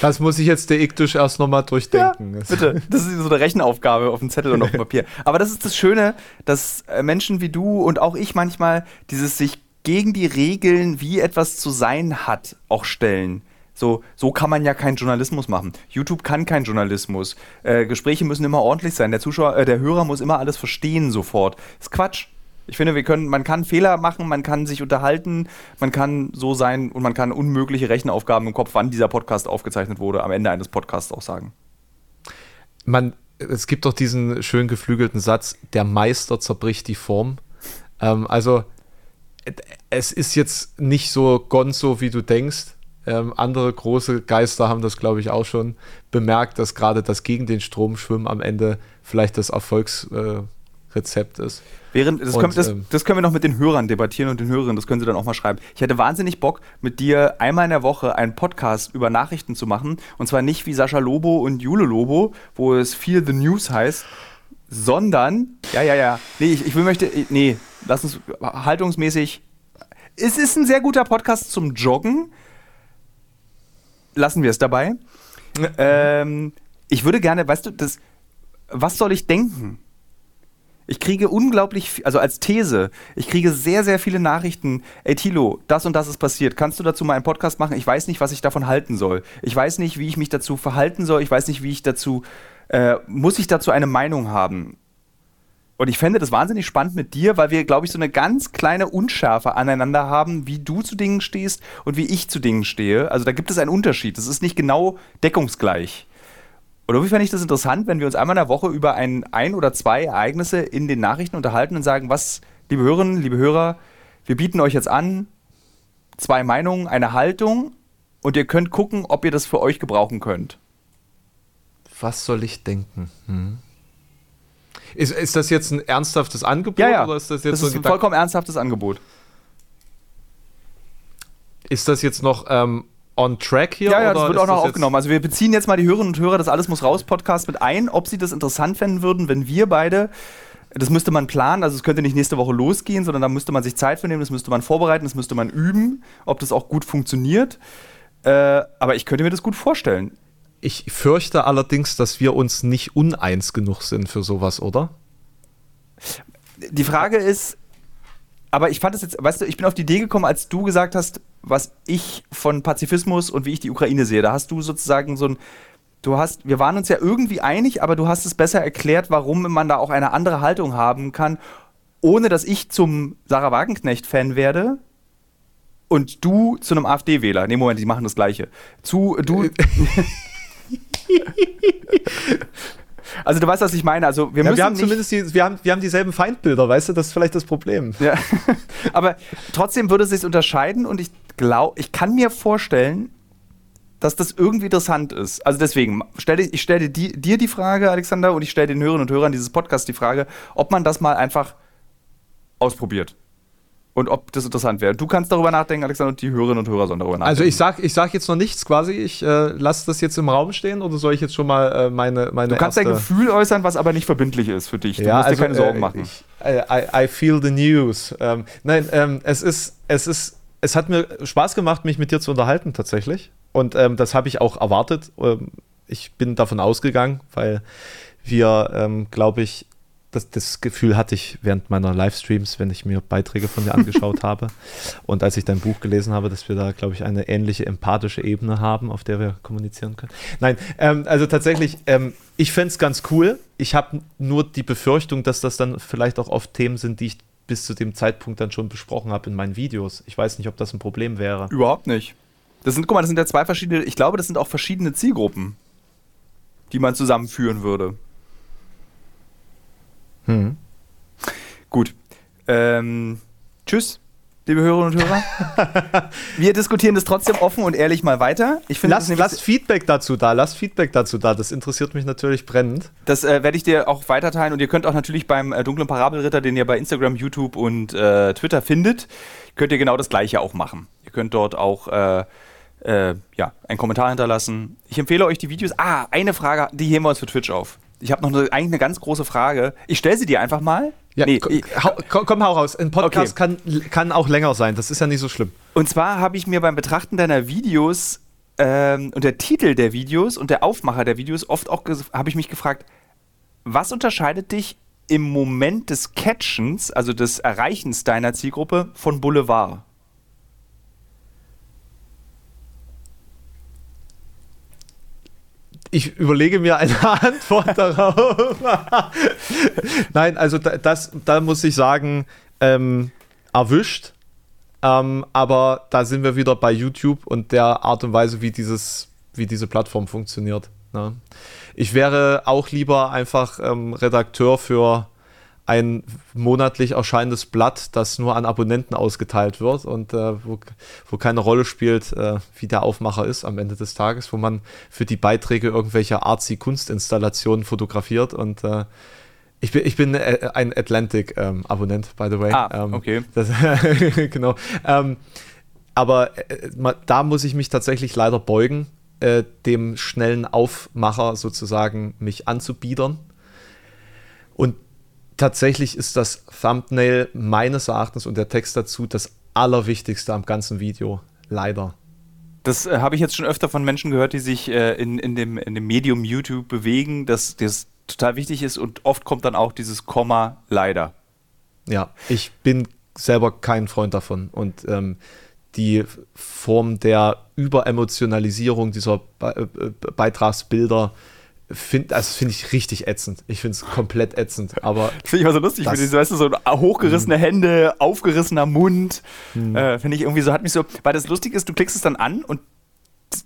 Das muss ich jetzt der Iktusch erst nochmal durchdenken. Ja, bitte, das ist so eine Rechenaufgabe auf dem Zettel und auf dem Papier. Aber das ist das Schöne, dass äh, Menschen wie du und auch ich manchmal dieses sich gegen die Regeln, wie etwas zu sein hat, auch stellen. So, so kann man ja keinen Journalismus machen. YouTube kann keinen Journalismus. Äh, Gespräche müssen immer ordentlich sein. Der Zuschauer, äh, der Hörer muss immer alles verstehen sofort. Ist Quatsch. Ich finde, wir können, man kann Fehler machen, man kann sich unterhalten, man kann so sein und man kann unmögliche Rechenaufgaben im Kopf, wann dieser Podcast aufgezeichnet wurde, am Ende eines Podcasts auch sagen. Man, es gibt doch diesen schön geflügelten Satz, der Meister zerbricht die Form. Ähm, also, es ist jetzt nicht so gonzo, wie du denkst. Ähm, andere große Geister haben das, glaube ich, auch schon bemerkt, dass gerade das gegen den Strom schwimmen am Ende vielleicht das Erfolgsrezept äh, ist. Während, das, und, können, das, ähm, das, können wir noch mit den Hörern debattieren und den Hörerinnen, das können sie dann auch mal schreiben. Ich hätte wahnsinnig Bock, mit dir einmal in der Woche einen Podcast über Nachrichten zu machen. Und zwar nicht wie Sascha Lobo und Jule Lobo, wo es viel The News heißt, sondern, ja, ja, ja, nee, ich, ich will möchte, nee, lass uns haltungsmäßig, es ist ein sehr guter Podcast zum Joggen. Lassen wir es dabei. ähm, ich würde gerne, weißt du, das, was soll ich denken? Ich kriege unglaublich, also als These, ich kriege sehr, sehr viele Nachrichten. Ey, Tilo, das und das ist passiert. Kannst du dazu mal einen Podcast machen? Ich weiß nicht, was ich davon halten soll. Ich weiß nicht, wie ich mich dazu verhalten soll. Ich weiß nicht, wie ich dazu, äh, muss ich dazu eine Meinung haben? Und ich fände das wahnsinnig spannend mit dir, weil wir, glaube ich, so eine ganz kleine Unschärfe aneinander haben, wie du zu Dingen stehst und wie ich zu Dingen stehe. Also da gibt es einen Unterschied. Das ist nicht genau deckungsgleich. Und irgendwie fände ich das interessant, wenn wir uns einmal in der Woche über ein, ein oder zwei Ereignisse in den Nachrichten unterhalten und sagen, was, liebe Hörerinnen, liebe Hörer, wir bieten euch jetzt an, zwei Meinungen, eine Haltung und ihr könnt gucken, ob ihr das für euch gebrauchen könnt. Was soll ich denken? Hm. Ist, ist das jetzt ein ernsthaftes Angebot? Ja, ja. Oder ist das jetzt das so ist ein vollkommen ernsthaftes Angebot. Ist das jetzt noch ähm, on track hier? Ja, ja, das wird auch noch aufgenommen. Also wir beziehen jetzt mal die Hörerinnen und Hörer, das alles muss raus Podcast mit ein, ob sie das interessant fänden würden, wenn wir beide das müsste man planen, also es könnte nicht nächste Woche losgehen, sondern da müsste man sich Zeit für nehmen, das müsste man vorbereiten, das müsste man üben, ob das auch gut funktioniert. Äh, aber ich könnte mir das gut vorstellen. Ich fürchte allerdings, dass wir uns nicht uneins genug sind für sowas, oder? Die Frage ist, aber ich fand es jetzt, weißt du, ich bin auf die Idee gekommen, als du gesagt hast, was ich von Pazifismus und wie ich die Ukraine sehe. Da hast du sozusagen so ein, du hast, wir waren uns ja irgendwie einig, aber du hast es besser erklärt, warum man da auch eine andere Haltung haben kann, ohne dass ich zum Sarah Wagenknecht-Fan werde. Und du zu einem AfD-Wähler. Nee, Moment, die machen das Gleiche. Zu, du. Also du weißt, was ich meine. Also wir, ja, wir haben zumindest die, wir haben, wir haben dieselben Feindbilder, weißt du, das ist vielleicht das Problem. Ja. Aber trotzdem würde es sich unterscheiden und ich glaube, ich kann mir vorstellen, dass das irgendwie interessant ist. Also deswegen, stell, ich stelle dir die Frage, Alexander, und ich stelle den Hörerinnen und Hörern dieses Podcasts die Frage, ob man das mal einfach ausprobiert und ob das interessant wäre. Du kannst darüber nachdenken, Alexander, und die Hörerinnen und Hörer sollen darüber nachdenken. Also ich sag, ich sag jetzt noch nichts quasi. Ich äh, lasse das jetzt im Raum stehen oder soll ich jetzt schon mal äh, meine, meine. Du kannst dein Gefühl äußern, was aber nicht verbindlich ist für dich. Du ja, musst also, dir keine Sorgen äh, machen. Ich, I, I, feel the news. Ähm, nein, ähm, es ist, es ist, es hat mir Spaß gemacht, mich mit dir zu unterhalten tatsächlich. Und ähm, das habe ich auch erwartet. Ähm, ich bin davon ausgegangen, weil wir, ähm, glaube ich, das, das, Gefühl hatte ich während meiner Livestreams, wenn ich mir Beiträge von dir angeschaut habe. Und als ich dein Buch gelesen habe, dass wir da, glaube ich, eine ähnliche empathische Ebene haben, auf der wir kommunizieren können. Nein, ähm, also tatsächlich, ähm, ich fände es ganz cool. Ich habe nur die Befürchtung, dass das dann vielleicht auch oft Themen sind, die ich bis zu dem Zeitpunkt dann schon besprochen habe in meinen Videos. Ich weiß nicht, ob das ein Problem wäre. Überhaupt nicht. Das sind, guck mal, das sind ja zwei verschiedene, ich glaube, das sind auch verschiedene Zielgruppen, die man zusammenführen würde. Hm. Gut. Ähm, tschüss, liebe Hörerinnen und Hörer. Wir diskutieren das trotzdem offen und ehrlich mal weiter. Ich finde, lass, lass Feedback dazu da, lass Feedback dazu da. Das interessiert mich natürlich brennend. Das äh, werde ich dir auch weiterteilen und ihr könnt auch natürlich beim äh, dunklen Parabelritter, den ihr bei Instagram, YouTube und äh, Twitter findet, könnt ihr genau das Gleiche auch machen. Ihr könnt dort auch äh, äh, ja, einen Kommentar hinterlassen. Ich empfehle euch die Videos. Ah, eine Frage, die heben wir uns für Twitch auf. Ich habe noch eine, eigentlich eine ganz große Frage. Ich stelle sie dir einfach mal. Ja, nee, hau, komm, hau raus. Ein Podcast okay. kann, kann auch länger sein. Das ist ja nicht so schlimm. Und zwar habe ich mir beim Betrachten deiner Videos ähm, und der Titel der Videos und der Aufmacher der Videos oft auch habe ich mich gefragt, was unterscheidet dich im Moment des Catchens, also des Erreichens deiner Zielgruppe, von Boulevard? Ich überlege mir eine Antwort darauf. Nein, also das, da muss ich sagen, ähm, erwischt. Ähm, aber da sind wir wieder bei YouTube und der Art und Weise, wie, dieses, wie diese Plattform funktioniert. Ne? Ich wäre auch lieber einfach ähm, Redakteur für ein monatlich erscheinendes Blatt, das nur an Abonnenten ausgeteilt wird und äh, wo, wo keine Rolle spielt, äh, wie der Aufmacher ist am Ende des Tages, wo man für die Beiträge irgendwelche artsy Kunstinstallationen fotografiert und äh, ich bin, ich bin äh, ein Atlantic-Abonnent, ähm, by the way. Ah, ähm, okay. Das, genau. Ähm, aber äh, da muss ich mich tatsächlich leider beugen, äh, dem schnellen Aufmacher sozusagen mich anzubiedern. Und tatsächlich ist das Thumbnail meines Erachtens und der Text dazu das Allerwichtigste am ganzen Video. Leider. Das äh, habe ich jetzt schon öfter von Menschen gehört, die sich äh, in, in, dem, in dem Medium YouTube bewegen, dass das total wichtig ist und oft kommt dann auch dieses Komma leider. Ja, ich bin selber kein Freund davon und ähm, die Form der Überemotionalisierung dieser Be äh, Beitragsbilder Find, das finde ich richtig ätzend. Ich finde es komplett ätzend. Aber finde ich immer so lustig. Das, weißt du, so hochgerissene mhm. Hände, aufgerissener Mund. Mhm. Äh, finde ich irgendwie so, hat mich so. Weil das lustig ist, du klickst es dann an und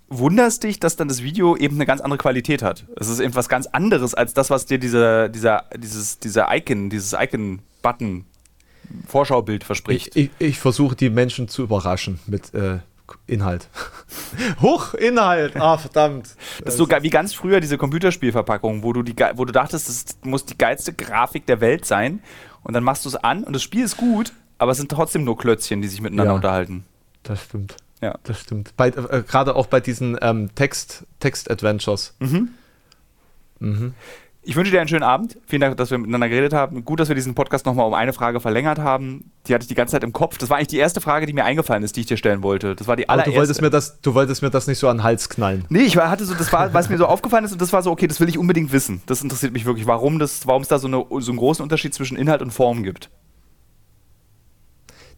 wunderst dich, dass dann das Video eben eine ganz andere Qualität hat. Es ist eben was ganz anderes als das, was dir dieser, dieser, dieses, dieser Icon, dieses Icon-Button Vorschaubild verspricht. Ich, ich, ich versuche die Menschen zu überraschen mit äh, Inhalt. Huch, Inhalt! Ah, verdammt. Das ist so wie ganz früher diese Computerspielverpackung, wo du, die, wo du dachtest, das muss die geilste Grafik der Welt sein. Und dann machst du es an und das Spiel ist gut, aber es sind trotzdem nur Klötzchen, die sich miteinander ja, unterhalten. Das stimmt. Ja. Das stimmt. äh, Gerade auch bei diesen ähm, Text-Adventures. Text mhm. Mhm. Ich wünsche dir einen schönen Abend. Vielen Dank, dass wir miteinander geredet haben. Gut, dass wir diesen Podcast nochmal um eine Frage verlängert haben. Die hatte ich die ganze Zeit im Kopf. Das war eigentlich die erste Frage, die mir eingefallen ist, die ich dir stellen wollte. Das war die allererste. Aber du wolltest mir das, du wolltest mir das nicht so an den Hals knallen. Nee, ich hatte so, das war, was mir so aufgefallen ist und das war so, okay, das will ich unbedingt wissen. Das interessiert mich wirklich, warum, das, warum es da so, eine, so einen großen Unterschied zwischen Inhalt und Form gibt.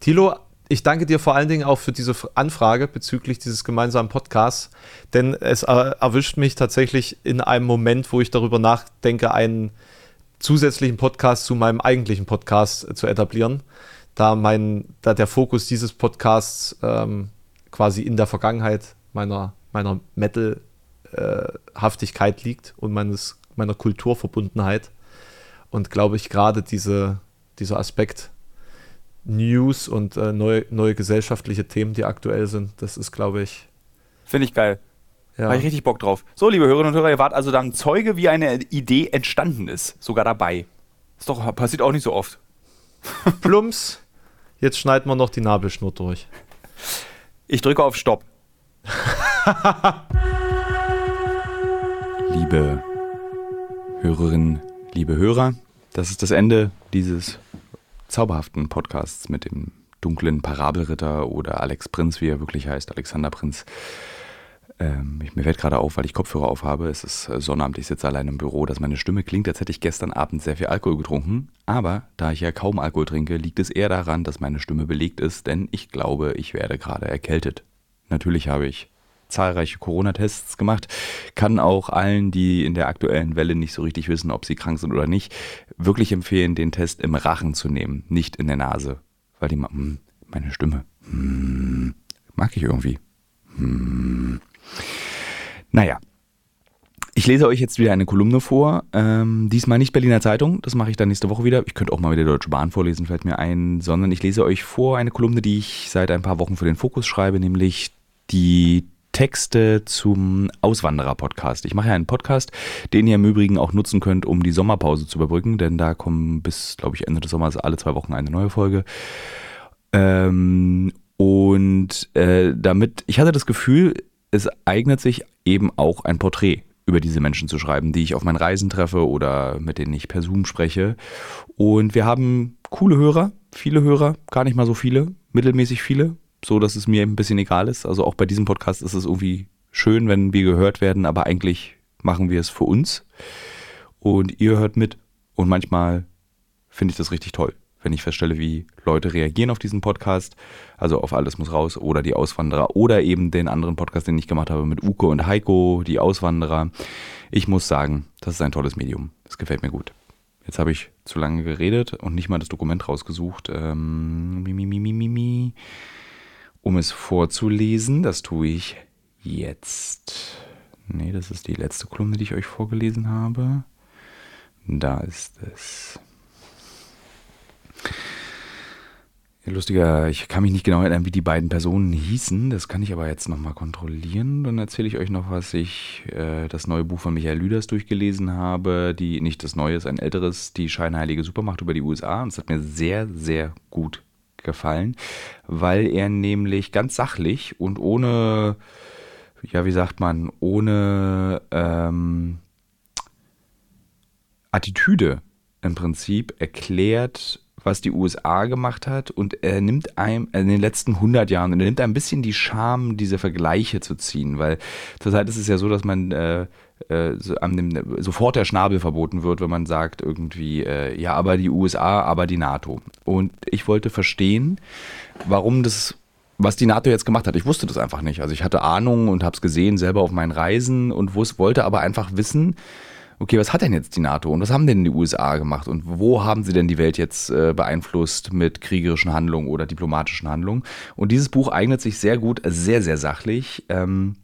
Tilo, ich danke dir vor allen Dingen auch für diese Anfrage bezüglich dieses gemeinsamen Podcasts, denn es erwischt mich tatsächlich in einem Moment, wo ich darüber nachdenke, einen zusätzlichen Podcast zu meinem eigentlichen Podcast äh, zu etablieren, da, mein, da der Fokus dieses Podcasts ähm, quasi in der Vergangenheit meiner, meiner Metal-Haftigkeit äh, liegt und meines, meiner Kulturverbundenheit. Und glaube ich, gerade diese, dieser Aspekt News und äh, neue, neue gesellschaftliche Themen, die aktuell sind. Das ist, glaube ich. Finde ich geil. Ja. Habe ich richtig Bock drauf. So, liebe Hörerinnen und Hörer, ihr wart also dann Zeuge, wie eine Idee entstanden ist. Sogar dabei. Das doch, passiert auch nicht so oft. Plumps. Jetzt schneiden wir noch die Nabelschnur durch. Ich drücke auf Stopp. liebe Hörerinnen, liebe Hörer, das ist das Ende dieses zauberhaften Podcasts mit dem dunklen Parabelritter oder Alex Prinz, wie er wirklich heißt, Alexander Prinz. Ähm, ich, mir fällt gerade auf, weil ich Kopfhörer aufhabe. Es ist äh, Sonnabend, ich sitze allein im Büro, dass meine Stimme klingt, als hätte ich gestern Abend sehr viel Alkohol getrunken. Aber da ich ja kaum Alkohol trinke, liegt es eher daran, dass meine Stimme belegt ist, denn ich glaube, ich werde gerade erkältet. Natürlich habe ich zahlreiche Corona-Tests gemacht. Kann auch allen, die in der aktuellen Welle nicht so richtig wissen, ob sie krank sind oder nicht, wirklich empfehlen, den Test im Rachen zu nehmen, nicht in der Nase. Weil die, hm, meine Stimme, hm, mag ich irgendwie. Hm. Naja. Ich lese euch jetzt wieder eine Kolumne vor. Ähm, diesmal nicht Berliner Zeitung, das mache ich dann nächste Woche wieder. Ich könnte auch mal wieder Deutsche Bahn vorlesen, fällt mir ein, sondern ich lese euch vor eine Kolumne, die ich seit ein paar Wochen für den Fokus schreibe, nämlich die Texte zum Auswanderer-Podcast. Ich mache ja einen Podcast, den ihr im Übrigen auch nutzen könnt, um die Sommerpause zu überbrücken, denn da kommen bis, glaube ich, Ende des Sommers alle zwei Wochen eine neue Folge. Ähm, und äh, damit, ich hatte das Gefühl, es eignet sich eben auch ein Porträt über diese Menschen zu schreiben, die ich auf meinen Reisen treffe oder mit denen ich per Zoom spreche. Und wir haben coole Hörer, viele Hörer, gar nicht mal so viele, mittelmäßig viele, so dass es mir ein bisschen egal ist. Also auch bei diesem Podcast ist es irgendwie schön, wenn wir gehört werden, aber eigentlich machen wir es für uns. Und ihr hört mit. Und manchmal finde ich das richtig toll wenn ich feststelle, wie Leute reagieren auf diesen Podcast, also auf Alles muss raus oder die Auswanderer oder eben den anderen Podcast, den ich gemacht habe mit Uke und Heiko, die Auswanderer. Ich muss sagen, das ist ein tolles Medium. Das gefällt mir gut. Jetzt habe ich zu lange geredet und nicht mal das Dokument rausgesucht, ähm, mi, mi, mi, um es vorzulesen. Das tue ich jetzt. Nee, das ist die letzte Kolumne, die ich euch vorgelesen habe. Da ist es. Lustiger, ich kann mich nicht genau erinnern, wie die beiden Personen hießen. Das kann ich aber jetzt nochmal kontrollieren. Dann erzähle ich euch noch, was ich äh, das neue Buch von Michael Lüders durchgelesen habe. Die, nicht das neue, ist ein älteres, die scheinheilige Supermacht über die USA. Und es hat mir sehr, sehr gut gefallen, weil er nämlich ganz sachlich und ohne, ja, wie sagt man, ohne ähm, Attitüde im Prinzip erklärt, was die USA gemacht hat. Und er nimmt einem in den letzten 100 Jahren und er nimmt ein bisschen die Scham, diese Vergleiche zu ziehen, weil zurzeit ist es ja so, dass man äh, äh, so, dem, sofort der Schnabel verboten wird, wenn man sagt irgendwie, äh, ja, aber die USA, aber die NATO. Und ich wollte verstehen, warum das was die NATO jetzt gemacht hat. Ich wusste das einfach nicht. Also ich hatte Ahnung und habe es gesehen selber auf meinen Reisen und wollte aber einfach wissen, okay, was hat denn jetzt die NATO und was haben denn die USA gemacht und wo haben sie denn die Welt jetzt äh, beeinflusst mit kriegerischen Handlungen oder diplomatischen Handlungen? Und dieses Buch eignet sich sehr gut, sehr, sehr sachlich, ähm,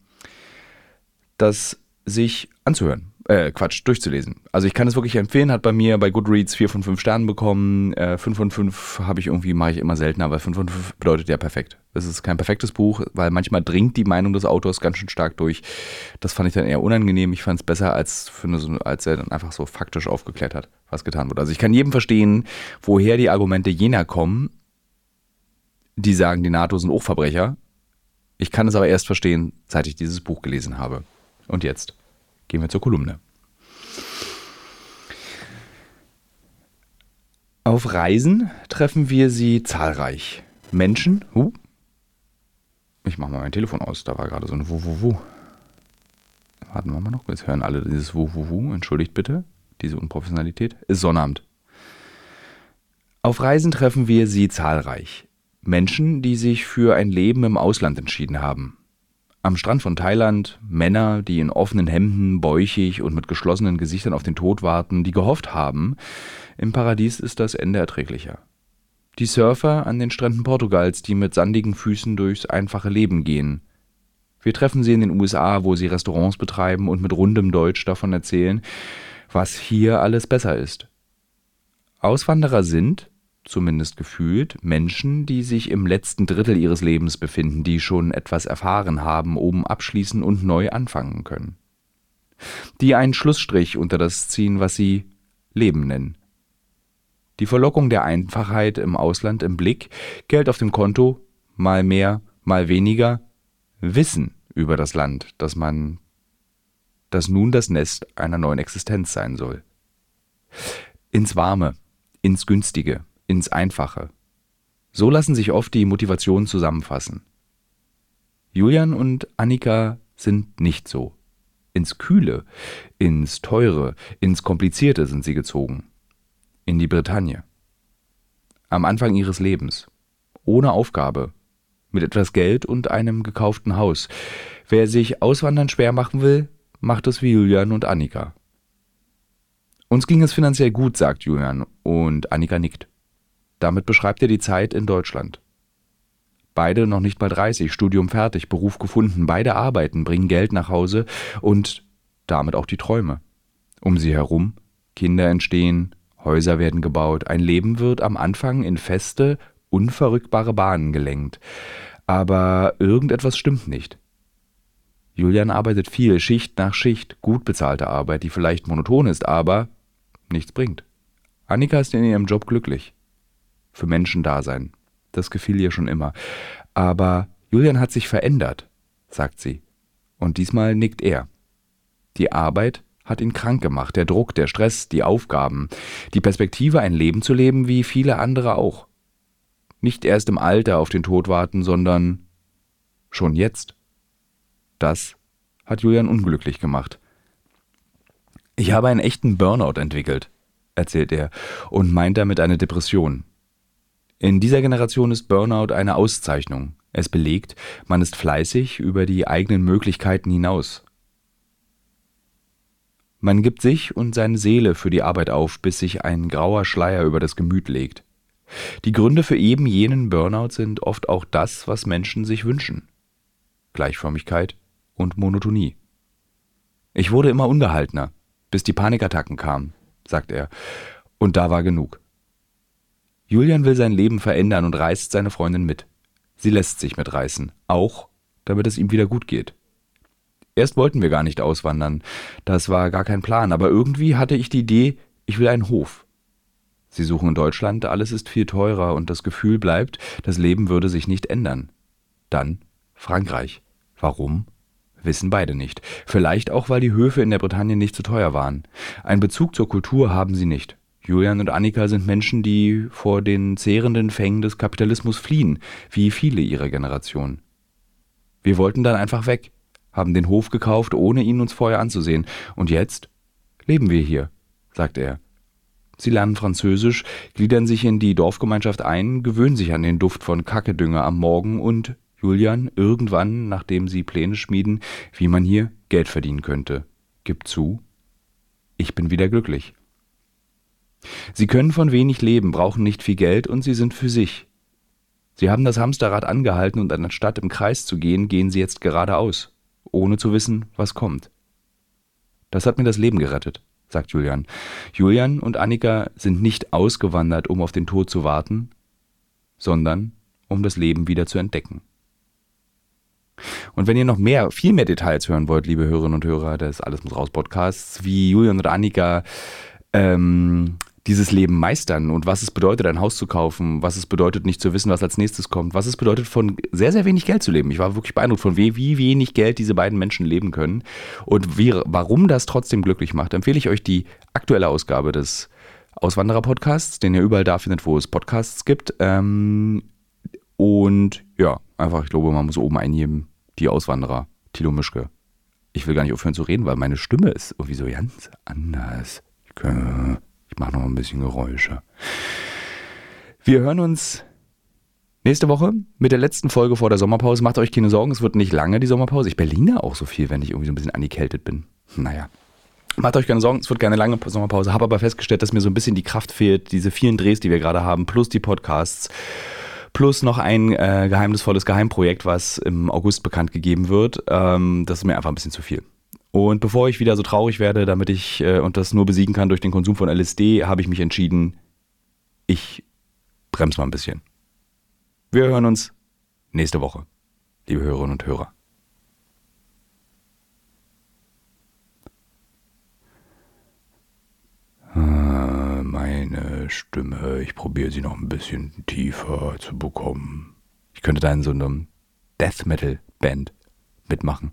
das sich anzuhören äh, Quatsch, durchzulesen. Also ich kann es wirklich empfehlen, hat bei mir bei Goodreads 4 von 5 Sternen bekommen. Äh, 5 von 5 habe ich irgendwie, mache ich immer seltener, aber 5 von 5 bedeutet ja perfekt. Es ist kein perfektes Buch, weil manchmal dringt die Meinung des Autors ganz schön stark durch. Das fand ich dann eher unangenehm. Ich fand es besser, als, eine, als er dann einfach so faktisch aufgeklärt hat, was getan wurde. Also ich kann jedem verstehen, woher die Argumente jener kommen, die sagen, die NATO sind Hochverbrecher. Ich kann es aber erst verstehen, seit ich dieses Buch gelesen habe. Und jetzt Gehen wir zur Kolumne. Auf Reisen treffen wir sie zahlreich. Menschen, uh, ich mache mal mein Telefon aus, da war gerade so ein Wuh-Wuh-Wuh. Warten wir mal noch, jetzt hören alle dieses Wuh-Wuh-Wuh, entschuldigt bitte, diese Unprofessionalität. Ist Sonnabend. Auf Reisen treffen wir sie zahlreich. Menschen, die sich für ein Leben im Ausland entschieden haben. Am Strand von Thailand Männer, die in offenen Hemden, bäuchig und mit geschlossenen Gesichtern auf den Tod warten, die gehofft haben, im Paradies ist das Ende erträglicher. Die Surfer an den Stränden Portugals, die mit sandigen Füßen durchs einfache Leben gehen. Wir treffen sie in den USA, wo sie Restaurants betreiben und mit rundem Deutsch davon erzählen, was hier alles besser ist. Auswanderer sind, zumindest gefühlt, Menschen, die sich im letzten Drittel ihres Lebens befinden, die schon etwas erfahren haben, oben abschließen und neu anfangen können. Die einen Schlussstrich unter das ziehen, was sie Leben nennen. Die Verlockung der Einfachheit im Ausland im Blick, Geld auf dem Konto, mal mehr, mal weniger, Wissen über das Land, das man, das nun das Nest einer neuen Existenz sein soll. Ins Warme, ins Günstige, ins Einfache. So lassen sich oft die Motivationen zusammenfassen. Julian und Annika sind nicht so. Ins Kühle, ins Teure, ins Komplizierte sind sie gezogen. In die Bretagne. Am Anfang ihres Lebens. Ohne Aufgabe. Mit etwas Geld und einem gekauften Haus. Wer sich Auswandern schwer machen will, macht es wie Julian und Annika. Uns ging es finanziell gut, sagt Julian, und Annika nickt. Damit beschreibt er die Zeit in Deutschland. Beide noch nicht mal 30, Studium fertig, Beruf gefunden, beide arbeiten, bringen Geld nach Hause und damit auch die Träume. Um sie herum Kinder entstehen, Häuser werden gebaut, ein Leben wird am Anfang in feste, unverrückbare Bahnen gelenkt. Aber irgendetwas stimmt nicht. Julian arbeitet viel, Schicht nach Schicht, gut bezahlte Arbeit, die vielleicht monoton ist, aber nichts bringt. Annika ist in ihrem Job glücklich für Menschen da sein. Das gefiel ihr schon immer. Aber Julian hat sich verändert, sagt sie. Und diesmal nickt er. Die Arbeit hat ihn krank gemacht, der Druck, der Stress, die Aufgaben, die Perspektive, ein Leben zu leben wie viele andere auch. Nicht erst im Alter auf den Tod warten, sondern schon jetzt. Das hat Julian unglücklich gemacht. Ich habe einen echten Burnout entwickelt, erzählt er und meint damit eine Depression. In dieser Generation ist Burnout eine Auszeichnung. Es belegt, man ist fleißig über die eigenen Möglichkeiten hinaus. Man gibt sich und seine Seele für die Arbeit auf, bis sich ein grauer Schleier über das Gemüt legt. Die Gründe für eben jenen Burnout sind oft auch das, was Menschen sich wünschen. Gleichförmigkeit und Monotonie. Ich wurde immer ungehaltener, bis die Panikattacken kamen, sagt er, und da war genug. Julian will sein Leben verändern und reißt seine Freundin mit. Sie lässt sich mitreißen, auch damit es ihm wieder gut geht. Erst wollten wir gar nicht auswandern, das war gar kein Plan, aber irgendwie hatte ich die Idee, ich will einen Hof. Sie suchen in Deutschland, alles ist viel teurer und das Gefühl bleibt, das Leben würde sich nicht ändern. Dann Frankreich. Warum? Wissen beide nicht. Vielleicht auch, weil die Höfe in der Bretagne nicht zu teuer waren. Ein Bezug zur Kultur haben sie nicht. Julian und Annika sind Menschen, die vor den zehrenden Fängen des Kapitalismus fliehen, wie viele ihrer Generation. Wir wollten dann einfach weg, haben den Hof gekauft, ohne ihn uns vorher anzusehen. Und jetzt leben wir hier, sagt er. Sie lernen Französisch, gliedern sich in die Dorfgemeinschaft ein, gewöhnen sich an den Duft von Kackedünger am Morgen und Julian irgendwann, nachdem sie Pläne schmieden, wie man hier Geld verdienen könnte, gibt zu, ich bin wieder glücklich. Sie können von wenig leben, brauchen nicht viel Geld und sie sind für sich. Sie haben das Hamsterrad angehalten und anstatt im Kreis zu gehen, gehen sie jetzt geradeaus, ohne zu wissen, was kommt. Das hat mir das Leben gerettet, sagt Julian. Julian und Annika sind nicht ausgewandert, um auf den Tod zu warten, sondern um das Leben wieder zu entdecken. Und wenn ihr noch mehr, viel mehr Details hören wollt, liebe Hörerinnen und Hörer des Alles muss raus Podcasts, wie Julian und Annika ähm, dieses Leben meistern und was es bedeutet, ein Haus zu kaufen, was es bedeutet, nicht zu wissen, was als nächstes kommt, was es bedeutet, von sehr, sehr wenig Geld zu leben. Ich war wirklich beeindruckt von wie, wie wenig Geld diese beiden Menschen leben können und wie, warum das trotzdem glücklich macht. Empfehle ich euch die aktuelle Ausgabe des Auswanderer-Podcasts, den ihr überall da findet, wo es Podcasts gibt. Ähm, und ja, einfach, ich glaube, man muss oben eingeben, die Auswanderer, Tilo Mischke. Ich will gar nicht aufhören zu reden, weil meine Stimme ist irgendwie so ganz anders. Ich kann ich mache noch ein bisschen Geräusche. Wir hören uns nächste Woche mit der letzten Folge vor der Sommerpause. Macht euch keine Sorgen, es wird nicht lange, die Sommerpause. Ich berliner auch so viel, wenn ich irgendwie so ein bisschen angekältet bin. Naja. Macht euch keine Sorgen, es wird gerne lange Sommerpause. Habe aber festgestellt, dass mir so ein bisschen die Kraft fehlt, diese vielen Drehs, die wir gerade haben, plus die Podcasts, plus noch ein äh, geheimnisvolles Geheimprojekt, was im August bekannt gegeben wird. Ähm, das ist mir einfach ein bisschen zu viel. Und bevor ich wieder so traurig werde, damit ich äh, und das nur besiegen kann durch den Konsum von LSD, habe ich mich entschieden, ich brems mal ein bisschen. Wir hören uns nächste Woche, liebe Hörerinnen und Hörer. Ah, meine Stimme, ich probiere sie noch ein bisschen tiefer zu bekommen. Ich könnte da in so einem Death Metal Band mitmachen.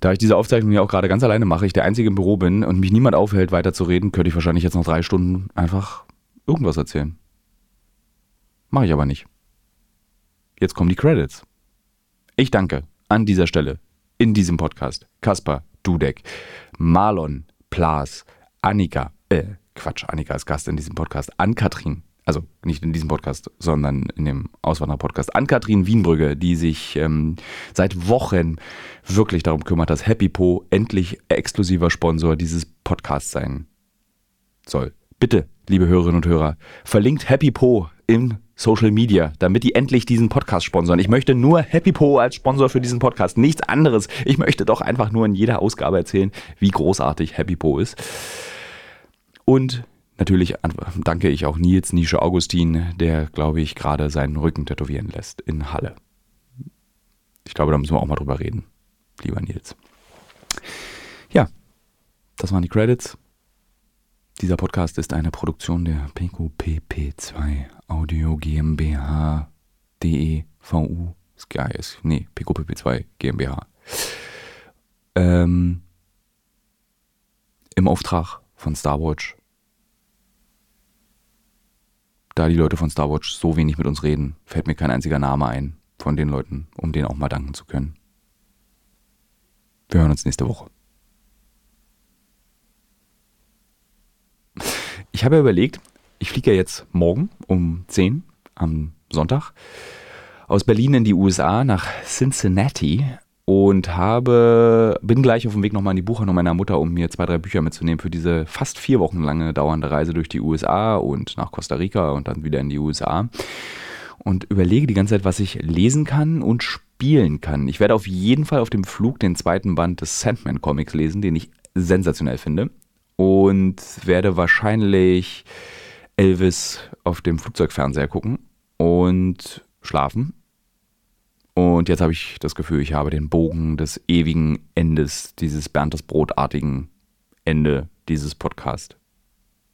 Da ich diese Aufzeichnung ja auch gerade ganz alleine mache, ich der Einzige im Büro bin und mich niemand aufhält, weiterzureden, könnte ich wahrscheinlich jetzt noch drei Stunden einfach irgendwas erzählen. Mache ich aber nicht. Jetzt kommen die Credits. Ich danke an dieser Stelle in diesem Podcast Kaspar Dudek, Marlon Plas, Annika, äh, Quatsch, Annika ist Gast in diesem Podcast, Ann-Kathrin, also nicht in diesem Podcast, sondern in dem Auswanderer-Podcast, Ann-Kathrin Wienbrügge, die sich ähm, seit Wochen wirklich darum kümmert, dass Happy Po endlich exklusiver Sponsor dieses Podcasts sein soll. Bitte, liebe Hörerinnen und Hörer, verlinkt Happy Po im Social Media, damit die endlich diesen Podcast sponsern. Ich möchte nur Happy Po als Sponsor für diesen Podcast, nichts anderes. Ich möchte doch einfach nur in jeder Ausgabe erzählen, wie großartig Happy Po ist. Und natürlich danke ich auch Nils Nische Augustin, der, glaube ich, gerade seinen Rücken tätowieren lässt in Halle. Ich glaube, da müssen wir auch mal drüber reden, lieber Nils. Ja, das waren die Credits. Dieser Podcast ist eine Produktion der PQPP2 Audio GmbH DEVU Sky ist, nee, PQPP2 GmbH. Ähm, Im Auftrag von Starwatch. Da die Leute von Starwatch so wenig mit uns reden, fällt mir kein einziger Name ein von den Leuten, um denen auch mal danken zu können. Wir hören uns nächste Woche. Ich habe ja überlegt, ich fliege ja jetzt morgen um 10 am Sonntag aus Berlin in die USA nach Cincinnati und habe, bin gleich auf dem Weg nochmal in die Buchhandlung meiner Mutter, um mir zwei, drei Bücher mitzunehmen für diese fast vier Wochen lange dauernde Reise durch die USA und nach Costa Rica und dann wieder in die USA. Und überlege die ganze Zeit, was ich lesen kann und spielen kann. Ich werde auf jeden Fall auf dem Flug den zweiten Band des Sandman Comics lesen, den ich sensationell finde und werde wahrscheinlich Elvis auf dem Flugzeugfernseher gucken und schlafen. Und jetzt habe ich das Gefühl, ich habe den Bogen des ewigen Endes, dieses Bernd das Brotartigen Ende dieses Podcasts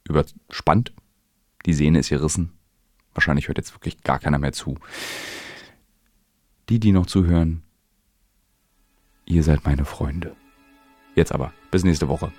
überspannt. Die Sehne ist gerissen. Wahrscheinlich hört jetzt wirklich gar keiner mehr zu. Die, die noch zuhören, ihr seid meine Freunde. Jetzt aber, bis nächste Woche.